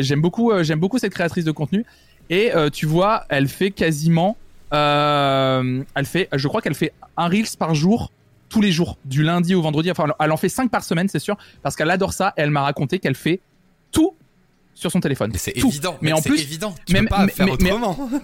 J'aime beaucoup, j'aime beaucoup cette créatrice de contenu. Et tu vois, elle fait quasiment, elle fait, je crois qu'elle fait un reels par jour, tous les jours, du lundi au vendredi. Enfin, elle en fait cinq par semaine, c'est sûr, parce qu'elle adore ça. Et elle m'a raconté qu'elle fait tout sur son téléphone. C'est évident, Mais en plus, évident, tu même- peux pas mais- faire mais- mais- autrement. mais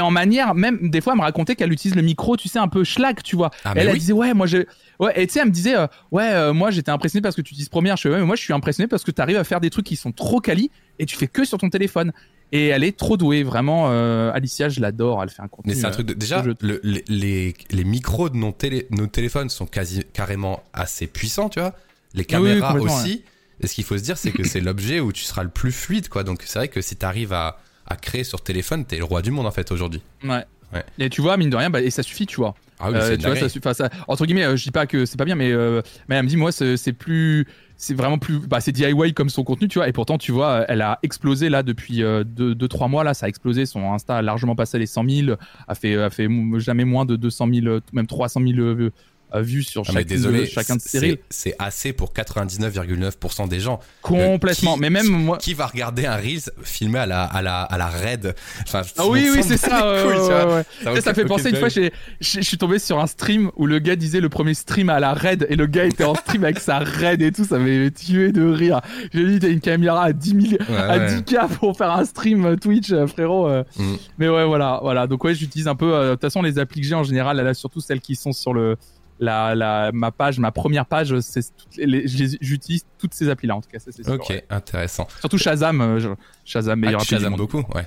en manière, même des fois, elle me racontait qu'elle utilise le micro, tu sais, un peu schlag, tu vois. Ah mais elle, disait ouais, moi je, ouais, et tu sais, elle me disait euh, ouais, euh, moi j'étais impressionné parce que tu utilises Premiere. Je fais ouais, mais moi je suis impressionné parce que tu arrives à faire des trucs qui sont trop quali et tu fais que sur ton téléphone. Et elle est trop douée, vraiment. euh, Alicia, je l'adore. Elle fait un contenu. Mais c'est un truc de... Déjà, le- les, les, les micros de nos, télé, nos téléphones sont quasi, carrément assez puissants, tu vois. Les caméras aussi. Et ce qu'il faut se dire, c'est que c'est l'objet où tu seras le plus fluide, quoi. Donc c'est vrai que si tu arrives à, à créer sur téléphone, t'es le roi du monde, en fait, aujourd'hui. Ouais. Ouais. Et tu vois, mine de rien, bah, et ça suffit, tu vois. Ah oui, Euh, tu vois, ça, ça- entre guillemets, euh, je dis pas que c'est pas bien, mais, euh, mais elle me dit, moi, c'est plus, c'est vraiment plus, bah, c'est DIY comme son contenu, tu vois. Et pourtant, tu vois, elle a explosé là depuis 2-3 mois, là, ça a explosé. Son Insta a largement passé les 100 000, a fait, a fait jamais moins de 200 000, euh, même 300 000 euh, euh, vues sur Ah, mais chacune désolé, de, chacun de c'est- reels. c'est assez pour 99,9% des gens. Complètement. qui- mais même moi. Qui va regarder un Reels filmé à la, à la, à la raid? Enfin, Ah oui, oui, c'est ça. ouais, ouais, ouais. Ça ça fait penser une fois, je suis tombé sur un stream où le gars disait le premier stream à la raid et le gars était en stream avec sa raid et tout, ça m'avait tué de rire. J'ai dit, t'as une caméra à 10 000, Ouais, à ouais. 10K pour faire un stream euh, Twitch, euh, frérot. euh. Mm. Mais ouais, voilà, voilà. Donc ouais, j'utilise un peu, euh, de toute façon, les applis que j'ai en général, là, surtout celles qui sont sur le, la, la, ma page, ma première page, c'est j'utilise toutes ces applis-là, en tout cas, ça, sûr. Ok, ouais. intéressant. Surtout Shazam, euh, je- Shazam, Ah, meilleur du Shazam beaucoup, ouais.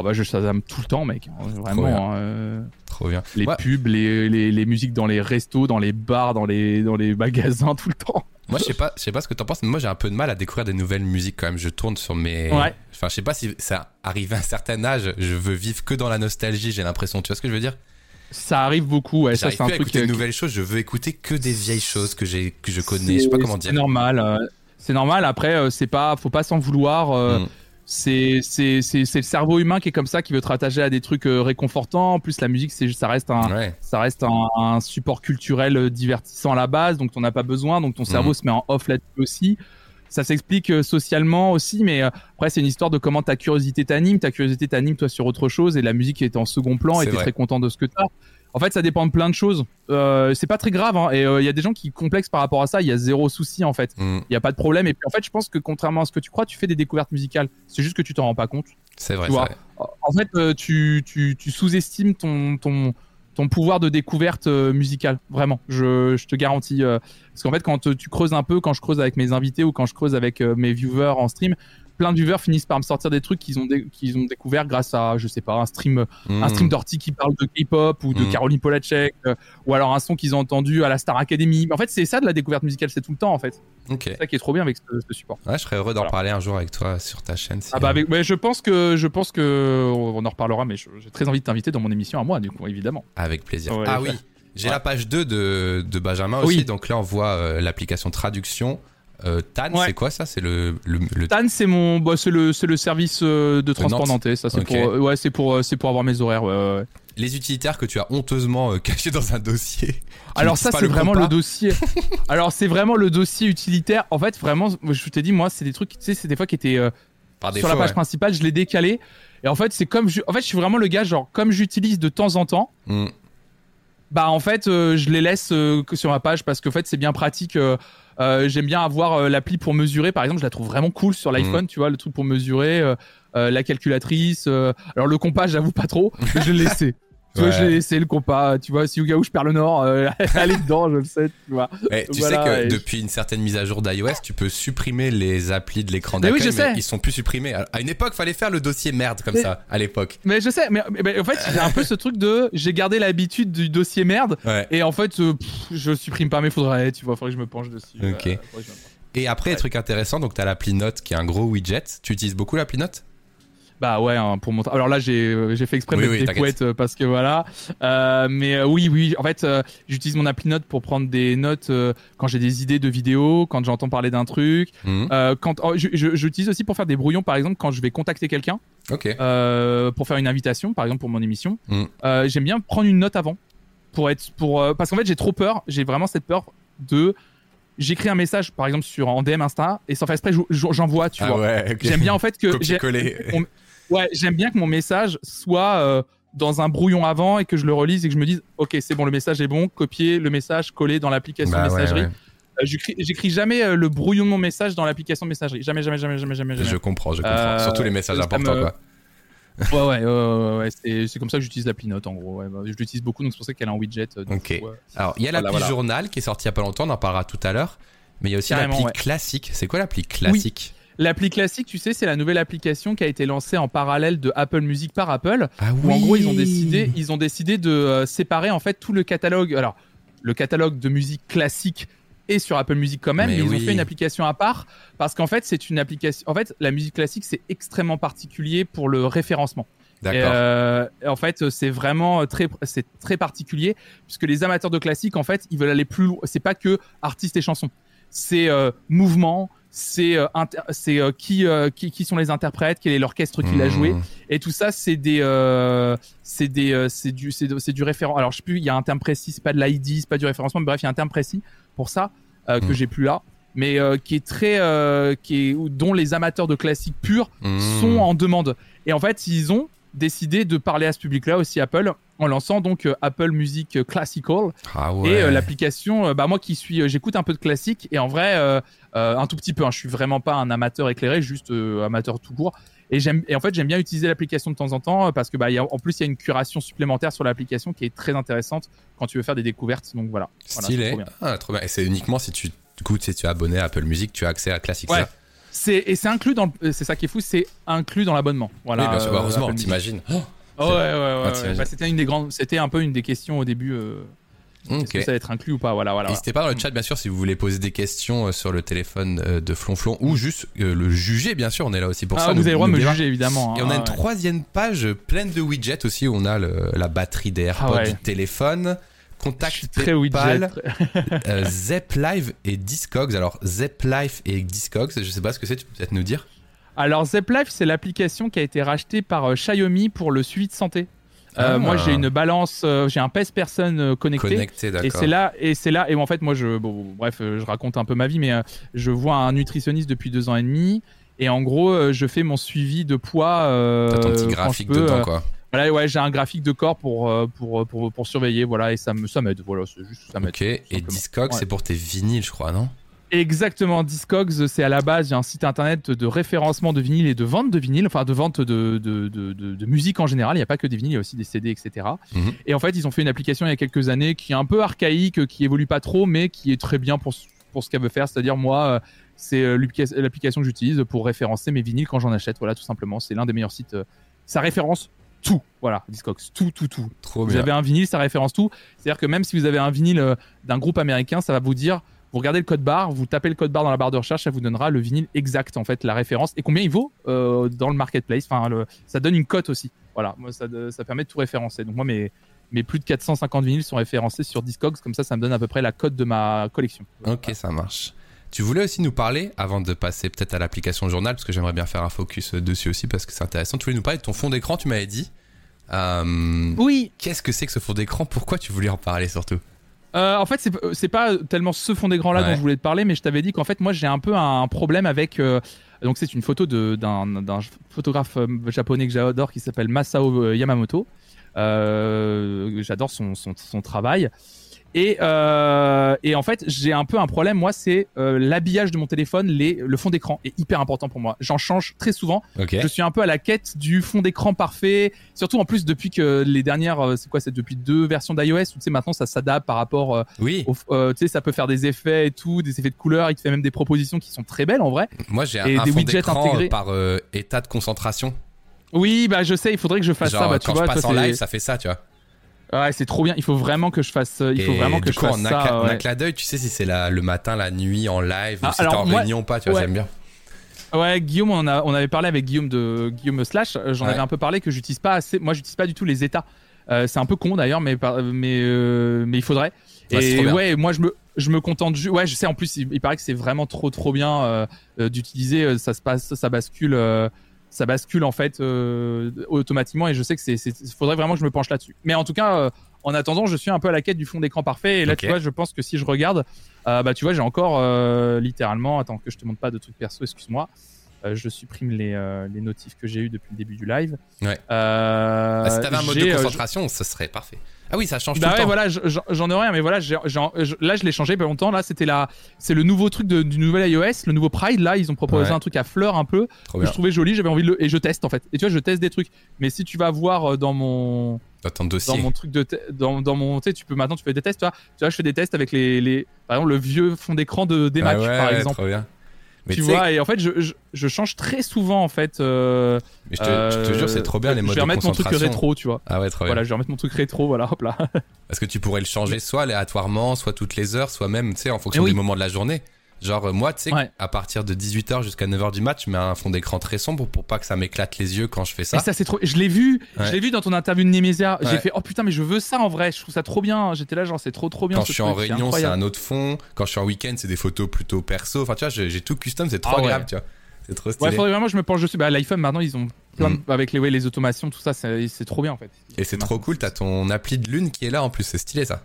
Ah bah, je Shazam tout le temps, mec. hein, bien. Vraiment. hein, euh, Trop bien. les Ouais. pubs, les, les, les musiques dans les restos, dans les bars, dans les, dans les magasins, tout le temps. Moi, je sais pas, je sais pas ce que t'en penses, mais moi, j'ai un peu de mal à découvrir des nouvelles musiques quand même. Je tourne sur mes. Ouais. Enfin, je sais pas si ça arrive à un certain âge, je veux vivre que dans la nostalgie, j'ai l'impression. Tu vois ce que je veux dire? Ça arrive beaucoup, ouais. Ça, c'est un truc. écouter de nouvelles choses. Je veux écouter que des vieilles choses que j'ai, que je connais. Je sais pas comment dire. C'est normal. euh, c'est normal. Après, euh, c'est pas, faut pas s'en vouloir. euh, Mm. C'est, c'est, c'est, c'est le cerveau humain qui est comme ça, qui veut te rattacher à des trucs euh, réconfortants. En plus, la musique, c'est, ça reste un, Ouais. ça reste un, un support culturel divertissant à la base, donc t'en as pas besoin, donc ton cerveau se met en off là-dessus aussi. Ça s'explique euh, socialement aussi, mais euh, après c'est une histoire de comment ta curiosité t'anime. Ta curiosité t'anime toi sur autre chose et la musique est en second plan et t'es très content de ce que t'as. En fait, ça dépend de plein de choses. Euh, c'est pas très grave hein, et il y a des gens qui complexent par rapport à ça. Il y a zéro souci en fait. Mm. Il y a pas de problème. Et puis en fait, je pense que contrairement à ce que tu crois, tu fais des découvertes musicales. C'est juste que tu t'en rends pas compte. C'est vrai. Vrai. En fait, euh, tu, tu, tu sous-estimes ton, ton, pouvoir de découverte euh, musicale. Vraiment, je, te garantis. euh, parce qu'en fait, quand tu creuses un peu, quand je creuse avec mes invités ou quand je creuse avec euh, mes viewers en stream, plein de viewers finissent par me sortir des trucs qu'ils ont, dé- qu'ils ont découvert grâce à, je sais pas, un stream, un Mm. stream d'Orty qui parle de K-pop ou de Mm. Caroline Polachek, euh, ou alors un son qu'ils ont entendu à la Star Academy. En fait, c'est ça de la découverte musicale, c'est tout le temps en fait. Ok. C'est ça qui est trop bien avec ce, ce support. Ouais, je serais heureux d'en Voilà. parler un jour avec toi sur ta chaîne. si- Ah bah avec, ouais, je pense que je pense que on en reparlera, mais j'ai très envie de t'inviter dans mon émission à moi, du coup, évidemment. Avec plaisir. Ouais, ah oui, j'ai Ouais. la page 2 de, de Benjamin Oui. aussi. Donc là, on voit euh, l'application traduction. Euh, Tan, Ouais. c'est quoi ça? C'est le, le, le- Tan, c'est mon, bah, c'est le, c'est le service euh, de transport nantais. Ça, c'est pour, euh, ouais, c'est pour, c'est pour avoir mes horaires. ouais, ouais, ouais. les utilitaires que tu as honteusement cachés dans un dossier. Alors ça, c'est vraiment compas. le dossier. Alors c'est vraiment le dossier utilitaire. En fait, vraiment, je t'ai dit, moi, c'est des trucs, tu sais, c'est des fois qui étaient euh, Par sur la page principale, je l'ai décalé. Et en fait, c'est comme, je, en fait, je suis vraiment le gars, genre, comme j'utilise de temps en temps. Mm. Bah en fait, euh, je les laisse euh, que sur ma page parce qu'en fait c'est bien pratique. euh, euh, J'aime bien avoir euh, l'appli pour mesurer. Par exemple, je la trouve vraiment cool sur l'iPhone. Tu vois, le truc pour mesurer, euh, la calculatrice. euh, alors le compas, j'avoue pas trop, mais je l'ai laissé. Tu vois, Ouais. je l'ai laissé le compas. Tu vois, si Ougaou je perds le nord, euh, est dedans, je le sais. Tu vois. Eh, tu Voilà, sais que et- depuis une certaine mise à jour d'iOS, tu peux supprimer les applis de l'écran Mais oui, d'accueil, je sais. ils sont plus supprimés. À une époque, fallait faire le dossier merde comme Mais- ça, à l'époque. Mais je sais, mais, en fait j'ai un peu ce truc de j'ai gardé l'habitude du dossier merde Ouais. et en fait euh, pff, je supprime pas mais faudrait tu vois faudrait que je me penche dessus. Ok. euh. Et après, Ouais. truc intéressant, donc tu as l'appli Note qui est un gros widget. Tu utilises beaucoup l'appli Note? Bah ouais, hein, pour montrer. Alors là, j'ai euh, fait exprès de Oui, mettre oui, des couettes euh, parce que voilà. Euh, mais euh, oui, oui. En fait, euh, j'utilise mon appli Note pour prendre des notes quand j'ai des idées de vidéos, quand j'entends parler d'un truc. Mhm. Quand oh, j'utilise aussi pour faire des brouillons, par exemple, quand je vais contacter quelqu'un pour faire une invitation, par exemple pour mon émission. Euh, J'aime bien prendre une note avant pour être pour parce qu'en fait j'ai trop peur. J'ai vraiment cette peur de j'écris un message par exemple sur en DM Insta et sans faire exprès je- je- j'envoie tu ah vois. ouais, ok. J'aime bien en fait que j'ai- Ouais, j'aime bien que mon message soit euh, dans un brouillon avant et que je le relise et que je me dise, ok, c'est bon, le message est bon, copier le message, coller dans l'application Bah messagerie. ouais. Euh, j'écris- jamais euh, le brouillon de mon message dans l'application messagerie. Jamais, jamais, jamais, jamais, jamais. Je comprends, je comprends. Surtout les messages importants, me- quoi. Ouais, ouais, ouais, ouais, ouais, c'est- comme ça que j'utilise l'appli Note en gros. Ouais, bah, je l'utilise beaucoup, donc c'est pour ça qu'elle est en widget. Ok. ouais. Alors, il y a l'appli voilà. Journal qui est sortie il y a pas longtemps, on en parlera tout à l'heure. Mais il y a aussi l'appli classique. C'est quoi l'appli classique? L'appli classique, tu sais, c'est la nouvelle application qui a été lancée en parallèle de Apple Music par Apple. Ah où en gros ils ont décidé ils ont décidé de euh, séparer en fait tout le catalogue alors le catalogue de musique classique est sur Apple Music quand même Mais mais, ils oui. ont fait une application à part parce qu'en fait c'est une application en fait la musique classique c'est extrêmement particulier pour le référencement et, D'accord. euh, en fait c'est vraiment très c'est très particulier puisque les amateurs de classique en fait ils veulent aller plus loin c'est pas que artistes et chansons c'est euh, mouvement c'est euh, c'est euh, qui, euh, qui qui sont les interprètes quel est l'orchestre qui l'a joué Mmh. et tout ça, c'est des, euh, c'est des, euh, c'est du, c'est du référent. Alors, je sais plus, il y a un terme précis, c'est pas de l'ID, c'est pas du référencement, mais bref, il y a un terme précis pour ça euh, que Mm. j'ai plus là, mais euh, qui est très, euh, qui est, dont les amateurs de classique pur Mmh. sont en demande. Et en fait, ils ont décidé de parler à ce public-là aussi Apple en lançant donc euh, Apple Music Classical Ah ouais. et euh, l'application euh, bah moi qui suis j'écoute un peu de classique et en vrai un tout petit peu hein, je suis vraiment pas un amateur éclairé juste amateur tout court et en fait j'aime bien utiliser l'application de temps en temps parce que bah il y a, en plus il y a une curation supplémentaire sur l'application qui est très intéressante quand tu veux faire des découvertes donc voilà, Stylé. trop ah, trop bien. Et c'est uniquement si tu, du coup, si tu es abonné à Apple Music, tu as accès à Classic. Ouais. c'est et c'est inclus dans c'est ça qui est fou c'est inclus dans l'abonnement voilà oui, bien sûr. Bah, heureusement, t'imagines. Oh, Oh, ouais, ouais, ouais. Bah, c'était une des grandes c'était un peu une des questions au début euh, Est-ce Ok. que ça va être inclus ou pas? Voilà, voilà. N'hésitez pas dans le chat, bien sûr, si vous voulez poser des questions euh, sur le téléphone euh, de Flonflon ou juste euh, le juger, bien sûr, on est là aussi pour Ah, ça. vous avez le droit de me juger évidemment. Et hein, on a une ouais. troisième page pleine de widgets aussi où on a le- la batterie des AirPods Ah ouais. du téléphone, contact très. PayPal, euh, Zep Live et Discogs. Alors Zep Live et Discogs, je sais pas ce que c'est, tu peux peut-être nous dire? Alors ZepLife, c'est l'application qui a été rachetée par euh, Xiaomi pour le suivi de santé. Euh, Ah. Moi, j'ai une balance, euh, j'ai un PES personne euh, connecté. Connecté, Et c'est là, et c'est là, et en fait, moi, je, bon, bref, je raconte un peu ma vie, mais je vois un nutritionniste depuis deux ans et demi, et en gros, je fais mon suivi de poids. T'as ton petit graphique peux, dedans, quoi. Voilà, ouais, j'ai un graphique de corps pour pour, pour, pour surveiller, voilà, et ça me ça m'aide, voilà, c'est juste ça m'aide. Ok, et Ouais. c'est pour tes vinyles, je crois, non? Exactement, Discogs, c'est à la base il y a un site internet de référencement de vinyle et de vente de vinyle, enfin de vente de, de, de, de- de musique en général. Il n'y a pas que des vinyles, il y a aussi des CD, etc. Mhm. Et en fait, ils ont fait une application il y a quelques années qui est un peu archaïque, qui évolue pas trop, mais qui est très bien pour, ce- pour ce qu'elle veut faire. C'est-à-dire, moi, euh, c'est euh, l'applica- l'application que j'utilise pour référencer mes vinyles quand j'en achète. Voilà, tout simplement. C'est l'un des meilleurs sites. euh, Ça référence tout. Voilà, Discogs, tout, tout, tout. Trop Vous bien. avez un vinyle, ça référence tout. C'est-à-dire que même si vous avez un vinyle d'un groupe américain, ça va vous dire, vous regardez le code barre, vous tapez le code barre dans la barre de recherche, ça vous donnera le vinyle exact, en fait, la référence et combien il vaut euh, dans le marketplace. Enfin, le- ça donne une cote aussi. Voilà, moi, ça, ça permet de tout référencer. Donc moi, mes, mes plus de 450 vinyles sont référencés sur Discogs, comme ça, ça me donne à peu près la cote de ma collection. Ok, ça marche. Tu voulais aussi nous parler, avant de passer peut-être à l'application journal, parce que j'aimerais bien faire un focus euh, dessus aussi, parce que c'est intéressant. Tu voulais nous parler de ton fond d'écran, tu m'avais dit. Euh, Oui, Qu'est-ce que c'est que ce fond d'écran? Pourquoi tu voulais en parler surtout? Euh, en fait, c'est c'est pas tellement ce fond d'écran là Ouais. dont je voulais te parler, mais je t'avais dit qu'en fait, moi, j'ai un peu un problème avec. euh, donc, c'est une photo d'un photographe euh, japonais que j'adore qui s'appelle Masao euh, Yamamoto. Euh, j'adore son, son, son travail. Et, euh, et en fait, j'ai un peu un problème. Moi, c'est euh, l'habillage de mon téléphone. Les, le fond d'écran est hyper important pour moi. J'en change très souvent. Je suis un peu à la quête du fond d'écran parfait. Surtout en plus depuis que les dernières, euh, c'est quoi, c'est depuis deux versions d'iOS où tu sais maintenant ça s'adapte par rapport, euh, Oui, tu sais, ça peut faire des effets et tout, des effets de couleurs. Il te fait même des propositions qui sont très belles en vrai. moi j'ai un, et un des fond d'écran par état de concentration. Oui, bah je sais, il faudrait que je fasse Genre ça. Bah, tu quand vois, je passe toi, en live, ça fait ça, tu vois. Ouais, c'est trop bien. Il faut vraiment que je fasse. euh, Il faut Et vraiment que je fasse en ça. cla- en ouais. un clin d'œil, tu sais si c'est la- le matin, la nuit, en live, Ah, ou si t'es en moi- réunion ou pas, tu vois, ouais. j'aime bien. Ouais, Guillaume, on, a, on avait parlé avec Guillaume de Guillaume Slash. euh, J'en Ouais. avais un peu parlé que j'utilise pas assez. Moi, j'utilise pas du tout les états. Euh, c'est un peu con d'ailleurs, mais mais euh, mais il faudrait. Ouais, et ouais, moi je me je me contente. Ouais, je sais. En plus, il, il paraît que c'est vraiment trop trop bien euh, d'utiliser. Ça se passe, ça bascule. Ça bascule en fait euh, automatiquement et je sais que c'est faudrait vraiment que je me penche là-dessus. Mais en tout cas, euh, en attendant, je suis un peu à la quête du fond d'écran parfait et là tu vois, je pense que si je regarde, euh, bah tu vois, j'ai encore littéralement, attends que je te montre pas de trucs perso, excuse-moi. Je supprime les, les notifs que j'ai eu depuis le début du live. Ouais. Ah, si t'avais un mode de concentration, ce serait parfait. Ah oui, ça change bah tout ouais, le temps. voilà, je- j'en ai rien, mais voilà, là je l'ai changé pas longtemps. Là, c'était la, c'est le nouveau truc de- du nouvel iOS, le nouveau Pride. Là, ils ont proposé Ouais. un truc à fleurs un peu Trop que bien. je trouvais joli. J'avais envie de le et je teste en fait. Et tu vois, je teste des trucs. Mais si tu vas voir euh, dans mon Dans ton dans dossier. mon truc de dans, dans mon tu sais, tu peux maintenant tu fais des tests. Tu vois, tu vois, je fais des tests avec les, les par exemple le vieux fond d'écran de des Ah ouais, par exemple. Trop bien. Mais tu vois, et en fait, je, je, je change très souvent en fait. euh, mais je te, je te jure, c'est trop bien les je modes vais de remettre mon truc concentration. rétro, tu vois. Ah ouais, trop Voilà, bien. je vais remettre mon truc rétro, voilà, hop là. Parce que tu pourrais le changer soit aléatoirement, soit toutes les heures, soit même, tu sais, en fonction Eh oui. des moments de la journée. Genre, euh, moi, tu sais, Ouais. à partir de 18h jusqu'à 9h du match, je mets un fond d'écran très sombre pour pas que ça m'éclate les yeux quand je fais ça. Et ça, c'est trop. Je l'ai vu, Ouais. je l'ai vu dans ton interview de Nemesia. J'ai Ouais. fait, oh putain, mais je veux ça en vrai. Je trouve ça trop bien. J'étais là, genre, c'est trop, trop bien. Quand je suis en réunion, c'est un autre fond. Quand je suis en week-end, c'est des photos plutôt perso. Enfin, tu vois, j'ai tout custom, c'est trop Ah ouais. agréable, tu vois. C'est trop Ouais, stylé. faudrait vraiment je me penche dessus. Bah, l'iPhone, maintenant, ils ont plein de- Mm. avec les, ouais, les automations, tout ça, c'est trop bien en fait. Et c'est trop cool, t'as ton appli de lune qui est là en plus, c'est stylé ça.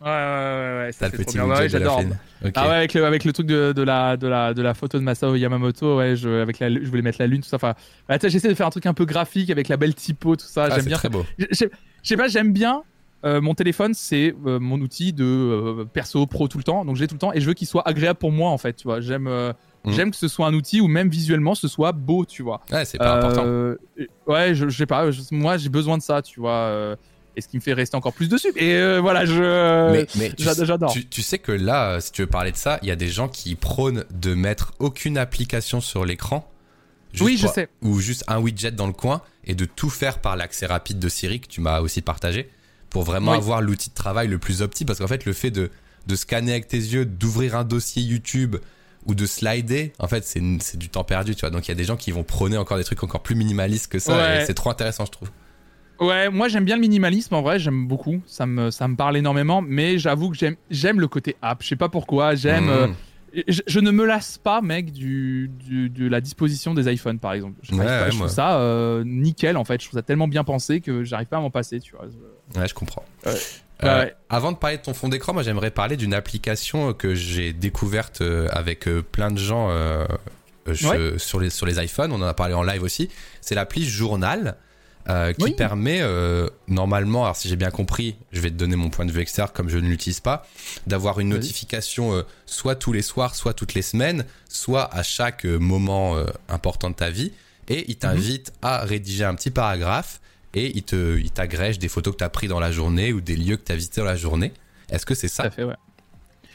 Ouais, ouais, ouais, ouais, ça le c'est trop petit bien. Ouais, de la j'adore. Ok. Ah ouais, avec le, avec le truc de, de, la, de, la, de la photo de Masao Yamamoto, ouais, je, avec la, je voulais mettre la lune, tout ça. Enfin, bah, j'essaie de faire un truc un peu graphique avec la belle typo, tout ça. Ah, j'aime bien. très beau. Je sais pas, j'aime bien. euh, mon téléphone, c'est euh, mon outil de euh, perso pro tout le temps, donc j'ai tout le temps et je veux qu'il soit agréable pour moi en fait, tu vois. J'aime, euh, Mhm. j'aime que ce soit un outil où même visuellement ce soit beau, tu vois. Ouais, c'est pas important. Ouais, je, je sais pas, je- moi j'ai besoin de ça, tu vois. euh, et ce qui me fait rester encore plus dessus. Et euh, voilà, je. Mais, j'adore. Tu, tu sais que là, euh, si tu veux parler de ça, il y a des gens qui prônent de mettre aucune application sur l'écran. Oui, je sais. Ou juste un widget dans le coin et de tout faire par l'accès rapide de Siri que tu m'as aussi partagé. pour vraiment Oui. avoir l'outil de travail le plus opti. Parce qu'en fait, le fait de, de scanner avec tes yeux, d'ouvrir un dossier YouTube ou de slider, en fait, c'est c'est du temps perdu, tu vois. Donc il y a des gens qui vont prôner encore des trucs encore plus minimalistes que ça. Ouais. et c'est trop intéressant, je trouve. Ouais, moi j'aime bien le minimalisme en vrai, j'aime beaucoup, ça me, ça me parle énormément, mais j'avoue que j'aime, j'aime le côté app, je sais pas pourquoi, j'aime. Mmh. euh, je, je ne me lasse pas, mec, du, du- de la disposition des iPhones par exemple. Je, Ouais, pas, ouais, je trouve ça euh, nickel en fait, je trouve ça tellement bien pensé que j'arrive pas à m'en passer, tu vois. Ouais, je comprends. Ouais. Euh, Ouais. Avant de parler de ton fond d'écran, moi j'aimerais parler d'une application que j'ai découverte avec plein de gens euh, je- sur, les, sur les iPhones. On en a parlé en live aussi. C'est l'appli Journal euh, qui Oui. permet euh, normalement, alors si j'ai bien compris, je vais te donner mon point de vue externe comme je ne l'utilise pas, d'avoir une notification euh, soit tous les soirs, soit toutes les semaines, soit à chaque moment important de ta vie. Et Mhm. il t'invite à rédiger un petit paragraphe et il te il t'agrège des photos que tu as pris dans la journée ou des lieux que tu as visités dans la journée. Est-ce que c'est Tout ça à fait, ouais.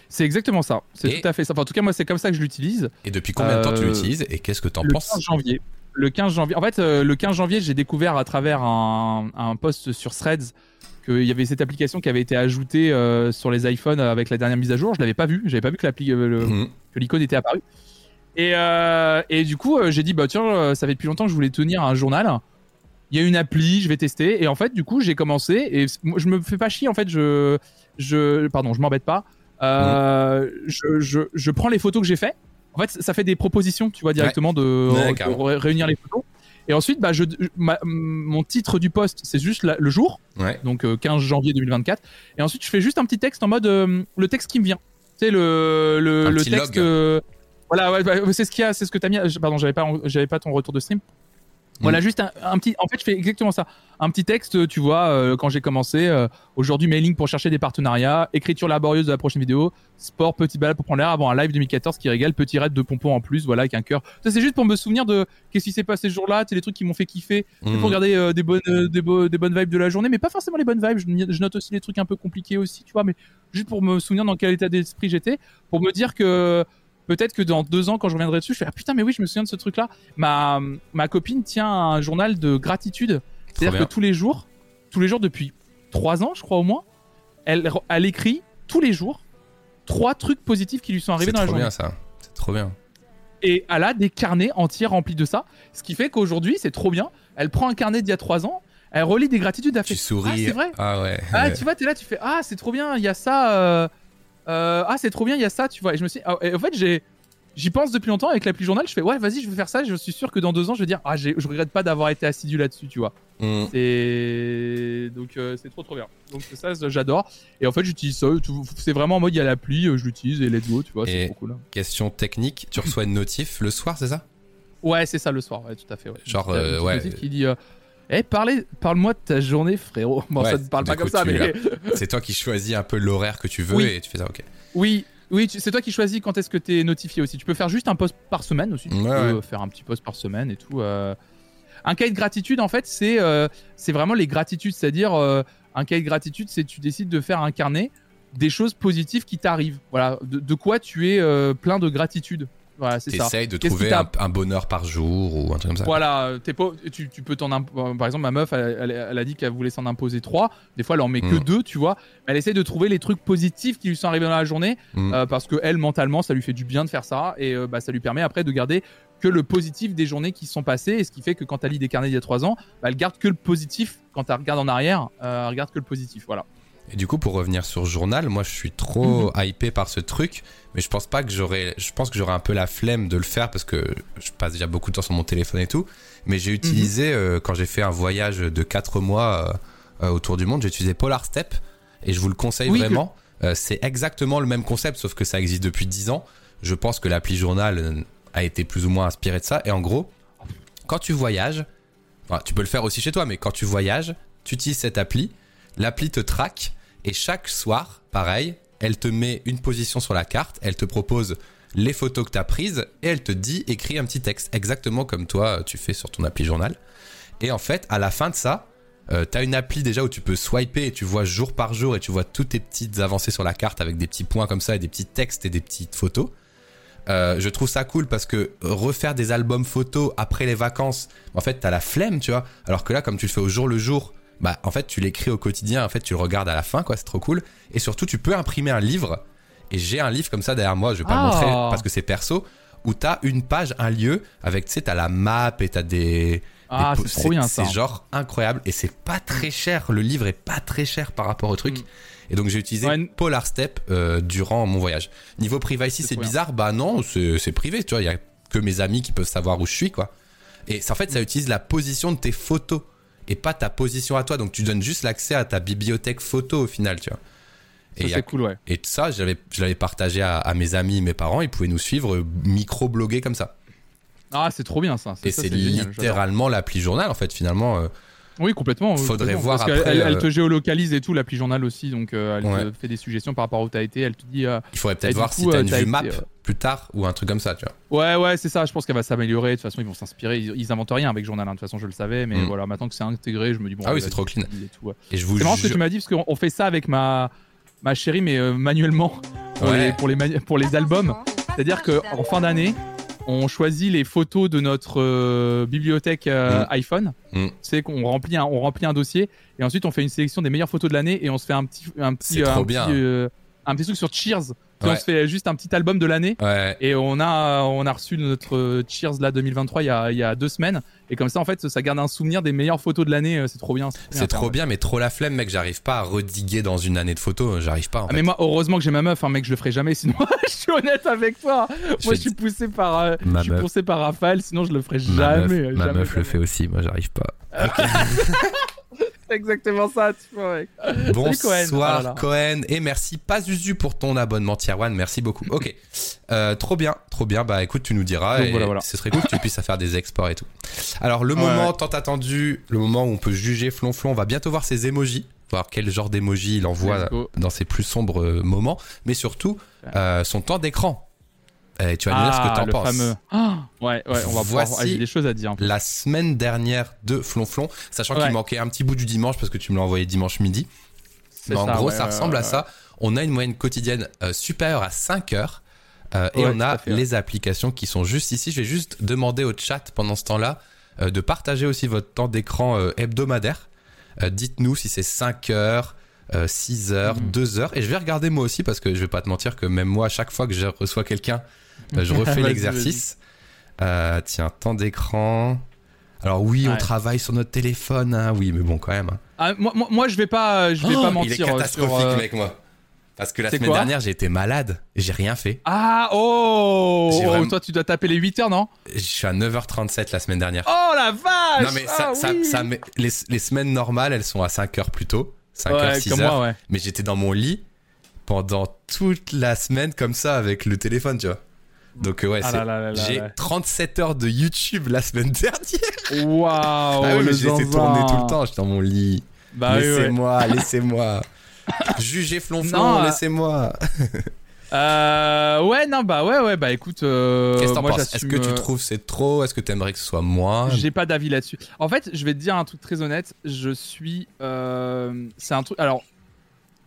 C'est exactement ça, c'est tout à fait ça. Enfin, en tout cas, moi c'est comme ça que je l'utilise. Et depuis combien de temps tu l'utilises et qu'est-ce que tu en le penses? 15 janvier. Le 15 janvier. En fait, euh, le 15 janvier, j'ai découvert à travers un, un post sur Threads qu'il y avait cette application qui avait été ajoutée euh, sur les iPhones avec la dernière mise à jour. Je l'avais pas vu. J'avais pas vu que euh, Mhm. que l'icône était apparue. Et, et du coup, j'ai dit bah tiens, ça fait depuis longtemps que je voulais tenir un journal. Il y a une appli, je vais tester. Et en fait, du coup, j'ai commencé et moi, je me fais pas chier. En fait, je, je, pardon, je m'embête pas. Euh, je, je, je prends les photos que j'ai fait. En fait, ça fait des propositions, tu vois, directement de, Ouais, réunir les photos. Et ensuite, bah, je, ma- mon titre du post, c'est juste la- le jour, Ouais. donc euh, 15 janvier 2024. Et ensuite, je fais juste un petit texte en mode euh, le texte qui me vient. Tu sais, le, le, texte. euh, voilà, ouais, bah, c'est ce qu'il y a, c'est ce que t'as mis. euh, Pardon, j'avais pas, j'avais pas ton retour de stream. Voilà, juste un, un petit. En fait, je fais exactement ça. Un petit texte, tu vois, euh, quand j'ai commencé. euh, Aujourd'hui, mailing pour chercher des partenariats. Écriture laborieuse de la prochaine vidéo. Sport, petit balade pour prendre l'air avant un live 2014 qui régale. Petit raid de pompons en plus, voilà, avec un cœur. Ça, c'est juste pour me souvenir de qu'est-ce qui s'est passé ce jour-là. C'est les trucs qui m'ont fait kiffer. Pour garder euh, des, bonnes, des, beaux- des bonnes vibes de la journée, mais pas forcément les bonnes vibes. Je, je note aussi les trucs un peu compliqués aussi, tu vois, mais juste pour me souvenir dans quel état d'esprit j'étais, pour me dire que peut-être que dans deux ans, quand je reviendrai dessus, je fais ah putain, mais oui, je me souviens de ce truc-là. Ma, ma copine tient un journal de gratitude, c'est-à-dire que tous les jours, tous les jours depuis trois ans, je crois au moins, elle, elle écrit tous les jours trois trucs positifs qui lui sont arrivés C'est dans la trop journée bien ça. C'est trop bien. et elle a des carnets entiers remplis de ça. Ce qui fait qu'aujourd'hui, c'est trop bien. Elle prend un carnet d'il y a trois ans, elle relit des gratitudes, elle fait Tu souris. Ah, c'est vrai. Ah ouais. Ah, tu vois, t'es là, tu fais Ah, c'est trop bien, il y a ça. euh, euh, ah, c'est trop bien, il y a ça, tu vois. Et je me suis. ah, et en fait, j'ai. J'y pense depuis longtemps avec l'appli journal. Je fais ouais, vas-y, je vais faire ça. Je suis sûr que dans deux ans, je vais dire ah, j'ai- je regrette pas d'avoir été assidu là-dessus, tu vois. Mhm. C'est donc euh, c'est trop trop bien. Donc ça, j'adore. Et en fait, j'utilise ça. C'est vraiment en mode il y a l'appli, euh, je l'utilise et let's go, tu vois. C'est trop cool. Question technique, tu reçois une notif le soir, c'est ça? Ouais, c'est ça le soir, ouais, tout à fait. Ouais. Genre, euh, ouais. notif qui dit Eh, parle-moi de ta journée, frérot. Bon, Ouais, ça ne parle pas coup, comme ça, mais. C'est toi qui choisis un peu l'horaire que tu veux Oui. et tu fais ça, ok. oui, oui, tu- c'est toi qui choisis quand est-ce que tu es notifié aussi. Tu peux faire juste un post par semaine aussi. Tu Ouais, peux ouais. euh, faire un petit post par semaine et tout. euh. Un cahier de gratitude, en fait, c'est euh, c'est vraiment les gratitudes. C'est-à-dire, euh, un cahier de gratitude, c'est tu décides de faire un carnet des choses positives qui t'arrivent. Voilà, de, de quoi tu es plein de gratitude. Voilà, c'est ça. T'essayes de trouver un, un bonheur par jour ou un truc comme ça. Voilà, euh, t'es pas, tu, tu peux t'en euh, par exemple ma meuf elle, elle- elle a dit qu'elle voulait s'en imposer trois. Des fois elle en met que Mm. deux, tu vois. Elle essaie de trouver les trucs positifs qui lui sont arrivés dans la journée Mm. euh, parce que elle mentalement ça lui fait du bien de faire ça et euh, bah, ça lui permet après de garder que le positif des journées qui sont passées et ce qui fait que quand elle lit des carnets d'il y a trois ans, bah, elle garde que le positif. Quand elle regarde en arrière, euh, elle regarde que le positif. Voilà. Et du coup, pour revenir sur Journal, moi je suis trop hypé par ce truc, mais je pense pas que j'aurais. Je pense que j'aurais un peu la flemme de le faire parce que je passe déjà beaucoup de temps sur mon téléphone et tout. Mais j'ai utilisé, euh, quand j'ai fait un voyage de 4 mois euh, euh, autour du monde, j'ai utilisé Polar Step et je vous le conseille Oui, vraiment. C'est exactement le même concept, sauf que ça existe depuis 10 ans. Je pense que l'appli Journal a été plus ou moins inspiré de ça. Et en gros, quand tu voyages, enfin, tu peux le faire aussi chez toi, mais quand tu voyages, tu utilises cette appli, l'appli te traque et chaque soir, pareil, elle te met une position sur la carte, elle te propose les photos que tu as prises et elle te dit écris un petit texte, exactement comme toi tu fais sur ton appli journal. Et en fait, à la fin de ça, euh, tu as une appli déjà où tu peux swiper et tu vois jour par jour et tu vois toutes tes petites avancées sur la carte avec des petits points comme ça et des petits textes et des petites photos. Euh, je trouve ça cool parce que refaire des albums photos après les vacances, en fait, t'as la flemme, tu vois. Alors que là, comme tu le fais au jour le jour, bah en fait tu l'écris au quotidien, en fait tu le regardes à la fin quoi, c'est trop cool. Et surtout tu peux imprimer un livre. Et j'ai un livre comme ça derrière moi, je vais pas le Ah. montrer parce que c'est perso, où t'as une page, un lieu avec tu sais t'as la map et t'as des Ah, des c'est trop bien ça. C'est genre incroyable et c'est pas très cher. Le livre est pas très cher par rapport au truc. Mm. Et donc j'ai utilisé Ouais. Polar Step euh, durant mon voyage. Niveau privacy, C'est bien. bizarre. Bah non, c'est privé. Tu vois, il y a que mes amis qui peuvent savoir où je suis, quoi. Et en fait, ça utilise la position de tes photos et pas ta position à toi. Donc tu donnes juste l'accès à ta bibliothèque photo au final, tu vois. Et, Ça, c'est cool, ouais. et ça, je l'avais partagé à, à mes amis, mes parents. Ils pouvaient nous suivre, euh, micro-bloguer comme ça. Ah, c'est trop bien ça. Et c'est littéralement l'appli journal, en fait, finalement. euh, Oui, complètement. Faudrait voir Parce qu'elle- après, Elle, elle euh, te géolocalise et tout, l'appli journal aussi, donc euh, elle Ouais. te fait des suggestions par rapport à où t'as été. Elle te dit. euh, il faudrait peut-être voir coup, si t'as une t'as vue map plus tard ou un truc comme ça, tu vois. Ouais, ouais, c'est ça. Je pense qu'elle va s'améliorer. De toute façon, ils vont s'inspirer. Ils, ils inventent rien avec journal. hein. De toute façon, je le savais, mais Mm. voilà, maintenant que c'est intégré, je me dis bon. Ah oui, c'est trop clean. et tout, ouais. Et je vous C'est marrant ce que tu m'as dit parce qu'on on fait ça avec ma ma chérie, mais euh, manuellement pour Ouais. les pour les manu- pour les albums. C'est-à-dire que en fin d'année, on choisit les photos de notre euh, bibliothèque euh, Mm. iPhone. Mm. C'est qu'on remplit un on remplit un dossier et ensuite on fait une sélection des meilleures photos de l'année et on se fait un petit un petit petit, euh, un petit truc sur Cheers. Puis Ouais. On se fait juste un petit album de l'année. Ouais, Et on a, on a reçu notre euh, Cheers là 2023 il y, a, il y a deux semaines. Et comme ça, en fait, ça garde un souvenir des meilleures photos de l'année. euh, C'est trop bien. c'est trop bien, mais trop la flemme, mec. J'arrive pas à rediguer dans une année de photos. J'arrive pas. En Ah, fait. mais moi, heureusement que j'ai ma meuf, hein, mec, je le ferai jamais. Sinon, je suis honnête avec toi. Je moi, je suis poussé par, euh, je suis meuf. poussé par Raphaël. Sinon, je le ferai ma jamais. meuf, ma jamais, meuf le fait aussi. Moi, j'arrive pas. C'est exactement ça, tu vois, mec. Salut, Bonsoir Cohen. Là. Cohen et merci pas Zuzu pour ton abonnement tier one. Merci beaucoup. Ok, Euh, trop bien, trop bien. Bah écoute, tu nous diras. Donc, et voilà, voilà. Ce serait cool que tu puisses faire des exports et tout. Alors le Ouais, moment ouais. tant attendu, le moment où on peut juger Flonflon, on va bientôt voir ses emojis, voir quel genre d'emoji il envoie dans ses plus sombres moments, mais surtout euh, son temps d'écran. Et tu vas nous dire ce que Ah, t'en le penses. fameux. Ah, ouais, ouais, on va pouvoir. Voici ah, J'ai des choses à dire. La semaine dernière de Flonflon, sachant Ouais. qu'il manquait un petit bout du dimanche parce que tu me l'as envoyé dimanche midi. Mais en ça, gros, ouais, ça ouais, ressemble ouais, à ça. On a une moyenne quotidienne euh, supérieure à 5 heures. euh, et Ouais, on a à fait, ouais. les applications qui sont juste ici. Je vais juste demander au chat pendant ce temps-là euh, de partager aussi votre temps d'écran euh, hebdomadaire. Euh, Dites-nous si c'est 5 heures, euh, 6 heures, Mhm. 2 heures. Et je vais regarder moi aussi parce que je vais pas te mentir que même moi, à chaque fois que je reçois quelqu'un, euh, je refais l'exercice. Euh, tiens, temps d'écran. Alors oui, on Ouais. travaille sur notre téléphone, hein, oui, mais bon, quand même. hein. Ah, moi, moi, moi, je vais pas, je vais pas Oh, mentir. Il est euh, catastrophique, sur, euh, mec, moi. Parce que la semaine dernière, j'ai été malade et j'ai rien fait. Ah, oh, oh, vraiment- Toi, tu dois taper les 8 heures, non Je suis à 9h37 la semaine dernière. Oh la vache non, mais ça, Ah, ça, oui. ça met- les, les semaines normales, elles sont à 5h plus tôt. 5h, Ouais, 6h. comme moi, ouais. Mais j'étais dans mon lit pendant toute la semaine comme ça avec le téléphone, tu vois. Donc, euh, ouais, Ah j'ai là. 37 heures de YouTube la semaine dernière. Waouh, ah oui, je laissais zinzin. tourner tout le temps. J'étais dans mon lit. Bah oui, ouais. laissez-moi, laissez-moi. Jugez flonflon, euh, laissez-moi. Euh, ouais, non, bah ouais, ouais, bah écoute, euh, Qu'est-ce que t'en moi penses? Est-ce que tu trouves c'est trop? Est-ce que t'aimerais que ce soit moins? J'ai pas d'avis là-dessus. En fait, je vais te dire un truc très honnête. Je suis. euh, c'est un truc. Alors,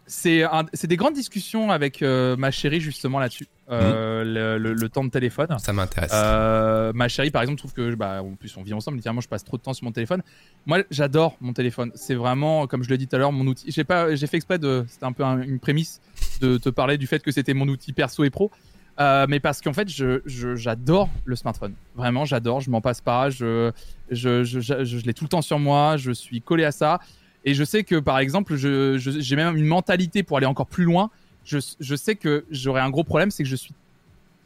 c'est des grandes discussions avec ma chérie justement là-dessus. Euh, le, le- le temps de téléphone. Ça m'intéresse. Euh, ma chérie, par exemple, trouve que, bah, en plus, on vit ensemble. Littéralement, je passe trop de temps sur mon téléphone. Moi, j'adore mon téléphone. C'est vraiment, comme je l'ai dit tout à l'heure, mon outil. J'ai pas, j'ai fait exprès de, c'était un peu un- une prémisse de te parler du fait que c'était mon outil perso et pro. Euh, mais parce qu'en fait, je, je- j'adore le smartphone. Vraiment, j'adore. Je m'en passe pas. Je, je, je, je, je l'ai tout le temps sur moi. Je suis collé à ça. Et je sais que, par exemple, j'ai même une mentalité pour aller encore plus loin. Je, je sais que j'aurais un gros problème, c'est que je suis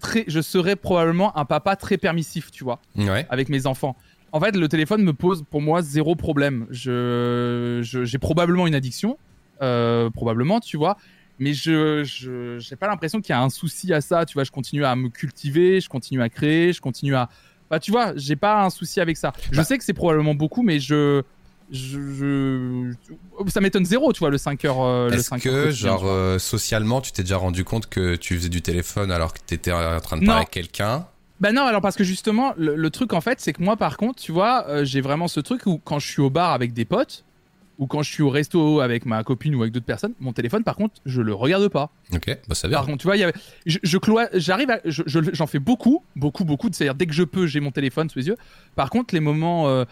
très, je serais probablement un papa très permissif, tu vois, Ouais. avec mes enfants. En fait, le téléphone me pose pour moi zéro problème. Je, je- j'ai probablement une addiction, euh, probablement, tu vois, mais je, je, j'ai pas l'impression qu'il y a un souci à ça. Tu vois, je continue à me cultiver, je continue à créer, je continue à, bah, tu vois, j'ai pas un souci avec ça. Je Bah. sais que c'est probablement beaucoup, mais je, je, je- ça m'étonne zéro, tu vois, le 5 heures. euh, Est-ce 5 que, genre, euh, socialement, tu t'es déjà rendu compte que tu faisais du téléphone alors que t'étais en train de parler avec quelqu'un? Bah non, alors parce que justement, le, le truc en fait, c'est que moi par contre, tu vois, euh, j'ai vraiment ce truc où quand je suis au bar avec des potes, ou quand je suis au resto avec ma copine ou avec d'autres personnes, mon téléphone par contre, je le regarde pas. Ok, bah ça va. Par contre, tu vois, il y avait- je, je j'arrive à, je- je- j'en fais beaucoup, beaucoup, beaucoup. C'est-à-dire dès que je peux, j'ai mon téléphone sous les yeux. Par contre, les moments, euh,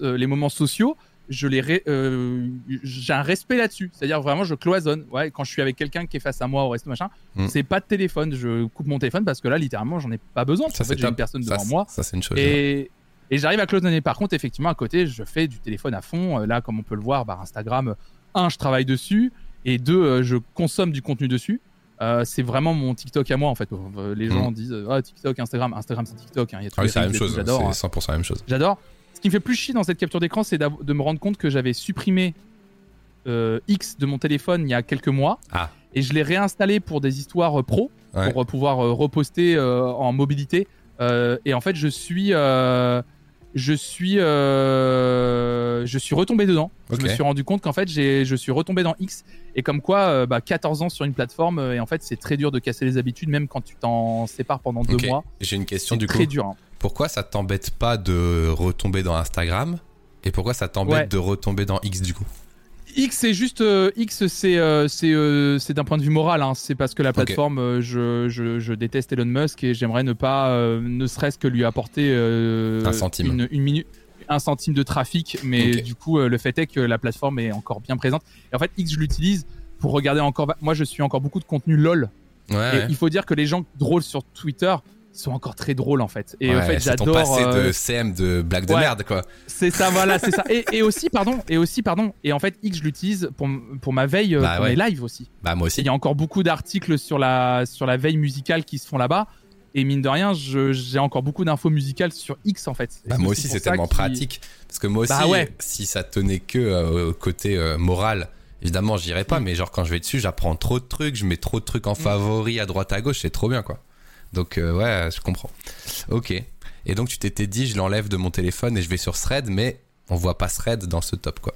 les moments sociaux, je les ré- euh, j'ai un respect là-dessus. C'est-à-dire vraiment, je cloisonne. Ouais, quand je suis avec quelqu'un qui est face à moi au resto machin, Mm. c'est pas de téléphone. Je coupe mon téléphone parce que là, littéralement, j'en ai pas besoin. Ça, en fait, j'ai une personne Ça, devant moi. Ça, c'est une chose. Et, et j'arrive à cloisonner. Par contre, effectivement, à côté, je fais du téléphone à fond. Euh, Là, comme on peut le voir, bah, Instagram, euh, un, je travaille dessus, et deux, je consomme du contenu dessus. Euh, c'est vraiment mon TikTok à moi, en fait. Les gens disent euh, ah, TikTok, Instagram. Instagram, c'est TikTok. hein. Il y a Ah oui, c'est la même chose. J'adore. hein. C'est 100% la même chose. J'adore. Ce qui me fait plus chier dans cette capture d'écran, c'est de me rendre compte que j'avais supprimé euh, X de mon téléphone il y a quelques mois. Ah. Et je l'ai réinstallé pour des histoires euh, pro, Ouais. pour euh, pouvoir reposter en mobilité. Et en fait, je suis, je suis, euh, je suis retombé dedans. Je me suis rendu compte qu'en fait, j'ai, je suis retombé dans X. Et comme quoi, euh, bah, 14 ans sur une plateforme, euh, et en fait, c'est très dur de casser les habitudes, même quand tu t'en sépares pendant deux mois. J'ai une question du coup. très dur. hein. Pourquoi ça t'embête pas de retomber dans Instagram Et pourquoi ça t'embête Ouais. de retomber dans X du coup? X, c'est juste euh, X, c'est euh, c'est euh, c'est d'un point de vue moral. hein. C'est parce que la plateforme, euh, je, je, je déteste Elon Musk et j'aimerais ne pas, ne serait-ce que lui apporter Un centime. une, une minute, un centime de trafic. Mais du coup, le fait est que la plateforme est encore bien présente. Et en fait, X, je l'utilise pour regarder encore. Moi, je suis encore beaucoup de contenu lol. Ouais. Et ouais. il faut dire que les gens drôles sur Twitter sont encore très drôles en fait. Et en fait, j'adore. passé euh, de CM de blague de ouais. merde quoi. c'est ça, voilà, c'est ça. Et, et aussi, pardon, et aussi, pardon. Et en fait, X, je l'utilise pour, pour ma veille, euh, Bah pour ouais. mes lives aussi. Bah moi aussi. Il y a encore beaucoup d'articles sur la, sur la veille musicale qui se font là-bas. Et mine de rien, j'ai encore beaucoup d'infos musicales sur X en fait. Bah moi aussi c'est tellement pratique parce que moi aussi Bah ouais. si ça tenait que euh, au côté euh, moral évidemment j'irais pas Mm. mais genre quand je vais dessus j'apprends trop de trucs je mets trop de trucs en favori à droite à gauche c'est trop bien quoi donc euh, ouais je comprends ok et donc tu t'étais dit je l'enlève de mon téléphone et je vais sur Thread mais on voit pas Thread dans ce top quoi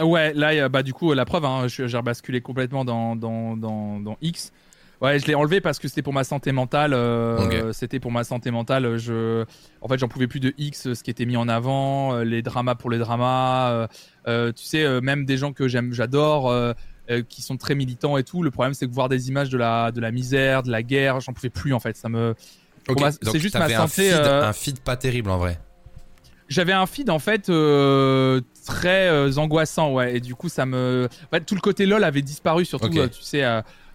Ouais, là, euh, bah du coup, la preuve, hein, j'ai rebasculé complètement dans, dans, dans, dans X. Ouais, je l'ai enlevé parce que c'était pour ma santé mentale. euh. C'était pour ma santé mentale. Je, en fait, j'en pouvais plus de X, ce qui était mis en avant, euh, les dramas pour les dramas. euh, euh, tu sais, euh, même des gens que j'aime, j'adore, euh, euh, qui sont très militants et tout. Le problème, c'est que voir des images de la, de la misère, de la guerre, j'en pouvais plus en fait. Ça me, ma- c'est juste ma t'avais un santé, feed, euh, un feed pas terrible en vrai j'avais un feed en fait euh, très angoissant, ouais. Et du coup, ça me. En fait, tout le côté LOL avait disparu, surtout, Ok. euh, tu sais,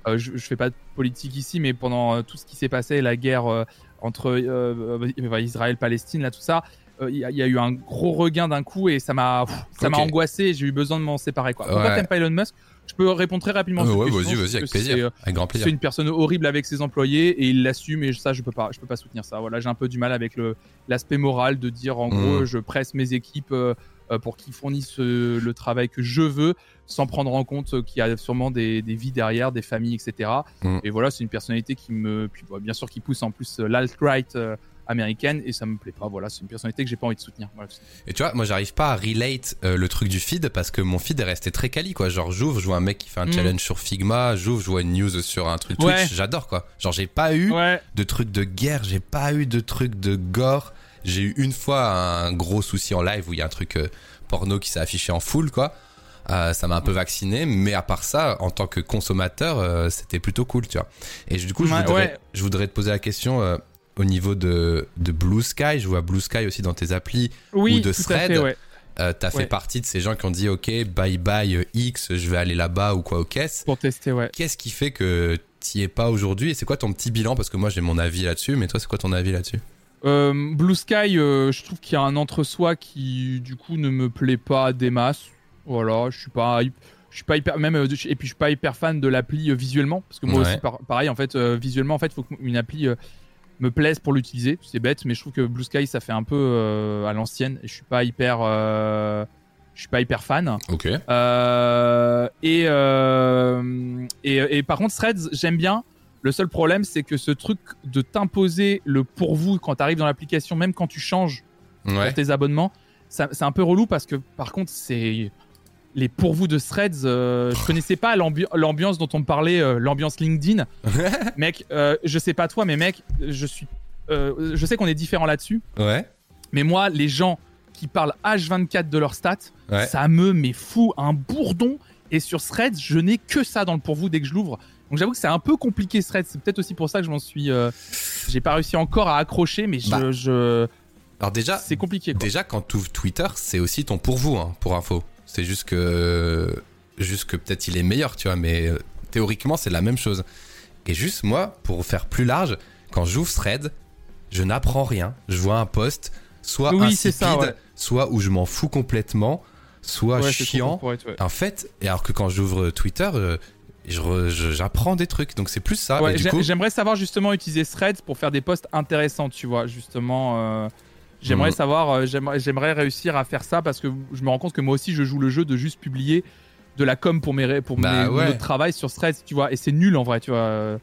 je, je fais pas de politique ici, mais pendant tout ce qui s'est passé, la guerre entre euh, Israël-Palestine, là, tout ça, il y, a- il y a eu un gros regain d'un coup et ça m'a ça m'a Ok. angoissé j'ai eu besoin de m'en séparer, quoi. Pourquoi Ouais. t'aimes pas Elon Musk? Je peux répondre très rapidement. Euh, ouais vas-y c'est vas-y avec c'est, plaisir euh, avec grand c'est plaisir une personne horrible avec ses employés et il l'assume et ça je peux pas je peux pas soutenir ça voilà j'ai un peu du mal avec le l'aspect moral de dire en Mm. gros je presse mes équipes euh, euh, pour qu'ils fournissent le travail que je veux sans prendre en compte qu'il y a sûrement des, des vies derrière des familles etc Mm. et voilà c'est une personnalité qui me puis bien sûr qui pousse en plus l'alt-right américaine et ça me plaît pas voilà c'est une personnalité que j'ai pas envie de soutenir Voilà. Et tu vois, moi j'arrive pas à relate euh, le truc du feed parce que mon feed est resté très quali quoi. Genre j'ouvre, je vois un mec qui fait un Mm. challenge sur Figma, j'ouvre, je vois une news sur un truc Ouais. Twitch, j'adore quoi. Genre j'ai pas eu ouais de trucs de guerre, j'ai pas eu de trucs de gore. J'ai eu une fois un gros souci en live où il y a un truc euh, porno qui s'est affiché en full quoi. Euh, ça m'a un peu vacciné, mais à part ça, en tant que consommateur, euh, c'était plutôt cool, tu vois. Et du coup, je, Ouais, voudrais, ouais. je voudrais te poser la question euh, au niveau de, de Blue Sky. Je vois Blue Sky aussi dans tes applis. oui de thread. fait ouais Euh, T'as fait partie de ces gens qui ont dit ok bye bye euh, X, je vais aller là-bas ou quoi aux caisses. pour tester ouais Qu'est-ce qui fait que t'y es pas aujourd'hui? Et c'est quoi ton petit bilan? Parce que moi j'ai mon avis là-dessus, mais toi c'est quoi ton avis là-dessus? Euh, Blue Sky, euh, je trouve qu'il y a un entre-soi qui, du coup, ne me plaît pas des masses. Voilà, je suis pas, je suis pas hyper, même, et puis je suis pas hyper fan de l'appli visuellement, parce que moi Ouais. aussi, par- pareil, en fait, visuellement, en fait, faut qu'une appli me plaise pour l'utiliser. C'est bête, mais je trouve que Blue Sky, ça fait un peu euh, à l'ancienne, et je suis pas hyper, euh, je suis pas hyper fan. Ok. Euh, et, et, et par contre, Threads, j'aime bien. Le seul problème, c'est que ce truc de t'imposer le pour vous quand tu arrives dans l'application, même quand tu changes Ouais. pour tes abonnements, ça- c'est un peu relou parce que par contre, c'est les pour vous de Threads. euh, je connaissais pas l'ambi- l'ambiance dont on me parlait, euh, l'ambiance LinkedIn. mec, euh, je sais pas toi, mais mec, je suis, euh, je sais qu'on est différents là-dessus. Ouais. Mais moi, les gens qui parlent H24 de leurs stats, Ouais. ça me met fou un bourdon. Et sur Threads, je n'ai que ça dans le pour vous dès que je l'ouvre. Donc j'avoue que c'est un peu compliqué Threads. C'est peut-être aussi pour ça que je m'en suis. J'ai pas réussi encore à accrocher, mais je. Bah. je... Alors déjà, c'est compliqué. Quoi. déjà quand tu ouvres Twitter, c'est aussi ton pour vous, hein, pour info. C'est juste que, juste que peut-être il est meilleur, tu vois, mais euh, théoriquement c'est la même chose. Et juste moi, pour faire plus large, quand j'ouvre Thread, je n'apprends rien. Je vois un post, soit Oui, insipide, c'est ça, ouais. soit où je m'en fous complètement, soit Ouais, chiant. être, ouais. En fait, et alors que quand j'ouvre Twitter, euh, re- je- j'apprends des trucs. Donc c'est plus ça. Ouais, coup, J'aimerais savoir justement utiliser Threads pour faire des posts intéressants, tu vois. Justement, euh, j'aimerais Mhm. savoir, euh, j'aimerais réussir à faire ça parce que je me rends compte que moi aussi je joue le jeu de juste publier de la com pour mes pour Bah mes, ouais. notre travail sur Threads, tu vois. Et c'est nul en vrai, tu vois. Euh,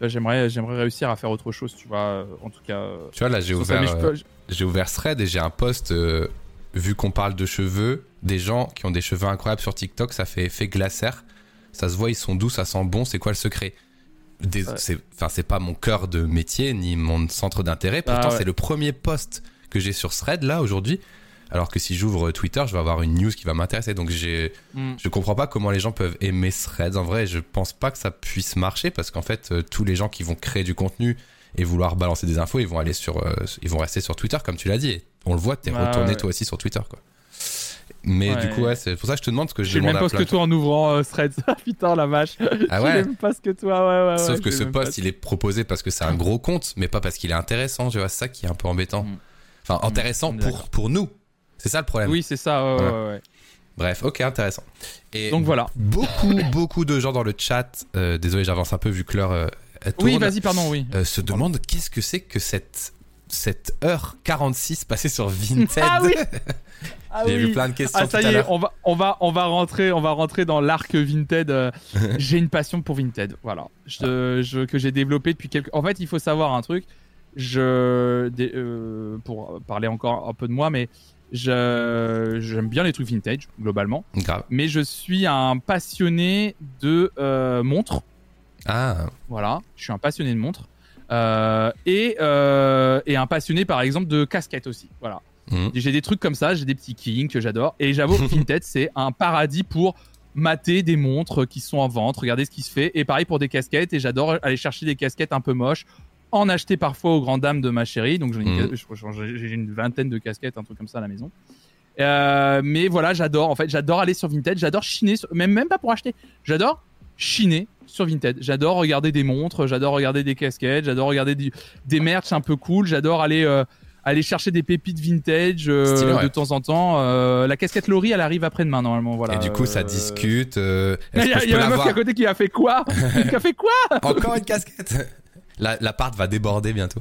J'aimerais j'aimerais réussir à faire autre chose, tu vois. euh, En tout cas. tu vois là, j'ai ouvert. euh, j'ai ouvert Thread et j'ai un post euh, vu qu'on parle de cheveux, des gens qui ont des cheveux incroyables sur TikTok, ça fait effet glaciaire. Ça se voit, ils sont doux, ça sent bon. C'est quoi le secret? Des- Ouais. c'est, enfin, pas mon cœur de métier ni mon centre d'intérêt. Ah Pourtant, ouais. c'est le premier post que j'ai sur Thread là aujourd'hui. Alors que si j'ouvre Twitter, je vais avoir une news qui va m'intéresser. Donc j'ai, Hmm. je comprends pas comment les gens peuvent aimer Threads. En vrai, je pense pas que ça puisse marcher parce qu'en fait, euh, tous les gens qui vont créer du contenu et vouloir balancer des infos, ils vont aller sur, euh, ils vont rester sur Twitter comme tu l'as dit. Et on le voit, t'es Ah, retourné ouais. toi aussi sur Twitter, quoi. Mais Ouais. du coup, ouais, c'est pour ça que je te demande ce que je J'ai le demande même plein que toi en ouvrant euh, Threads. Putain la vache. Ah J'ai ouais. le même post que toi, ouais, ouais. ouais, Sauf que ce post, il est proposé parce que c'est un gros compte, mais pas parce qu'il est intéressant, tu vois. C'est ça qui est un peu embêtant. Mm. Enfin, intéressant on est pour, pour nous. C'est ça le problème. Oui, c'est ça, ouais, Ouais. ouais, ouais. Bref, ok, intéressant. Et Donc voilà. beaucoup, beaucoup de gens dans le chat, euh, désolé, j'avance un peu vu que l'heure euh, elle Oui, tourne, vas-y, pardon, oui. euh, se demandent qu'est-ce que c'est que cette, cette heure 46 passée sur Vinted? Ah oui Ah J'ai vu oui. plein de questions Ah ça y est, on va, on va, on va rentrer, on va rentrer dans l'arc Vinted. j'ai une passion pour Vinted, voilà, je, je- que j'ai développé depuis quelques. En fait, il faut savoir un truc. Je, des- euh, pour parler encore un peu de moi, mais j'aime bien les trucs vintage globalement, Grave. mais je suis un passionné de euh, montres. Ah, Voilà, je suis un passionné de montres. Euh, et, et un passionné par exemple de casquettes aussi. Voilà. Mhm. J'ai des trucs comme ça, j'ai des petits kings que j'adore. Et j'avoue, Vinted, c'est un paradis pour mater des montres qui sont en vente, regarder ce qui se fait. Et pareil pour des casquettes. Et j'adore aller chercher des casquettes un peu moches, en acheter parfois aux grandes dames de ma chérie. Donc j'en ai une, Mhm. j'ai j'ai une vingtaine de casquettes, un truc comme ça à la maison. Euh, mais voilà, j'adore. En fait, j'adore aller sur Vinted. J'adore chiner, sur- même même pas pour acheter. J'adore chiner sur Vinted. J'adore regarder des montres. J'adore regarder des casquettes. J'adore regarder du- des merch un peu cool. J'adore aller euh, aller chercher des pépites vintage euh, ouais. de temps en temps. La casquette Laurie, elle arrive après-demain normalement. Voilà. et du coup, ça discute. Il y a, y a peux ma meuf qui à côté qui a fait quoi? Qui a fait quoi? Encore une casquette? La- L'appart va déborder bientôt.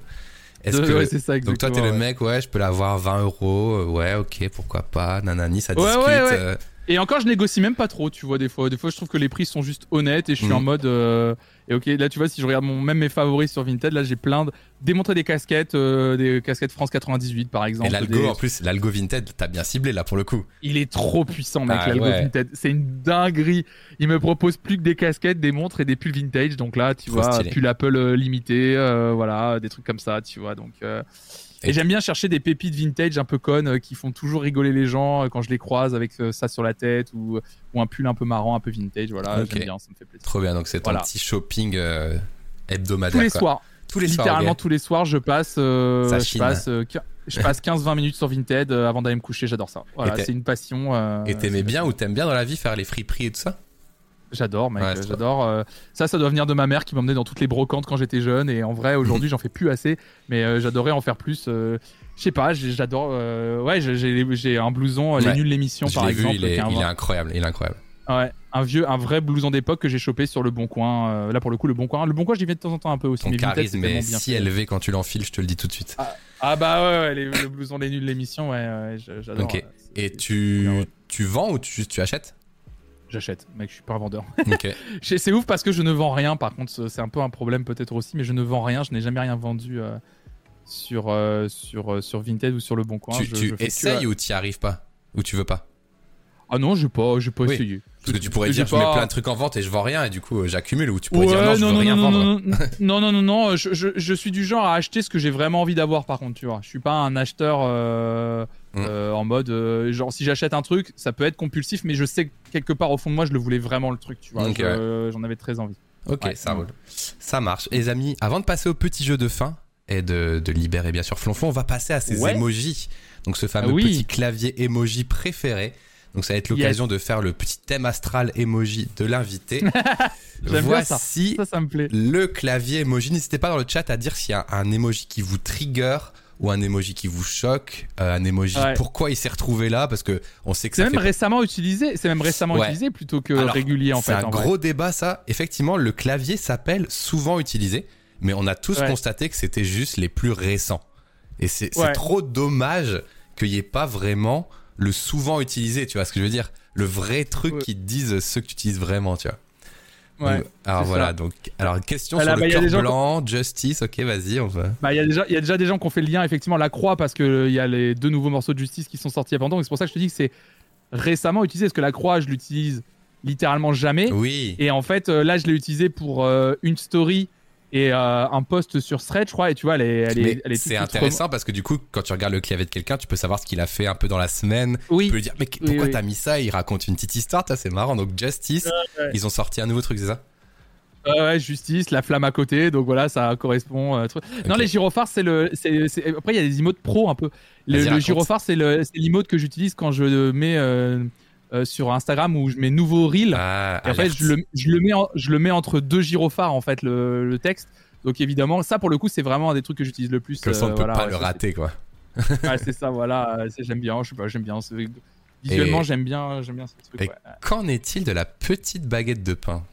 Est-ce que... ouais, c'est ça Donc toi, t'es le mec, ouais, je peux l'avoir 20 euros. euh, Ouais, ok, pourquoi pas. Nanani, ça discute. ouais, ouais. euh, Et encore, je négocie même pas trop, tu vois, des fois. Des fois, je trouve que les prix sont juste honnêtes et je suis Mhm. en mode. euh, Et ok, là, tu vois, si je regarde mon, même mes favoris sur Vinted, là, j'ai plein de. Démontrer des casquettes, euh, des casquettes France 98, par exemple. Et l'algo, des- en plus, l'algo Vinted, t'as bien ciblé là pour le coup. Il est trop puissant, mec, Ah, l'algo ouais. Vinted. C'est une dinguerie. Il me propose plus que des casquettes, des montres et des pulls vintage. Donc là, tu Trop vois, stylé. pull Apple euh, limité, euh, voilà, des trucs comme ça, tu vois. Donc. Et, Et- j'aime bien chercher des pépites vintage un peu connes euh, qui font toujours rigoler les gens euh, quand je les croise avec euh, ça sur la tête ou, ou un pull un peu marrant, un peu vintage. Voilà, j'aime bien, ça me fait plaisir. Trop bien, donc c'est ton Voilà. petit shopping euh, hebdomadaire. Tous les quoi. soirs, Tous les littéralement soirs. tous les soirs, je passe, euh, je passe, euh, je passe 15-20 minutes sur Vinted avant d'aller me coucher. J'adore ça. Voilà, c'est une passion. Et t'aimais bien ou t'aimes bien dans la vie faire les friperies et tout ça? J'adore, mec. Ouais, euh, J'adore. euh, ça, ça doit venir de ma mère qui m'emmenait dans toutes les brocantes quand j'étais jeune. Et en vrai, aujourd'hui, j'en fais plus assez. Mais euh, j'adorais en faire plus. euh, je sais pas, j'adore. ouais, j'ai- un blouson, euh, Les Ouais. Nuls l'émission, par l'ai vu, exemple. il est, un il incroyable, il est incroyable. Ouais, un vieux, un vrai blouson d'époque que j'ai chopé sur le Bon Coin. là, pour le coup, le Bon Coin. Le Bon Coin, j'y vais de temps en temps un peu aussi. Ton mais charisme est bien si élevé quand tu l'enfiles, je te le dis tout de suite. Ah bah ouais, ouais, les- le blouson des nuls l'émission, ouais, ouais, j'adore. Ok. ouais, Et tu, ouais. tu vends ou tu, juste tu achètes? J'achète, mec, je suis pas un vendeur. C'est ouf parce que je ne vends rien, par contre, c'est un peu un problème peut-être aussi, mais je ne vends rien, je n'ai jamais rien vendu euh, sur, euh, sur, euh, sur Vinted ou sur le Bon Coin. tu je- tu je que- essayes ou t'y arrives pas Ou tu veux pas? Ah non, pas, j'ai pas Oui. essayé. Parce que tu pourrais dire, je pas- mets plein de trucs en vente et je vends rien et du coup j'accumule ou tu pourrais Ouais, dire non, je veux rien non, vendre. non, non, non, non, non, non, je, je, je suis du genre à acheter ce que j'ai vraiment envie d'avoir par contre, tu vois. Je suis pas un acheteur euh, Mm. euh, en mode, euh, genre si j'achète un truc, ça peut être compulsif, mais je sais que quelque part au fond de moi, je le voulais vraiment le truc, tu vois. Ok, Je- J'en avais très envie. Ok, Ouais. ça roule. Ça marche. Et les amis, avant de passer au petit jeu de fin, et de, de libérer bien sûr Flonflon, on va passer à ces Ouais. emojis. Donc ce fameux Ah oui. petit clavier emoji préféré. Donc ça va être l'occasion de faire le petit thème astral emoji de l'invité. J'aime bien ça. Voici Ça, ça me plaît. le clavier emoji. N'hésitez pas dans le chat à dire s'il y a un emoji qui vous trigger ou un emoji qui vous choque, euh, un emoji Ouais. pourquoi il s'est retrouvé là? Parce que on sait que C'est même fait récemment utilisé. C'est même récemment Ouais. utilisé plutôt que Alors, régulier en c'est fait. un en vrai. gros débat ça. Effectivement, le clavier s'appelle souvent utilisé, mais on a tous Ouais. constaté que c'était juste les plus récents. Et c'est c'est trop dommage qu'il n'y ait pas vraiment le souvent utilisé, tu vois ce que je veux dire? Le vrai truc qui te disent ceux que tu utilises vraiment, tu vois. Ouais. Donc, alors voilà, ça. donc alors question Ah là, sur bah, le a cœur blanc, Justice, ok, vas-y, on va. Bah, il y, a déjà- il y a déjà des gens qui ont fait le lien, effectivement, la croix, parce qu'il y a les deux nouveaux morceaux de justice qui sont sortis il y a pas longtemps. et C'est pour ça que je te dis que c'est récemment utilisé, parce que la croix, je l'utilise littéralement jamais. Oui. Et en fait, euh, là, je l'ai utilisé pour euh, une story et euh, un post sur Thread, je crois. Et tu vois, elle est, elle est, Mais elle est c'est intéressant parce que du coup, quand tu regardes le clavier de quelqu'un, tu peux savoir ce qu'il a fait un peu dans la semaine. Oui. Tu peux lui dire, mais pourquoi oui. t'as mis ça? Il raconte une petite histoire, c'est marrant. Donc Justice, ouais. ils ont sorti un nouveau truc, c'est ça? Ouais, ouais, justice, la flamme à côté, donc voilà, ça correspond. euh. Non, les gyrophares, c'est le. Après, il y a des emotes pro un peu. Le, le gyrophare, c'est le- c'est l'emote que j'utilise quand je mets euh, euh, sur Instagram où je mets nouveau reel. Ah, Et en fait, je le, je, le mets en- je le mets entre deux gyrophares, en fait, le, le texte. Donc évidemment, ça pour le coup, c'est vraiment un des trucs que j'utilise le plus. Comme ça, on euh, ne peut voilà, pas ouais, le rater, quoi. c'est- ouais, c'est ça, voilà. euh, J'aime bien, je sais pas, j'aime bien. Visuellement, j'aime bien, j'aime bien ce truc. Et ouais. Qu'en est-il de la petite baguette de pain?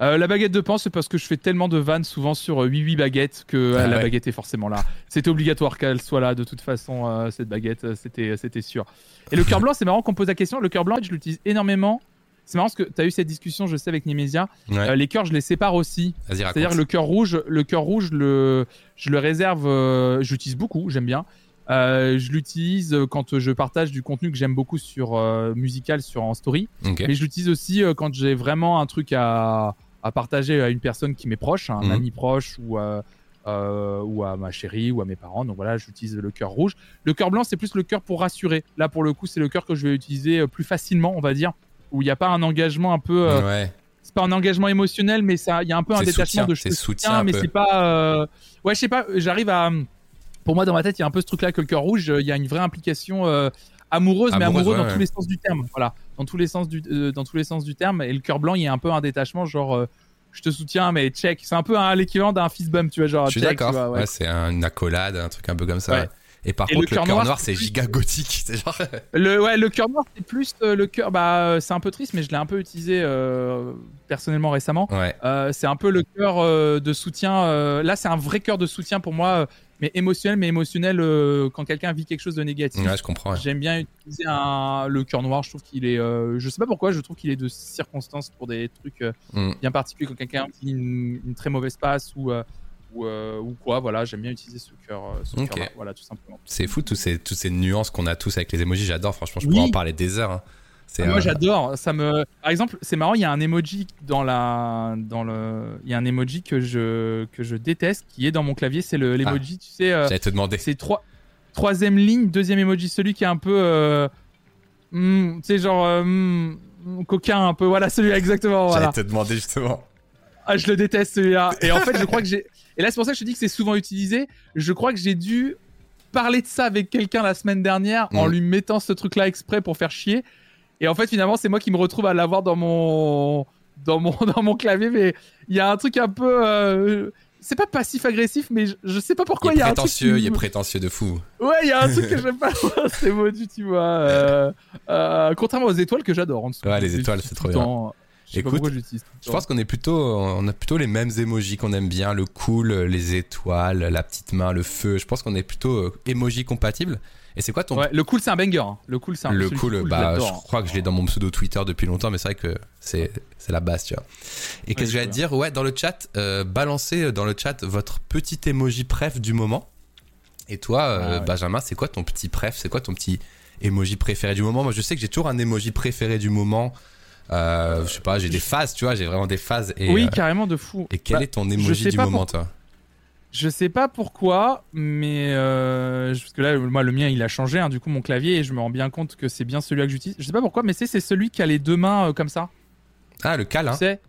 Euh, la baguette de pain, c'est parce que je fais tellement de vannes souvent sur euh, 8-8 baguettes que euh, Ah la ouais. baguette est forcément là. C'était obligatoire qu'elle soit là de toute façon, euh, cette baguette, euh, c'était c'était sûr. Et le cœur blanc, c'est marrant qu'on pose la question. Le cœur blanc, je l'utilise énormément. C'est marrant parce que tu as eu cette discussion, je sais, avec. Ouais. Euh, les cœurs, je les sépare aussi. C'est-à-dire le cœur rouge, le cœur rouge, le, je le réserve, euh, j'utilise beaucoup, j'aime bien. Euh, je l'utilise euh, quand je partage du contenu que j'aime beaucoup sur euh, musical sur en story, Ok. mais je l'utilise aussi euh, quand j'ai vraiment un truc à, à partager à une personne qui m'est proche, un Mhm. ami proche ou à, euh, ou à ma chérie ou à mes parents. Donc voilà, j'utilise le cœur rouge. Le cœur blanc, c'est plus le cœur pour rassurer. Là, pour le coup, c'est le cœur que je vais utiliser euh, plus facilement, on va dire, où il n'y a pas un engagement un peu. euh, ouais. c'est pas un engagement émotionnel, mais ça, il y a un peu un détachement soutien, de je soutien mais c'est pas. euh, Ouais, je sais pas. J'arrive à. Pour moi, dans ma tête, il y a un peu ce truc-là que le cœur rouge. Il y a une vraie implication amoureuse, mais ouais, dans ouais. tous les sens du terme. Voilà, dans tous les sens du, euh, dans tous les sens du terme. Et le cœur blanc, il y a un peu un détachement, genre. euh, je te soutiens, mais check. C'est un peu un- l'équivalent d'un fist bump, tu vois, genre. Je suis d'accord. ouais. C'est un- une accolade, un truc un peu comme ça. Et par Et contre, le le cœur noir, c'est giga gothique. Genre. Le, ouais, le cœur noir, c'est plus euh, le cœur. Bah, euh, c'est un peu triste, mais je l'ai un peu utilisé euh, personnellement récemment. Ouais. Euh, c'est un peu le cœur de soutien. là, c'est un vrai cœur de soutien pour moi, mais émotionnel, mais émotionnel quand quelqu'un vit quelque chose de négatif. Ouais, je comprends. ouais. J'aime bien utiliser un, le cœur noir. Je trouve qu'il est. je sais pas pourquoi. Je trouve qu'il est de circonstance pour des trucs Mm. bien particuliers quand quelqu'un vit une, une très mauvaise passe ou ou, euh, ou quoi. Voilà, j'aime bien utiliser ce cœur. euh, ce Ok. cœur-là. Voilà, tout simplement. C'est fou, tous ces, toutes ces nuances qu'on a tous avec les emojis. J'adore, franchement, je Oui. pourrais en parler des heures. hein. Ah, moi euh, j'adore, ça me par exemple, c'est marrant, il y a un emoji dans la dans le il y a un emoji que je que je déteste qui est dans mon clavier, c'est le l'emoji, tu sais euh, J'allais te demander. c'est trois troisième ligne, deuxième emoji, celui qui est un peu euh, hmm, tu sais genre euh, hmm, coquin un peu, voilà celui-là exactement J'allais voilà. te demander justement. Ah, je le déteste celui-là. Et en fait, je crois que j'ai Et là c'est pour ça que je te dis que c'est souvent utilisé, je crois que j'ai dû parler de ça avec quelqu'un la semaine dernière en lui mettant ce truc-là exprès pour faire chier. Et en fait, finalement, c'est moi qui me retrouve à l'avoir dans mon dans mon dans mon clavier. Mais il y a un truc un peu, euh, c'est pas passif-agressif, mais je, je sais pas pourquoi il y a un truc. prétentieux, qui- il est prétentieux de fou. Ouais, il y a un truc que j'aime pas. c'est maudit, tu vois. Euh, euh, contrairement aux étoiles que j'adore en dessous. Ouais, les étoiles, c'est trop bien. temps. Je Écoute, je pense qu'on est plutôt, on a plutôt les mêmes emojis qu'on aime bien, le cool, les étoiles, la petite main, le feu. Je pense qu'on est plutôt euh, emoji compatible. Et c'est quoi ton Ouais, le cool, c'est un banger. hein. Le cool, c'est un le cool, je bah, je crois que je l'ai dans mon pseudo Twitter depuis longtemps, mais c'est vrai que c'est c'est la base, tu vois. Et qu'est-ce que j'allais te dire? Ouais, dans le chat, euh, balancez dans le chat votre petit emoji préf du moment. Et toi, euh, Ah ouais. Benjamin, c'est quoi ton petit préf? C'est quoi ton petit emoji préféré du moment? Moi, je sais que j'ai toujours un emoji préféré du moment. Euh, je sais pas, j'ai des phases, tu vois, j'ai vraiment des phases. Et, oui, euh, carrément de fou. et quel Bah, est ton emoji du moment, pour- toi Je sais pas pourquoi, mais euh, parce que là, moi, le mien, il a changé, hein, du coup, mon clavier, et je me rends bien compte que c'est bien celui-là que j'utilise. Je sais pas pourquoi, mais c'est c'est celui qui a les deux mains euh, comme ça. Ah, le câlin. Tu sais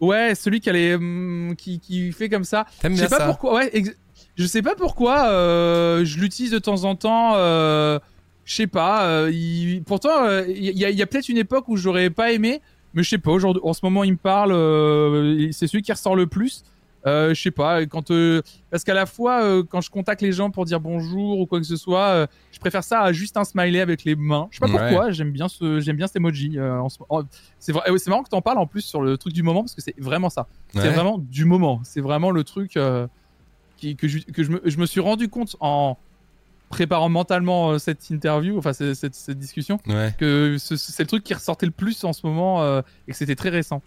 Ouais, celui qui a les, hum, qui, qui fait comme ça. Je sais pas ça pourquoi. Ouais, ex- je sais pas pourquoi, euh, je l'utilise de temps en temps. Je sais pas. euh, il- pourtant, euh, il y a, il y a peut-être une époque où j'aurais pas aimé, mais je sais pas. Aujourd'hui, en ce moment, il me parle. euh, c'est celui qui ressort le plus. Je sais pas. Quand parce qu'à la fois, quand je contacte les gens pour dire bonjour ou quoi que ce soit, je préfère ça à juste un smiley avec les mains. Je sais pas Ouais. pourquoi. J'aime bien ce, j'aime bien cet emoji. ce- en- c'est vrai. C'est marrant que t'en parles en plus sur le truc du moment parce que c'est vraiment ça. C'est vraiment du moment. C'est vraiment le truc qui, que, je, que je, me, je me suis rendu compte en préparant mentalement euh, cette interview, enfin cette, cette- cette discussion, Ouais. que ce- c'est le truc qui ressortait le plus en ce moment euh, et que c'était très récent.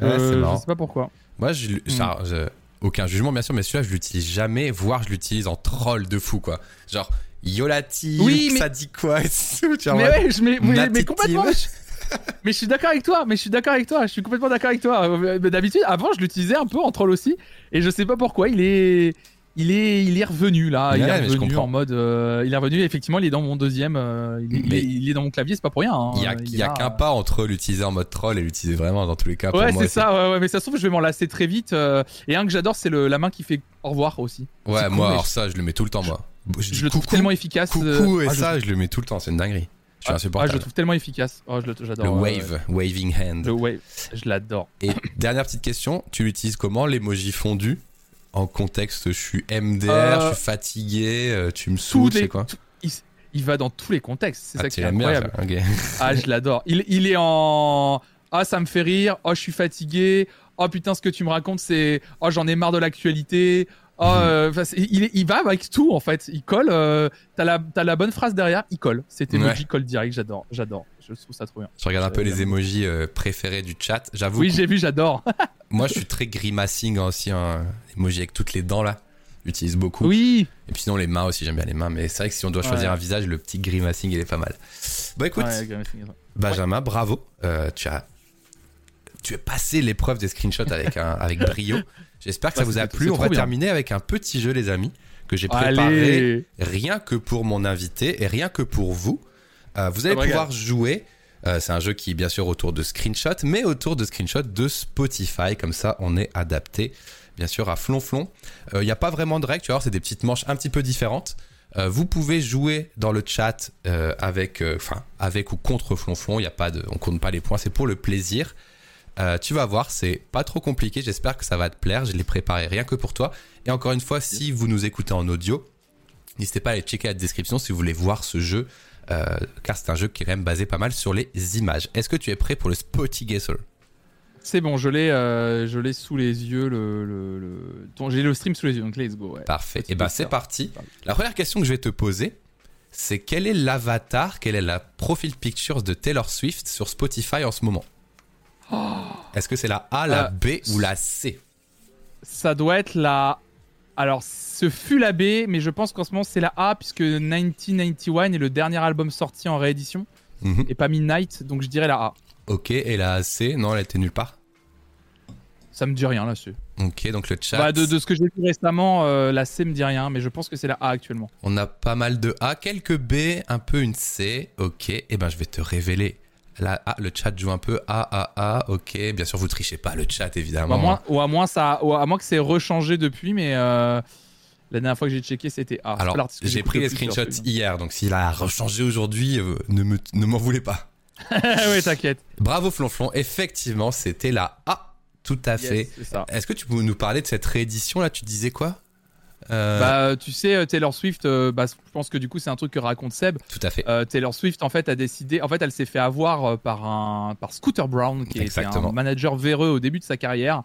Ouais, Euh, je sais pas pourquoi. Moi, je, Mm. ça, je- aucun jugement, bien sûr, mais celui-là, je l'utilise jamais, voire je l'utilise en troll de fou, quoi. Genre, Yolati, Oui, mais- ça dit quoi et tout, mais ouais. je, mais, mais- Natty mais complètement. Team. je- mais je suis d'accord avec toi. Mais je suis d'accord avec toi. Je suis complètement d'accord avec toi. Euh, D'habitude, avant, je l'utilisais un peu en troll aussi, et je sais pas pourquoi. Il est, il est, il est revenu là. il est revenu en mode. euh, il est revenu. Effectivement, il est dans mon deuxième. euh, il, est, il Mais- est- il est dans mon clavier. C'est pas pour rien. hein. Il y a, Il y qu'un euh. pas entre l'utiliser en mode troll et l'utiliser vraiment dans tous les cas. Ouais, c'est ça, ouais, ouais, mais ça se trouve, je vais m'en lasser très vite. euh, et un que j'adore, c'est la main qui fait au revoir aussi. Ouais, cool, moi, alors ça, je le mets tout le temps, moi. Je, le trouve tellement efficace. Coucou, et ah, ça, je le mets tout le temps, c'est une dinguerie. Je suis ah, insupportable. je le trouve tellement efficace. Oh, j'adore. le wave, waving hand. Le wave, je l'adore. Et dernière petite question, tu l'utilises comment l'emoji fondu? En contexte, je suis MDR, Euh, je suis fatigué, euh, tu me saoules, Tous c'est les- quoi tout- il, il va dans tous les contextes. C'est Ah, ça qui est incroyable. ok. Ah, je l'adore. Il, il est en. Ah, ça me fait rire. Oh, je suis fatigué. Oh, putain, ce que tu me racontes, c'est. Oh, j'en ai marre de l'actualité. Oh, Mhm. euh, il, va avec tout, en fait. Il colle. euh, T'as la, bonne phrase derrière, il colle. Cet emoji colle direct. J'adore. J'adore. Je trouve ça trop bien. Je regarde un peu Euh, les emojis euh, préférés du chat. J'avoue, Oui, j'ai vu, j'adore. moi je suis très grimacing aussi, hein. emoji avec toutes les dents là. J'utilise beaucoup. Oui. Et puis sinon les mains aussi, j'aime bien les mains. Mais c'est vrai que si on doit choisir Ouais. un visage, le petit grimacing il est pas mal. Bon écoute, Ouais, of Thrones. Benjamin, bravo. Euh, tu as tu as passé l'épreuve des screenshots avec un avec brio. J'espère que ça vous a plu. On va bien. terminer avec un petit jeu les amis que j'ai préparé Allez. rien que pour mon invité et rien que pour vous. Euh, vous allez Ça me pouvoir jouer. Euh, c'est un jeu qui bien sûr autour de screenshots, mais autour de screenshots de Spotify. Comme ça, on est adapté, bien sûr, à flonflon. Il n'y a pas vraiment de règles, tu vois, c'est des petites manches un petit peu différentes. Euh, vous pouvez jouer dans le chat euh, avec, euh, ou contre flonflon. Il y a pas de, compte pas les points, c'est pour le plaisir. Euh, tu vas voir, c'est pas trop compliqué. J'espère que ça va te plaire. Je l'ai préparé rien que pour toi. Et encore une fois, si vous nous écoutez en audio, n'hésitez pas à aller checker la description si vous voulez voir ce jeu, euh, car c'est un jeu qui est quand même basé pas mal sur les images. Est-ce que tu es prêt pour le Spotty Guesser? C'est bon, je l'ai, euh, je l'ai sous les yeux. Le, le, le- j'ai le stream sous les yeux, donc let's go. Ouais. Parfait. Et ben Guesser. c'est parti. La première question que je vais te poser, c'est quel est l'avatar, quelle est la profile pictures de Taylor Swift sur Spotify en ce moment? Est-ce que c'est la A, la Euh, B ou la C? Ça doit être la. Alors, ce fut la B, mais je pense qu'en ce moment c'est la A, puisque 1991 est le dernier album sorti en réédition, Mhm. et pas Midnight, donc je dirais la A. Ok, et la C Non, elle était nulle part. Ça me dit rien là-dessus. Ok, donc le chat. Bah, de, de ce que j'ai vu récemment, euh, la C me dit rien, mais je pense que c'est la A actuellement. On a pas mal de A, quelques B, un peu une C. Ok, et ben je vais te révéler. Là, ah, le chat joue un peu A, A, A. Ok, bien sûr, vous trichez pas le chat, Ou évidemment. à moins, ou à moins, ça, ou à moins que c'est rechangé depuis, mais euh, la dernière fois que j'ai checké, c'était A. C'est Alors, j'ai pris le les screenshots hier, donc s'il a rechangé aujourd'hui, euh, ne me- ne m'en voulez pas. ouais, t'inquiète. Bravo Flonflon, effectivement, c'était la A. Tout à fait. Yes. Est-ce que tu peux nous parler de cette réédition là Tu disais quoi? Euh, Bah, tu sais, euh, Taylor Swift, euh, bah, je pense que du coup, c'est un truc que raconte Seb. Tout à fait. Euh, Taylor Swift, en fait, a décidé. En fait, elle s'est fait avoir euh, par un par Scooter Brown, qui Exactement. un manager véreux au début de sa carrière.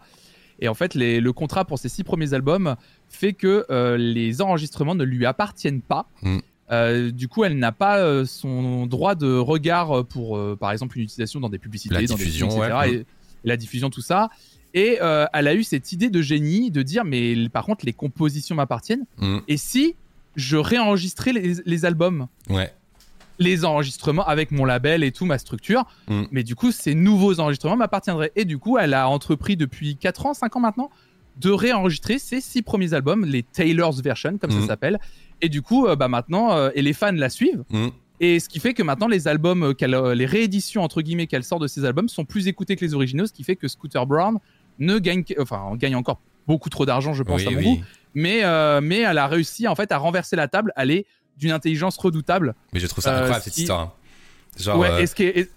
Et en fait, les- le contrat pour ses six premiers albums fait que euh, les enregistrements ne lui appartiennent pas. Mm. Euh, du coup, elle n'a pas euh, son droit de regard pour, euh, par exemple, une utilisation dans des publicités, La dans des films, etc. ouais. Et la diffusion, tout ça. Et euh, elle a eu cette idée de génie de dire, mais par contre, les compositions m'appartiennent. Mm, Et si je réenregistrais les, les albums? Ouais. les enregistrements avec mon label et tout, ma structure. Mm. Mais du coup, ces nouveaux enregistrements m'appartiendraient. Et du coup, elle a entrepris depuis 4 ans, 5 ans maintenant, de réenregistrer ses six premiers albums, les Taylor's Version, comme Mm. ça s'appelle. Et du coup, euh, bah maintenant, euh, et les fans la suivent. Mm. Et ce qui fait que maintenant, les albums, qu'elle, les rééditions, entre guillemets, qu'elle sort de ces albums sont plus écoutées que les originaux, ce qui fait que Scooter Brown ne gagne, enfin, gagne encore beaucoup trop d'argent, je pense, Oui, à mon oui. goût, mais, euh, mais elle a réussi en fait à renverser la table. Elle est d'une intelligence redoutable. Mais je trouve ça Euh, incroyable cette si- histoire. hein. Genre, ouais, euh, et ce qui est, et-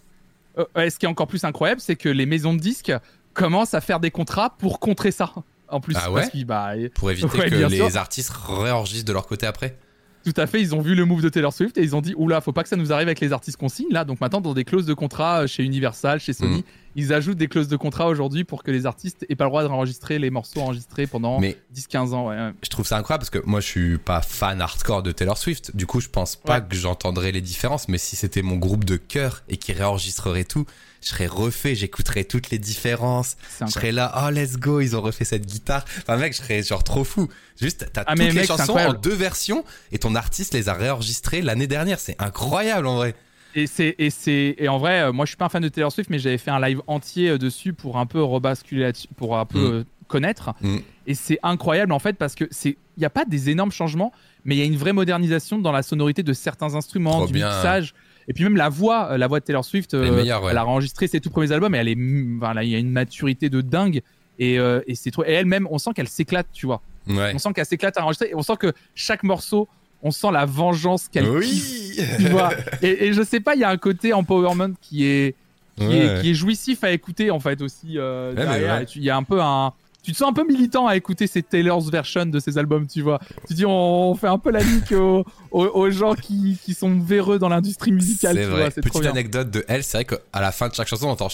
euh, ouais, ce qui est encore plus incroyable, c'est que les maisons de disques commencent à faire des contrats pour contrer ça. En plus, Ah ouais parce qu'ils- bah, pour éviter Ouais, que les sûr. artistes réenregistrent de leur côté après. Tout à fait, ils ont vu le move de Taylor Swift et ils ont dit oula, faut pas que ça nous arrive avec les artistes qu'on signe là. Donc maintenant, dans des clauses de contrat euh, chez Universal, chez Sony, Mm. ils ajoutent des clauses de contrat aujourd'hui pour que les artistes aient pas le droit d'enregistrer les morceaux enregistrés pendant Mais 10-15 ans. Ouais. je trouve ça incroyable parce que moi je suis pas fan hardcore de Taylor Swift. Du coup, je pense pas Ouais. que j'entendrais les différences. Mais si c'était mon groupe de cœur et qui réenregistrerait tout, je serais refait, j'écouterais toutes les différences. Je serais là, oh let's go, ils ont refait cette guitare. Enfin mec, je serais genre trop fou. Juste, t'as Ah, toutes les mec, chansons en deux versions et ton artiste les a réenregistrées l'année dernière. C'est incroyable en vrai. Et c'est et c'est et en vrai, euh, moi je suis pas un fan de Taylor Swift, mais j'avais fait un live entier euh, dessus pour un peu rebasculer là-dessus, pour un peu Mm. euh, connaître. Mm. Et c'est incroyable en fait parce que c'est il y a pas des énormes changements, mais il y a une vraie modernisation dans la sonorité de certains instruments, Trop du bien. mixage. Et puis même la voix, euh, la voix de Taylor Swift, euh, ouais. elle a enregistré ses tout premiers albums et elle est, enfin, là, il y a une maturité de dingue et, euh, et c'est trop. Et elle-même, on sent qu'elle s'éclate, tu vois. Ouais. On sent qu'elle s'éclate à enregistrer et on sent que chaque morceau, on sent la vengeance qu'elle kiffe Oui. tu vois. Et, et je sais pas, il y a un côté empowerment qui est qui, Ouais. est, qui est jouissif à écouter en fait aussi euh, derrière. ouais. Il y a un peu un tu te sens un peu militant à écouter ces Taylor's version de ces albums, tu vois. Tu dis, on, on fait un peu la nique aux, aux- aux gens qui, qui sont véreux dans l'industrie musicale. C'est vrai. vois, Petite anecdote de elle, c'est vrai qu'à la fin de chaque chanson, on entend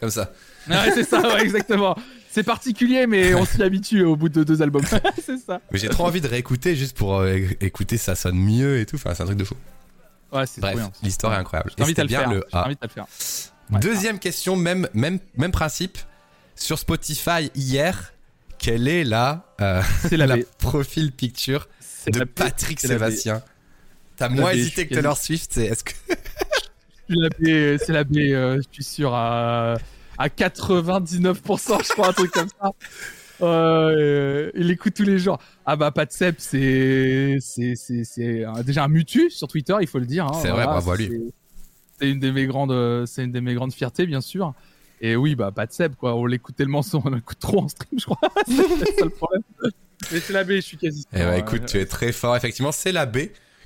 comme ça. Ouais, c'est ça, ouais, exactement. C'est particulier, mais on s'y habitue au bout de deux albums. c'est ça. Mais j'ai trop envie de réécouter juste pour euh, écouter, ça sonne mieux et tout. Enfin, c'est un truc de fou. Ouais, c'est Bref, l'histoire est incroyable. T'invite à c'était le faire. A. à le faire. Ouais. Deuxième question, même, même, même principe. Sur Spotify hier, quelle est la, euh, C'est la, profil picture C'est de la. Patrick. Sébastien? T'as moins hésité que Taylor Swift, c'est est-ce que C'est la B, euh, je suis sûr, à, à 99%, je crois, un truc comme ça. Euh, il écoute tous les jours. Ah bah, Pat Sep, c'est, c'est, déjà un mutu sur Twitter, il faut le dire. hein, C'est vrai, bravo à lui. c'est- C'est une de mes grandes, c'est une de mes grandes fiertés, bien sûr. Et oui, bah, Pat Sep, quoi. On l'écoute tellement, on l'écoute trop en stream, je crois. c'est ça le problème. Mais c'est la B, je suis quasi. Eh bah, écoute, tu es très fort. Effectivement, c'est la B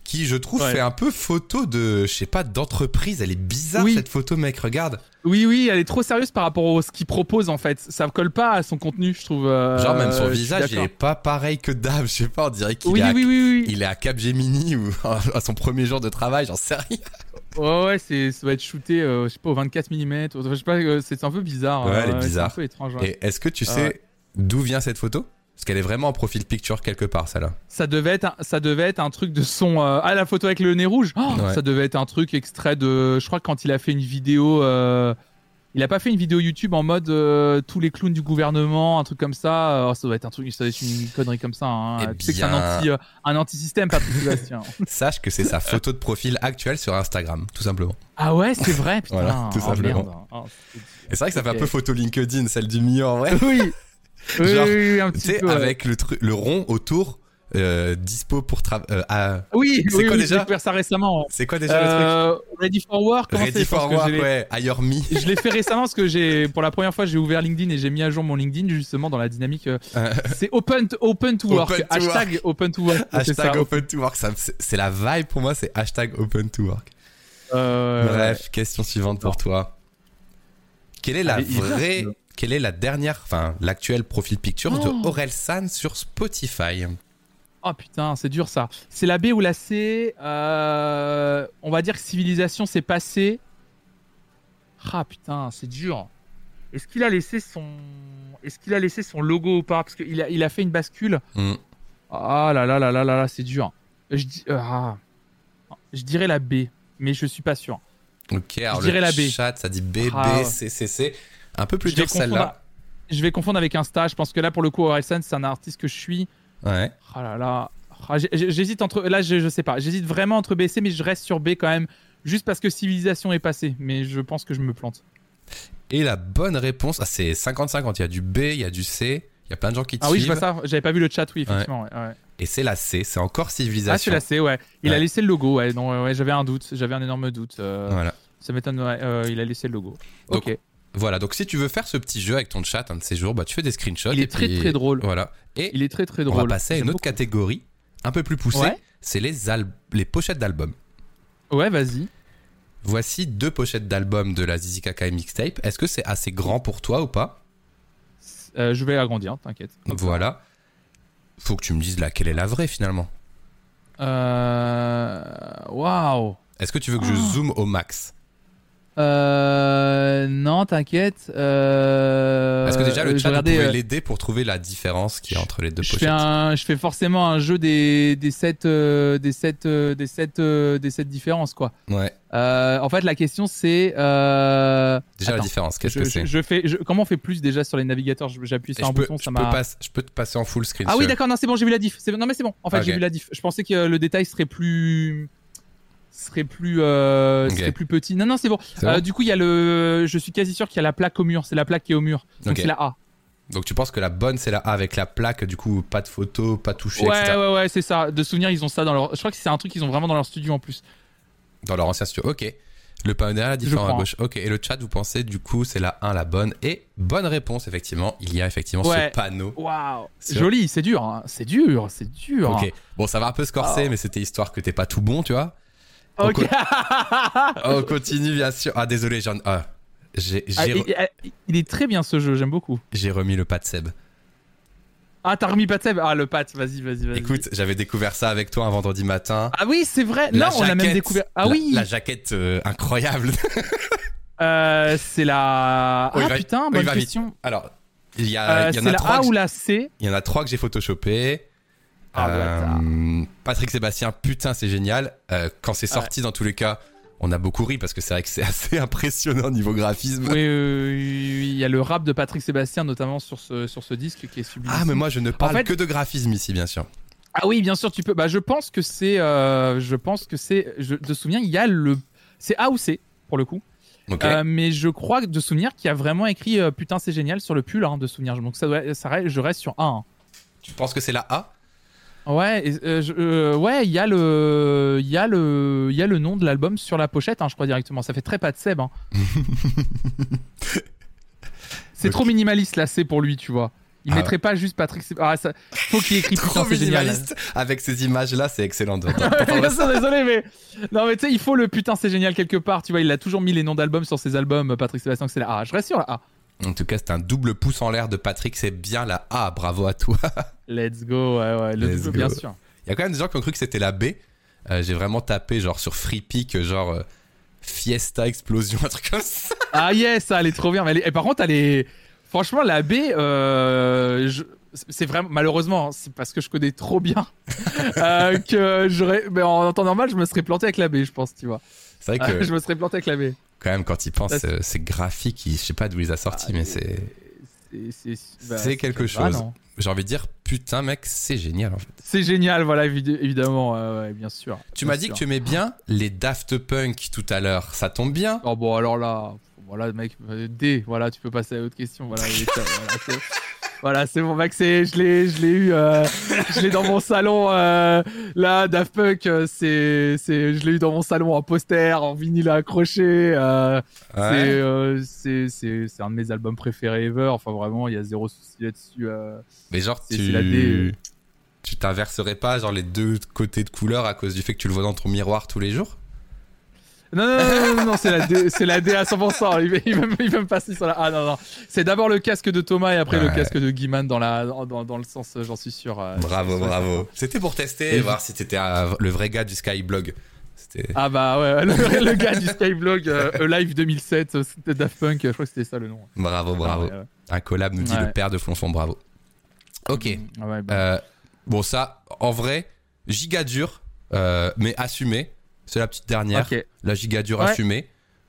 qui, je trouve, Ouais. fait un peu photo de, je sais pas, d'entreprise. Elle est bizarre Oui. cette photo, mec. Regarde. Oui, oui, elle est trop sérieuse par rapport à ce qu'il propose en fait. Ça colle pas à son contenu, je trouve. euh, Genre même son visage, il est pas pareil que Dave. Je sais pas, on dirait qu'il Oui, est, à- oui, oui, oui. il est à Capgemini ou à son premier jour de travail. J'en sais rien. Ouais, ouais, c'est, ça va être shooté, euh, je sais pas, au 24 mm. Je sais pas, euh, c'est un peu bizarre. Ouais, elle est C'est bizarre. un peu étrange. ouais. Et est-ce que tu Ah sais ouais. d'où vient cette photo? Parce qu'elle est vraiment en profil picture quelque part, celle-là. Ça devait être, un, ça devait être un truc de son. euh, Ah, la photo avec le nez rouge. Oh, Ouais. Ça devait être un truc extrait de. Je crois que quand il a fait une vidéo. euh, Il a pas fait une vidéo YouTube en mode euh, tous les clowns du gouvernement, un truc comme ça. euh, ça doit être un truc, ça doit être une connerie comme ça. hein. Eh Tu sais que c'est un bien. anti, euh, un anti-système, Patrick Sébastien. Sache que c'est sa photo de profil actuelle sur Instagram, tout simplement. Ah ouais, c'est vrai, putain. Voilà, tout Oh, simplement. merde. Oh, Et c'est vrai que ça fait un peu photo LinkedIn, celle du milieu en vrai. oui. Genre, oui, oui, un tu petit sais, peu. ouais. avec le rond autour, euh, dispo pour travailler. Oui, C'est oui, quoi oui, déjà j'ai ça récemment. c'est quoi déjà le Euh, Ready for Work, comment truc Ready for l'ai- ouais. Hire Me. Je l'ai fait récemment parce que j'ai, pour la première fois, j'ai ouvert LinkedIn et j'ai mis à jour mon LinkedIn justement dans la dynamique. euh, Euh, c'est open, to- open to work. Open to hashtag open to work. hashtag ça. open to work. c'est la vibe pour moi, c'est hashtag open to work. Euh, Bref, question suivante pour toi. Quelle est la Allez, vraie, quelle est la dernière, enfin l'actuelle profil picture Oh. de Aurel San sur Spotify? Oh putain, c'est dur ça. C'est la B ou la C. euh, on va dire que civilisation s'est passé. Ah putain, c'est dur. Est-ce qu'il a laissé son, est-ce qu'il a laissé son logo ou pas? Parce qu'il a, il a fait une bascule. Hmm. Ah là là là là là là, c'est dur. Je dis, euh, ah. je dirais la B, mais je suis pas sûr. Ok, alors dirais le la B. chat, ça dit B, Ah, B. C, C, C. Un peu plus Je vais dur celle-là. Je vais confondre avec Insta. Je pense que là, pour le coup, Orelsan, c'est un artiste que je suis. Ouais. Ah là là. Ah, J'hésite entre. Là, je, je sais pas. J'hésite vraiment entre B et C, mais je reste sur B quand même. Juste parce que civilisation est passée. Mais je pense que je me plante. Et la bonne réponse, ah, c'est 50-50. Il y a du B, il y a du C. Il y a plein de gens qui te Ah oui, je vois ça. J'avais pas vu le chat, oui, effectivement. ouais, ouais. Et c'est la C, c'est encore Ah, c'est civilisation. la C, ouais. Il Ouais. a laissé le logo, ouais. Non, ouais, j'avais un doute. J'avais un énorme doute. euh, Voilà. Ça m'étonne, ouais. euh, il a laissé le logo. Donc, ok. Voilà, donc si tu veux faire ce petit jeu avec ton chat un de ces jours, bah, tu fais des screenshots. Il et est très, puis- très drôle. Voilà. Et Il est très très on drôle. va passer à une autre catégorie, un peu plus poussée. Ouais. C'est les, al- les pochettes d'albums. Ouais, vas-y. Voici deux pochettes d'albums de la Zizi Kaka Mixtape. Est-ce que c'est assez grand pour toi ou pas? Euh, je vais agrandir, t'inquiète. Voilà. Faut que tu me dises laquelle est la vraie finalement? Euh... Waouh. Est-ce que tu veux que je Oh. zoome au max? Euh... Non, t'inquiète. Euh... Est-ce que déjà le je chat vous pouvez euh, l'aider pour trouver la différence qu'il y a entre les deux je pochettes fais, un, je fais forcément un jeu des, des sept euh, des sept euh, des sept euh, des sept différences quoi. Ouais. Euh, en fait la question c'est euh... Déjà la attends, différence, qu'est-ce que c'est je, fais je- comment on fait plus déjà sur les navigateurs? J'appuie Et sur je un peux, bouton ça m'a. je peux te passer en full screen. Ah oui d'accord non c'est bon j'ai vu la diff. Non mais c'est bon. En fait Ok. j'ai vu la diff. Je pensais que euh, le détail serait plus serait plus euh, serait plus petit. Non non c'est bon. Euh, du coup il y a le je suis quasi sûr qu'il y a la plaque au mur. C'est la plaque qui est au mur. Donc c'est la A. Donc tu penses que la bonne c'est la A avec la plaque, du coup pas de photo, pas touché, Ouais, etc. ouais, ouais, c'est ça. De souvenir, ils ont ça dans leur. Je crois que c'est un truc qu'ils ont vraiment dans leur studio en plus. Dans leur ancien studio. Ok. Le panneau derrière, la différence à gauche. Ok. Et le chat, vous pensez du coup c'est la 1 la bonne? Et bonne réponse, effectivement. Il y a effectivement Ouais. ce panneau. Waouh Joli, c'est dur, hein. c'est dur, c'est dur. Ok. Bon, ça va un peu se corser, Oh. mais c'était histoire que t'es pas tout bon, tu vois. Ok. On continue, bien sûr. Ah, désolé, j'en. Ah. J'ai Ah, j'ai il, re- il- il est très bien ce jeu, j'aime beaucoup. j'ai remis le pas de Seb. Ah, t'as remis Pat Ah, le Pat, vas-y, vas-y, vas-y. Écoute, j'avais découvert ça avec toi un vendredi matin. Ah oui, c'est vrai. La non, on a même découvert. Ah La- oui. La jaquette euh, incroyable. Euh, c'est la. Oh, ah va- putain, oh, bonne vite. question. Alors, il y, a, Euh, il y en c'est a la trois. A que ou la C? Il y en a trois que j'ai photoshopé. Ah, bâtard. Patrick Sébastien, putain, c'est génial. Euh, quand c'est sorti, dans tous les cas, on a beaucoup ri parce que c'est vrai que c'est assez impressionnant niveau graphisme. Oui, il y a le rap de Patrick Sébastien, notamment sur ce, sur ce disque qui est sublime. Ah, mais moi, je ne parle fait- que de graphisme ici, bien sûr. Ah oui, bien sûr, tu peux. Bah, je pense que c'est. euh, je pense que c'est. Je, de souvenir, il y a le. C'est A ou C, pour le coup. Euh, mais je crois que de souvenir qu'il a vraiment écrit euh, putain, c'est génial sur le pull hein, de souvenir. Donc ça, doit, ça je reste sur A. hein. Tu penses que c'est la A? Ouais, euh, je- euh, ouais, il y a le, il y a le, il y a le nom de l'album sur la pochette, hein, je crois directement. Ça fait très pas de Seb. hein. c'est trop minimaliste là, c'est pour lui, tu vois. Il Ah mettrait pas juste Patrick. Ah, ça, faut qu'il écrit Trop putain, c'est génial. minimaliste. Avec ces images-là, c'est excellent. de- désolé, mais non, mais tu sais, il faut le putain, c'est génial quelque part. Tu vois, il a toujours mis les noms d'albums sur ses albums. Patrick Sébastien, c'est la A. Je reste sur la A. En tout cas, c'est un double pouce en l'air de Patrick. C'est bien la A. Bravo à toi. Let's go, ouais, ouais, le Let's double, go. bien sûr. Il y a quand même des gens qui ont cru que c'était la B. Euh, J'ai vraiment tapé genre sur Free genre euh, Fiesta Explosion, un truc comme ça. Ah yes, ça, elle est trop bien. Mais elle est- et par contre, elle est. Franchement, la B, euh, je- c'est vraiment. Malheureusement, hein, c'est parce que je connais trop bien euh, que j'aurais. Mais en temps normal, je me serais planté avec la B, je pense, tu vois. C'est vrai que je me serais planté avec la B. quand même, quand il pense, euh, c'est graphique. Je sais pas d'où il a sorti, Ah, mais c'est. C'est bah, quelque chose. J'ai envie de dire, putain, mec, c'est génial en fait. C'est génial, voilà, évi- évidemment, ouais, bien sûr. Tu m'as dit que tu aimais bien les Daft Punk tout à l'heure. Ça tombe bien. Oh bon, alors là, voilà, mec, euh, D, voilà, tu peux passer à l'autre question. Voilà, il est- voilà, voilà, c'est bon, c'est, je l'ai, je l'ai eu, euh, je l'ai dans mon salon. euh, là, Daft Punk, euh, c'est, c'est, je l'ai eu dans mon salon en poster, en vinyle accroché. euh, c'est, Ouais. c'est, c'est, c'est un de mes albums préférés ever. Enfin, vraiment, il y a zéro souci là-dessus. Mais genre, tu. la. Tu t'inverserais pas genre les deux côtés de couleur à cause du fait que tu le vois dans ton miroir tous les jours? Non, non, non, non, c'est la D, c'est la D à 100%. Il il va, me- il va me passer sur la. Ah non, non. C'est d'abord le casque de Thomas et après le casque de Guiman dans, la, dans, le sens, euh, j'en suis sûr. euh, Bravo, bravo. C'était pour tester et voir si t'étais euh, le vrai gars du Skyblog. Ah bah ouais, le, le gars du Skyblog, euh, Alive 2007, euh, c'était Daft Punk, je crois que c'était ça le nom. Bravo, bravo. Ah ouais, Un collab nous dit Ouais. le père de Flonfon, bravo. Ok. Ah ouais, bah, Euh, bon, ça, en vrai, giga dur, euh, mais assumé. C'est la petite dernière. La giga dure Ouais. assumée.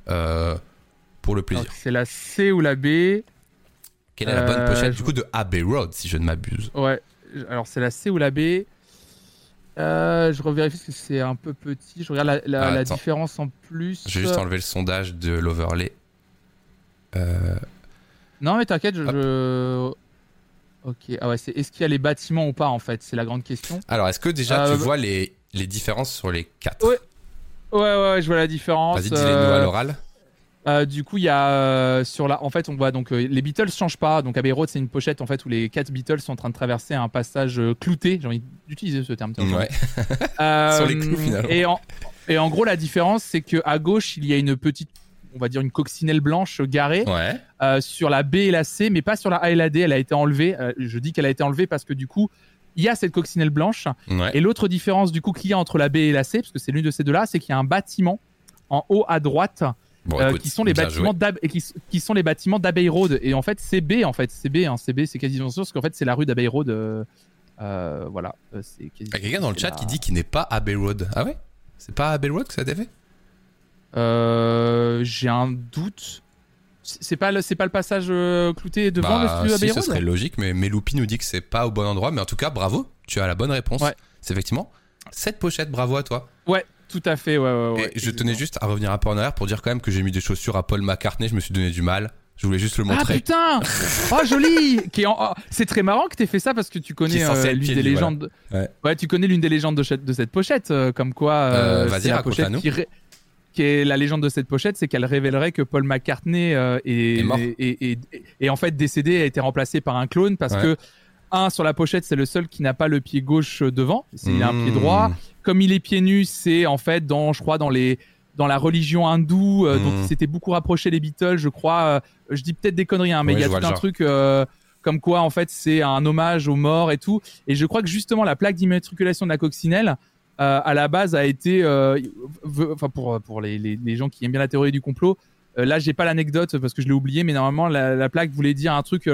euh, pour le plaisir. C'est la C ou la B Quelle est la bonne euh, pochette je- du coup de Abbey Road, si je ne m'abuse? Ouais, alors c'est la C ou la B Euh, je revérifie parce que c'est un peu petit. Je regarde la, la- Ah, la différence en plus. Je vais juste enlever le sondage de l'overlay. Euh, Non, mais t'inquiète, je, je- Ok, ah ouais, c'est est-ce qu'il y a les bâtiments ou pas en fait? C'est la grande question. Alors, est-ce que déjà Euh, tu vois les, les différences sur les quatre? Ouais. Ouais, ouais, ouais, je vois la différence. Vas-y, dis-les nous euh, à l'oral. Euh, du coup, il y a euh, sur la, en fait, on voit donc euh, les Beatles changent pas. Donc Abbey Road, c'est une pochette en fait où les quatre Beatles sont en train de traverser un passage euh, clouté. J'ai envie d'utiliser ce terme. tiens, Ouais. Euh, Sur les clous, finalement. Et en, et en gros, la différence, c'est que à gauche, il y a une petite, on va dire une coccinelle blanche garée Ouais. euh, sur la B et la C, mais pas sur la A et la D. Elle a été enlevée. Euh, je dis qu'elle a été enlevée parce que du coup, il y a cette coccinelle blanche. Ouais. Et l'autre différence du coup qu'il y a entre la B et la C, parce que c'est l'une de ces deux-là, c'est qu'il y a un bâtiment en haut à droite Bon, euh, écoute, qui sont les bâtiments qui, qui sont les bâtiments d'Abbey Road. Et en fait, CB, en fait, CB, hein, CB, c'est quasiment sûr, parce qu'en fait, c'est la rue d'Abbey Road. euh, euh, voilà. C'est Il y a quelqu'un dans le c'est chat la- qui dit qu'il n'est pas Abbey Road. Ah ouais? C'est pas Abbey Road que ça a été fait? J'ai un doute. C'est pas le, c'est pas le passage euh, clouté devant le Bah, studio si, ce serait logique, mais Meloupi nous dit que c'est pas au bon endroit. Mais en tout cas, bravo, tu as la bonne réponse. Ouais. C'est effectivement cette pochette, bravo à toi. Ouais, tout à fait. Ouais, ouais, ouais, Et je tenais juste à revenir un peu en arrière pour dire quand même que j'ai mis des chaussures à Paul McCartney, je me suis donné du mal. Je voulais juste le Ah montrer. putain Oh joli oh, C'est très marrant que t'aies fait ça parce que tu connais euh, l'une des légendes. voilà. Ouais. tu connais l'une des légendes de, cette- de cette pochette, euh, comme quoi. Euh, euh, vas-y, c'est la pochette qui, ré- qui est la légende de cette pochette, c'est qu'elle révélerait que Paul McCartney euh, est, Est mort. est- est- en fait décédé, a été remplacé par un clone parce Ouais. que un sur la pochette c'est le seul qui n'a pas le pied gauche devant, c'est- il a un pied Mmh. droit. Comme il est pieds nus, c'est en fait dans, je crois, dans les dans la religion hindoue, euh, dont Mhm. il s'était beaucoup rapproché les Beatles, je crois. euh, je dis peut-être des conneries, hein, mais il y a tout un truc comme quoi, en fait, c'est un hommage aux morts et tout. Et je crois que justement, la plaque d'immatriculation de la coccinelle, euh, à la base, a été, euh, enfin pour pour les, les, les gens qui aiment bien la théorie du complot. euh, là, j'ai pas l'anecdote parce que je l'ai oublié, mais normalement, la, la plaque voulait dire un truc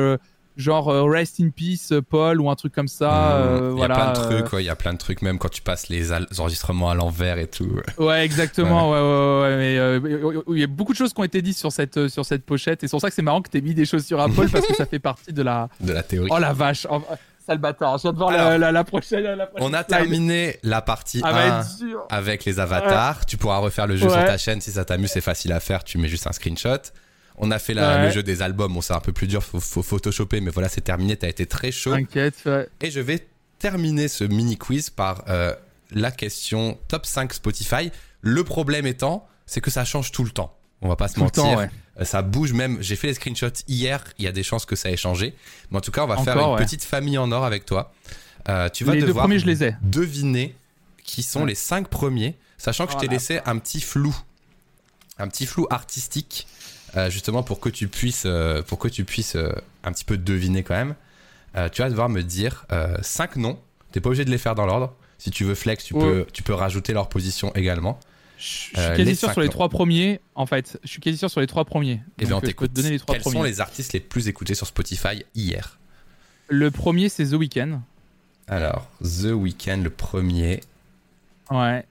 genre euh, Rest in peace, Paul, ou un truc comme ça. Euh, il y a plein de trucs, ouais, il y a plein de trucs, même quand tu passes les enregistrements à l'envers et tout. Ouais, exactement. Ouais, ouais, ouais. mais euh, il y a beaucoup de choses qui ont été dites sur cette sur cette pochette, et c'est pour ça que c'est marrant que t'aies mis des chaussures à Paul parce que ça fait partie de la. De la théorie. Oh la vache, oh, sale bâtard. Je viens de voir Alors, la, la, la prochaine. La prochaine On a slide. terminé la partie Ah, 1 va être dur. avec les avatars. Tu pourras refaire le jeu sur ta chaîne si ça t'amuse, c'est facile à faire. Tu mets juste un screenshot. On a fait la- Ouais. le jeu des albums. Bon, c'est un peu plus dur, faut, faut photoshopper, mais voilà, c'est terminé. T'as été très chaud. T'inquiète. Et je vais terminer ce mini quiz par euh, la question top 5 Spotify. Le problème étant, c'est que ça change tout le temps. On va pas se Tout mentir. temps, ouais. Ça bouge même. J'ai fait les screenshots hier. Il y a des chances que ça ait changé. Mais en tout cas, on va faire une ouais. petite famille en or avec toi. Euh, tu vas Les deux devoir premiers, je les ai. deviner qui sont Ouais. les cinq premiers, sachant que je t'ai Voilà. laissé un petit flou, un petit flou artistique, euh, justement pour que tu puisses, euh, pour que tu puisses euh, un petit peu deviner quand même. Euh, tu vas devoir me dire euh, cinq noms. T'es pas obligé de les faire dans l'ordre. Si tu veux flex, tu Ouais. peux, tu peux rajouter leur position également. Je suis Euh, quasi les sûr sur les trois premiers. En fait, je suis quasi sûr sur les trois premiers. Et bien, on Donc, euh, je peux t'écoute. te donner les trois Quels premiers. sont les artistes les plus écoutés sur Spotify hier? Le premier, c'est The Weeknd. Alors, The Weeknd, le premier. Ouais.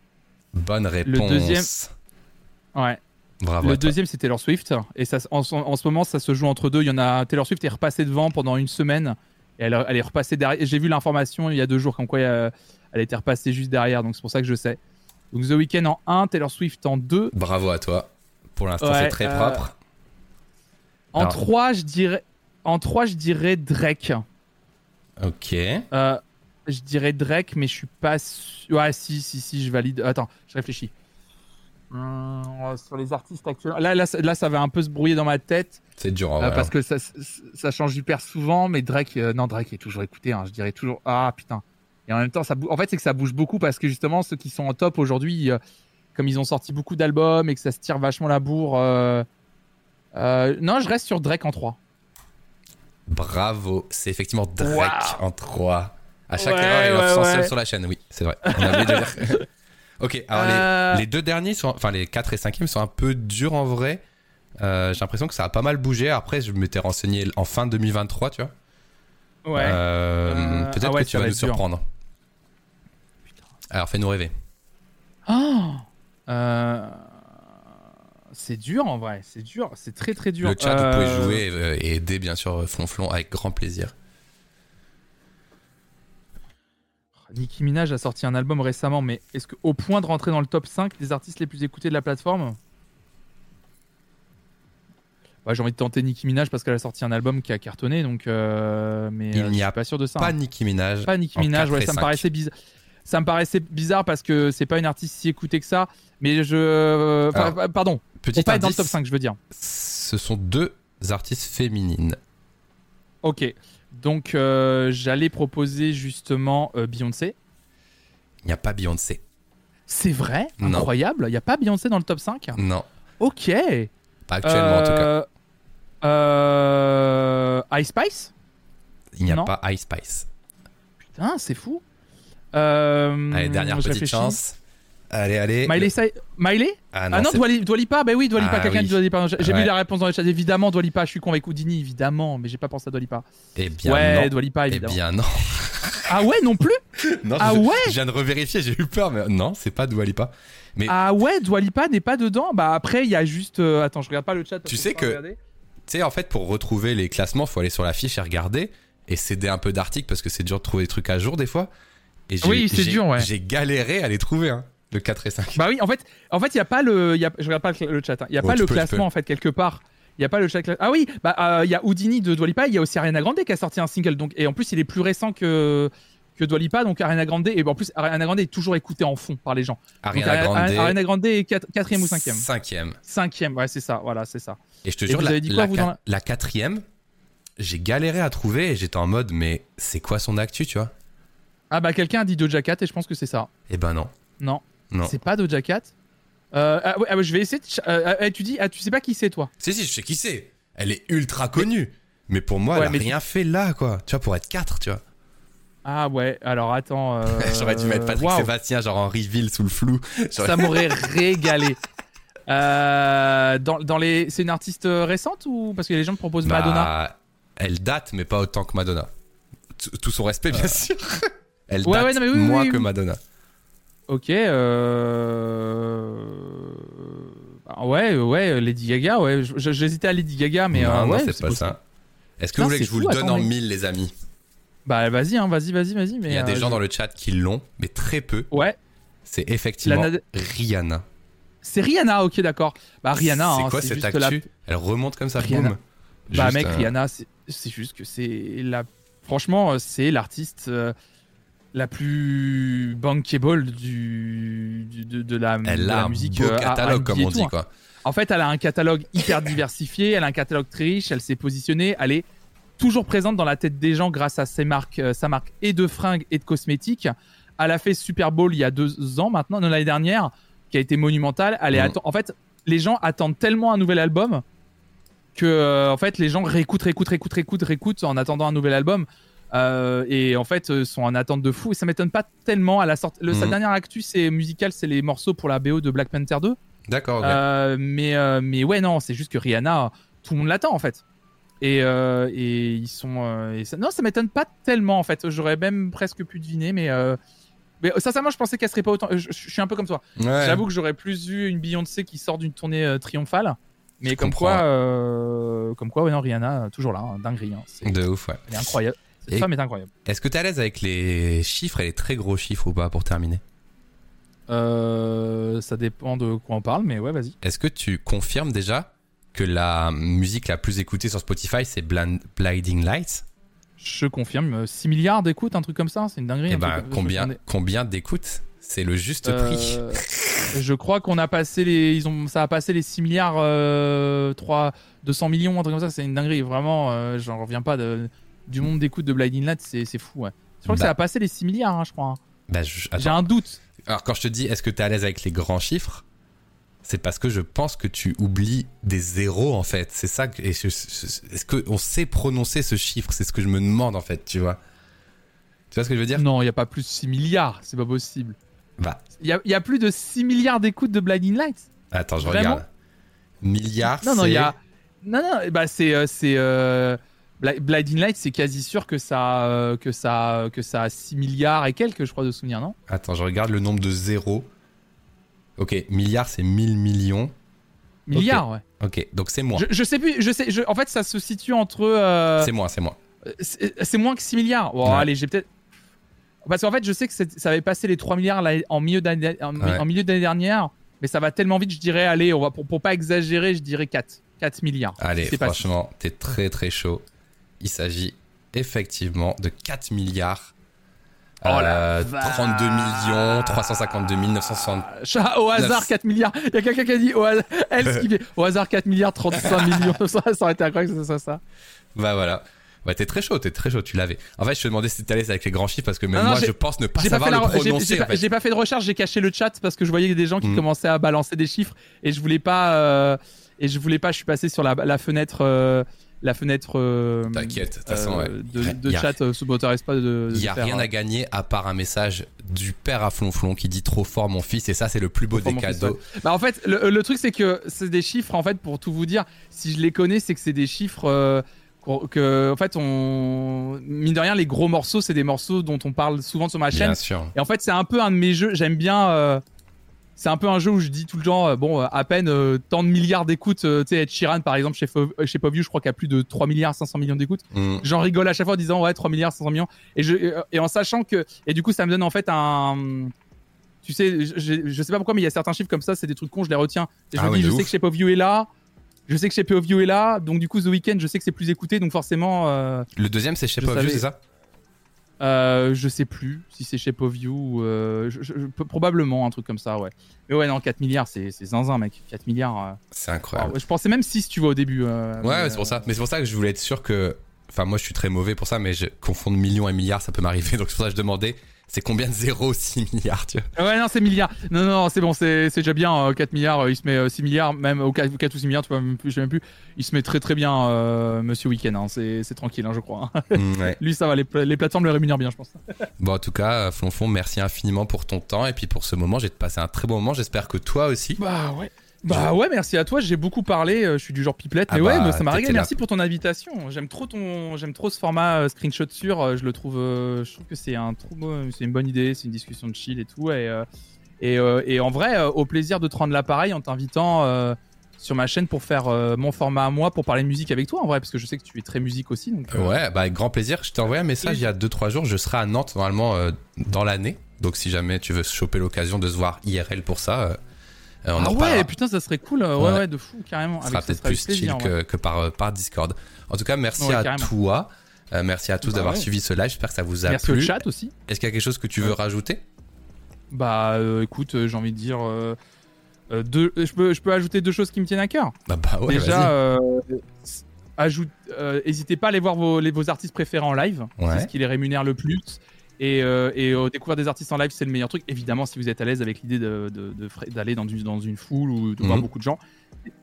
Bonne réponse. deuxième- Ouais. Bravo. le deuxième, c'est Taylor Swift. Et ça, en, en ce moment, ça se joue entre deux. Il y en a Taylor Swift est repassée devant pendant une semaine. Et elle, elle est repassée derrière. J'ai vu l'information il y a deux jours, comme quoi euh, elle était repassée juste derrière. Donc c'est pour ça que je sais. Donc The Weeknd en 1, Taylor Swift en 2. Bravo à toi. Pour l'instant, Ouais, c'est très euh, propre. En Alors. 3, je dirais. En 3, je dirais Drake. Ok. Euh, je dirais Drake, mais je suis pas sûr. Ouais, si, si, si, je valide. Attends, je réfléchis. Hum, sur les artistes actuels. Là, là, ça- là, ça va un peu se brouiller dans ma tête. C'est dur Euh, vrai. parce que ça, ça change hyper souvent, mais Drake, euh, non, Drake est toujours écouté. hein, je dirais toujours. Ah putain. Et en même temps, ça en fait, c'est que ça bouge beaucoup parce que justement, ceux qui sont en top aujourd'hui, euh, comme ils ont sorti beaucoup d'albums et que ça se tire vachement la bourre. euh, euh, non, je reste sur Drake en 3. Bravo. C'est effectivement Drake en 3. À chaque Ouais, erreur, il ouais, offre 100 ouais. sur la chaîne. Oui, c'est vrai. On ok, alors les- les, deux derniers, sont, enfin les 4 et 5e sont un peu durs en vrai. J'ai l'impression que ça a pas mal bougé. Après, je m'étais renseigné en fin 2023, tu vois. Ouais. Peut-être ah que tu vas va nous dur. Alors, fais-nous rêver. Oh Euh, C'est dur en vrai, c'est dur, c'est très très dur. Le chat, Euh, vous pouvez jouer euh, et aider, bien sûr, Flonflon avec grand plaisir. Nicki Minaj a sorti un album récemment, mais est-ce qu'au point de rentrer dans le top 5 des artistes les plus écoutés de la plateforme? Bah, J'ai envie de tenter Nicki Minaj parce qu'elle a sorti un album qui a cartonné, donc. euh, mais Il euh, n'y je a suis pas sûr de ça. Pas hein. Nicki Minaj. Pas Nicki Minaj, 4 ouais, ça me 5. paraissait bizarre. Ça me paraissait bizarre parce que c'est pas une artiste si écoutée que ça. Mais je. enfin, Alors. pardon, Petit pas être dans le top 5, je veux dire. ce sont deux artistes féminines. Ok. Donc, euh, j'allais proposer justement euh, Beyoncé. Il n'y a pas Beyoncé. C'est vrai? Non. Incroyable. Il n'y a pas Beyoncé dans le top 5 Non, Ok. pas actuellement en tout cas. Euh, euh, Ice Spice? Il n'y a non. pas Ice Spice. Putain, c'est fou. Euh, Allez, dernière petite chance. Allez, allez. Miley, Miley Ah non, Ah non, Bah oui, Dua Lipa, Ah quelqu'un oui. dit Dua Lipa. J'ai j'ai Ouais. vu la réponse dans le chat. Évidemment, Dua Lipa, je suis con avec Houdini, évidemment, mais j'ai pas pensé à Dua Lipa. Eh bien ouais, non. Dua Lipa, Eh évidemment. bien non. Ah ouais, non plus non Ah je, ouais Je viens de revérifier, j'ai eu peur, mais non, c'est pas Dua Lipa. Mais Ah ouais, Dua Lipa n'est pas dedans Bah après, il y a juste... euh, Attends, je regarde pas le chat. Tu sais que- tu sais, en fait, pour retrouver les classements, faut aller sur la fiche et regarder et céder un peu d'articles parce que c'est dur de trouver des trucs à jour des fois. Et Oui, c'est dur, ouais. J'ai galéré à les trouver, hein, le 4 et 5. Bah oui, en fait, en fait, il y a pas le, y a, je regarde pas le, chat. hein. Il y a Oh, pas le peux, classement en fait quelque part. Il y a pas le chat. Ah oui, bah euh, il y a Houdini de Dua Lipa, il y a aussi Ariana Grande qui a sorti un single. Donc et en plus il est plus récent que que donc Ariana Grande et en plus Ariana Grande est toujours écoutée en fond par les gens. Donc, Ariana Grande. Ariana Grande est quat- quatrième ou cinquième. Cinquième. Cinquième, ouais c'est ça, voilà c'est ça. Et je te Et jure, vous la, avez dit quoi, la vous, qua- dans la- la quatrième, j'ai galéré à trouver et j'étais en mode, mais c'est quoi son actu, tu vois? Ah bah quelqu'un a dit Doja Cat et je pense que c'est ça. Eh ben non. Non, Non. c'est pas Doja Cat. Euh, ah ouais, ah ouais, je vais essayer. De... euh, euh, tu dis, ah, tu sais pas qui c'est toi? Si, si, je sais qui c'est. Elle est ultra connue. Mais pour moi, Ouais, elle a rien fait là, quoi. Tu vois, pour être 4, tu vois. Ah ouais, alors attends. euh, J'aurais dû mettre Patrick waouh. Sébastien, genre en reveal sous le flou. Ça m'aurait régalé. Euh, dans, dans les, c'est une artiste euh, récente ou parce que les gens me proposent Bah, Madonna? Elle date, mais pas autant que Madonna. T- Tout son respect, bien sûr. Elle. Ouais, date ouais, oui, moins oui, que oui. Madonna. Ok. Euh... bah ouais, ouais, Lady Gaga. Ouais, j'hésitais à Lady Gaga, mais non, euh, non, ouais, c'est pas possible. ça. Est-ce que vous voulez que je vous fou, le donne en mille, les amis? Bah vas-y, hein, vas-y, vas-y, vas-y. Mais Il y a des euh, gens je- dans le chat qui l'ont, mais très peu. Ouais. C'est effectivement Lana- Rihanna. C'est Rihanna. Ok, d'accord. Bah Rihanna. C'est hein, quoi cette juste actu? La- Elle remonte comme ça, Rihanna. boum. Bah Juste, mec, Rihanna, c'est juste que c'est la. Franchement, c'est l'artiste euh, la plus bankable du, du- de, de la, de Elle la a un musique beau euh, catalogue, comme on tout, dit, hein. quoi. En fait, elle a un catalogue hyper diversifié, elle a un catalogue très riche, elle s'est positionnée, elle est toujours présente dans la tête des gens grâce à ses marques, euh, sa marque et de fringues et de cosmétiques. Elle a fait Super Bowl il y a deux ans maintenant, non l'année dernière, qui a été monumentale. Elle est atten- En fait, les gens attendent tellement un nouvel album que euh, en fait les gens réécoutent, réécoutent, réécoutent, réécoutent, réécoutent en attendant un nouvel album. Euh, et en fait, euh, sont en attente de fou. Et ça m'étonne pas tellement. À la sorte, le, sa Mhm. dernière actu, c'est musical, c'est les morceaux pour la BO de Black Panther 2. D'accord. Euh, mais, euh, mais ouais, non, c'est juste que Rihanna, tout le monde l'attend en fait. Et, et ils sont. et ça- non, ça m'étonne pas tellement en fait. J'aurais même presque pu deviner, mais. mais sincèrement, je pensais qu'elle serait pas autant. Je, je suis un peu comme toi. Ouais. J'avoue que j'aurais plus vu une Beyoncé qui sort d'une tournée triomphale. Mais Je comme comprends, quoi, comme quoi, ouais, non, Rihanna, toujours là, hein, dinguerie. hein. C'est- De ouf, ouais. elle est incroyable. Cette Et- femme est incroyable. Est-ce que t'es à l'aise avec les chiffres et les très gros chiffres ou pas pour terminer? Euh, ça dépend de quoi on parle, mais ouais, vas-y. Est-ce que tu confirmes déjà que la musique la plus écoutée sur Spotify c'est Blinding Lights? Je confirme, euh, 6 milliards d'écoutes, un truc comme ça, c'est une dinguerie. Et un ben truc- je- combien combien d'écoutes? C'est le juste prix. Euh, je crois qu'on a passé les, ils ont, ça a passé les 6 milliards, euh, 3, 200 millions, un truc comme ça. C'est une dinguerie. Vraiment, euh, j'en reviens pas de, du monde d'écoute de Blinding Lights. C'est, c'est fou, ouais. Je crois que Bah. ça a passé les 6 milliards, hein, je crois. hein. Bah, je-. J'ai un doute. Alors quand je te dis est-ce que t'es à l'aise avec les grands chiffres? C'est parce que je pense que tu oublies des zéros en fait. C'est ça que. et je- je- Est-ce qu'on sait prononcer ce chiffre? C'est ce que je me demande en fait, tu vois. Tu vois ce que je veux dire? Non, il n'y a pas plus de 6 milliards. C'est pas possible. Bah, Il y a, il y a plus de 6 milliards d'écoutes de Blinding Lights. attends, je Vraiment? regarde. Milliards, Non, non, il y a. Non, non, bah c'est. euh, c'est euh, Blinding Lights, c'est quasi sûr que ça, euh, que, ça, que ça a 6 milliards et quelques, je crois, de souvenirs, non? Attends, je regarde le nombre de zéros. Ok, milliards, c'est 1000 millions. Milliards, ouais. Ok, donc c'est moins. Je, je sais plus, je sais, je- en fait, ça se situe entre. euh, C'est moins, c'est moins. c'est moins que 6 milliards. Bon, Ouais. allez, j'ai peut-être. Parce qu'en fait, je sais que ça avait passé les 3 milliards là, en milieu d'année en, Ouais. en milieu d'année dernière, mais ça va tellement vite, je dirais, allez, on va, pour, pour pas exagérer, je dirais 4. 4 milliards. Allez, franchement, t'es très très chaud. Il s'agit effectivement de 4 milliards Oh Euh, 32 millions, 352 960. Chat, au hasard Neuf. 4 milliards. Il y a quelqu'un qui a dit au hasard, elle, ce qui au hasard 4 milliards 35 millions. Ça, aurait été incroyable que ce soit ça. Bah voilà. Ouais, t'es très chaud, t'es très chaud, tu l'avais. En fait, je te demandais si l'aise avec les grands chiffres parce que même Non, moi, je pense ne pas pas, savoir fait le j'ai- prononcer. j'ai en pas, fait. pas fait de recherche, j'ai caché le chat parce que je voyais des gens qui Mm. commençaient à balancer des chiffres et je voulais pas euh, et je voulais pas. Je suis passé sur la, la fenêtre, euh, la fenêtre euh, T'inquiète, de euh, ouais. de, de Y a- chat. Ça m'autorise pas de. Il y a faire, rien euh, à gagner à part un message du père à flonflon qui dit trop fort mon fils et ça c'est le plus beau Trop des fils, cadeaux. Bah en fait, le, le truc c'est que c'est des chiffres en fait pour tout vous dire. Si je les connais, c'est que c'est des chiffres euh, que en fait on mine de rien les gros morceaux, c'est des morceaux dont on parle souvent sur ma chaîne. Bien sûr. Et en fait, c'est un peu un de mes jeux. J'aime bien. euh, c'est un peu un jeu où je dis tout le temps, euh, bon, euh, à peine euh, tant de milliards d'écoutes. euh, tu sais, Ed Sheeran, par exemple, chez, Fo- chez Poview, je crois qu'il y a plus de 3 milliards 500 millions d'écoutes. Mm. J'en rigole à chaque fois en disant, ouais, 3 milliards 500 millions. Et, je, et en sachant que. Et du coup, ça me donne en fait un. Tu sais, je, sais pas pourquoi, mais il y a certains chiffres comme ça, c'est des trucs cons, je les retiens. Et je Ah me oui, dis, de je sais que chez Poview est là. Je sais que chez Poview est là. Donc, du coup, The Weeknd, je sais que c'est plus écouté. Donc, forcément. euh, Le deuxième c'est chez Poview, c'est ça? Euh, je sais plus si c'est chez Poview ou euh, je- je- je- probablement un truc comme ça, ouais. Mais ouais, non, 4 milliards, c'est zinzin, mec. 4 milliards. euh. C'est incroyable. Je pensais même 6, tu vois, au début. euh, ouais, c'est pour ça. Mais c'est pour ça que je voulais être sûr que. Enfin, moi, je suis très mauvais pour ça, mais je confondre millions et milliards, ça peut m'arriver. Donc, c'est pour ça que je demandais, c'est combien de 0 6 milliards, tu vois euh, Ouais, non, c'est milliards. Non, non, c'est bon, c'est déjà bien. euh, 4 milliards, euh, il se met euh, 6 milliards, même au 4, 4 ou 6 milliards, tu vois, même plus, je sais même plus. Il se met très très bien, euh, monsieur Weekend. Hein, c'est tranquille, hein, je crois. hein. Mm, ouais. Lui, ça va, les, les plateformes le rémunèrent bien, je pense. Bon, en tout cas, euh, Flonflon, merci infiniment pour ton temps et puis pour ce moment. J'ai passé un très bon moment. J'espère que toi aussi. Bah ouais. Bah ouais, merci à toi. J'ai beaucoup parlé. euh, Je suis du genre pipelette, Ah mais ouais, bah, ça m'a régalé. Merci pour ton invitation. J'aime trop ton, j'aime trop ce format euh, screenshot sur. euh, Je le trouve, je trouve que c'est un c'est une bonne idée. C'est une discussion de chill et tout. Et et, et en vrai, au plaisir de te rendre l'appareil en t'invitant sur ma chaîne pour faire euh, mon format à moi pour parler de musique avec toi en vrai, parce que je sais que tu es très musique aussi. Donc, euh, Ouais, bah avec grand plaisir. Je t'ai envoyé un message il y a 2-3 jours. Je serai à Nantes normalement euh, dans l'année. Donc si jamais tu veux choper l'occasion de se voir IRL pour ça, euh, on ah en ouais, putain, ça serait cool. euh, ouais, Ouais. ouais, de fou, carrément. Ce sera ça peut-être plus plaisir, chill que, que par, euh, par Discord. En tout cas, merci Ouais, à carrément. toi. Euh, merci à tous Bah d'avoir ouais. suivi ce live. J'espère que ça vous a Merci au plu. chat aussi. Est-ce qu'il y a quelque chose que tu veux rajouter? Bah euh, écoute, j'ai envie de dire deux, je peux je peux ajouter deux choses qui me tiennent à cœur. Bah, bah ouais, Déjà, n'hésitez pas à aller voir vos, les- vos artistes préférés en live, c'est ce qui les rémunère le plus. Et, euh, et euh, découvrir des artistes en live, c'est le meilleur truc. Évidemment, si vous êtes à l'aise avec l'idée de- de- de fra- d'aller dans, une- dans une foule ou de voir Mhm. beaucoup de gens,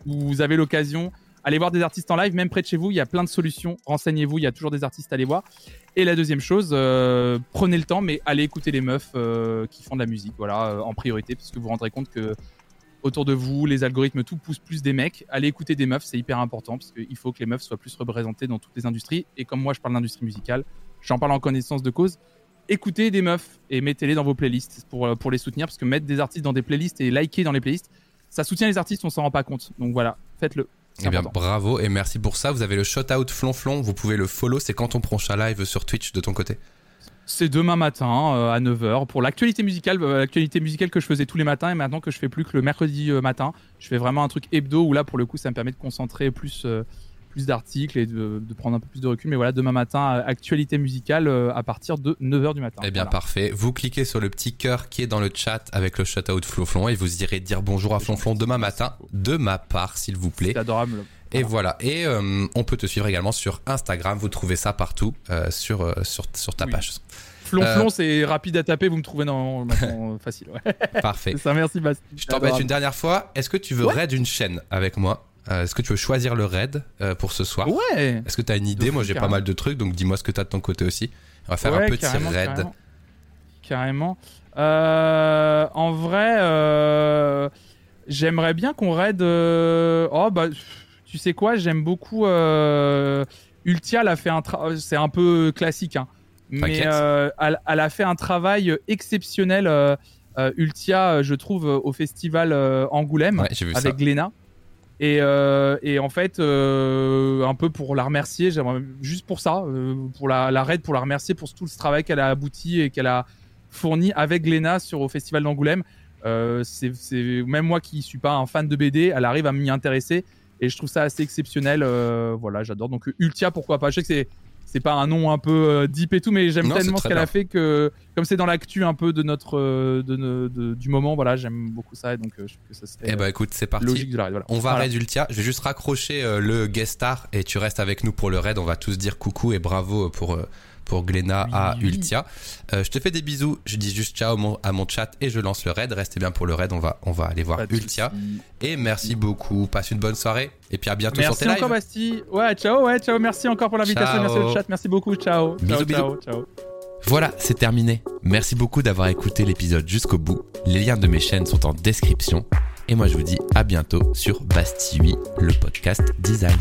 vous avez l'occasion, allez voir des artistes en live, même près de chez vous, il y a plein de solutions. Renseignez-vous, il y a toujours des artistes à aller voir. Et la deuxième chose, euh, prenez le temps, mais allez écouter les meufs qui font de la musique, voilà, en priorité, parce que vous vous rendrez compte que autour de vous, les algorithmes, tout pousse plus des mecs. Allez écouter des meufs, c'est hyper important, parce qu'il faut que les meufs soient plus représentées dans toutes les industries. Et comme moi, je parle d'industrie musicale, j'en parle en connaissance de cause. Écoutez des meufs et mettez-les dans vos playlists pour, euh, pour les soutenir, parce que mettre des artistes dans des playlists et liker dans les playlists, ça soutient les artistes, on s'en rend pas compte. Donc voilà, faites-le. Eh bien, bravo et merci pour ça. Vous avez le shout-out Flonflon. Vous pouvez le follow. C'est quand ton prochain live sur Twitch de ton côté C'est demain matin euh, à 9h pour l'actualité musicale, euh, l'actualité musicale que je faisais tous les matins et maintenant que je fais plus que le mercredi euh, matin, je fais vraiment un truc hebdo où là pour le coup ça me permet de concentrer plus plus d'articles et de, de prendre un peu plus de recul. Mais voilà, demain matin, actualité musicale euh, à partir de 9h du matin. Eh bien, Voilà. parfait. Vous cliquez sur le petit cœur qui est dans le chat avec le shout-out Flonflon et vous irez dire bonjour à Flonflon demain matin de ma part, s'il vous plaît. C'est adorable. Et voilà. Et euh, on peut te suivre également sur Instagram. Vous trouvez ça partout euh, sur, euh, sur, sur ta Oui. page. Flonflon, Euh, c'est rapide à taper, vous me trouvez dans facile. Ouais. Parfait. Ça, merci Bastien. Je t'embête une dernière fois. Est-ce que tu veux Ouais. raid une chaîne avec moi? Euh, Est-ce que tu veux choisir le raid euh, pour ce soir? Ouais. Est-ce que tu as une idée? Moi, j'ai pas mal de trucs, donc dis-moi ce que tu as de ton côté aussi. On va faire Ouais, un petit raid. Carrément. Carrément. Euh, en vrai, j'aimerais bien qu'on raid. Oh bah, tu sais quoi J'aime beaucoup. Ultia, elle a fait un. C'est un peu classique, hein. Mais elle, elle a fait un travail exceptionnel. Ultia, je trouve, au festival Angoulême Ouais, avec. Gléna. Et, euh, et en fait, euh, un peu pour la remercier, juste pour ça, euh, pour la, la raid, pour la remercier pour tout ce travail qu'elle a abouti et qu'elle a fourni avec Gléna sur au festival d'Angoulême. C'est même moi qui suis pas un fan de BD, elle arrive à m'y intéresser et je trouve ça assez exceptionnel. voilà, j'adore. Donc Ultia, pourquoi pas? Je sais que c'est c'est pas un nom un peu euh, deep et tout, mais j'aime tellement ce qu'elle a fait que, comme c'est dans l'actu un peu de notre, euh, de, du moment, voilà, j'aime beaucoup ça et donc euh, je trouve que ça serait Eh ben écoute, c'est parti. logique de la raid. Voilà. On va Voilà. raid Ultia. Je vais juste raccrocher le guest star et tu restes avec nous pour le raid. On va tous dire coucou et bravo pour, pour Glenna Oui, à oui. Ultia. Euh, je te fais des bisous. Je dis juste ciao mon- à mon chat et je lance le raid. Restez bien pour le raid. On va, on va aller voir Ultia. soucis. Et merci beaucoup. Passe une bonne soirée. Et puis à bientôt sur Merci tes lives. encore Bastille. Ouais, ciao, ouais, ciao. Merci encore pour l'invitation. Merci au chat. Merci beaucoup. Ciao. Bisous, ciao, bisous. ciao, ciao. Voilà, c'est terminé. Merci beaucoup d'avoir écouté l'épisode jusqu'au bout. Les liens de mes chaînes sont en description. Et moi, je vous dis à bientôt sur Bastille, le podcast design.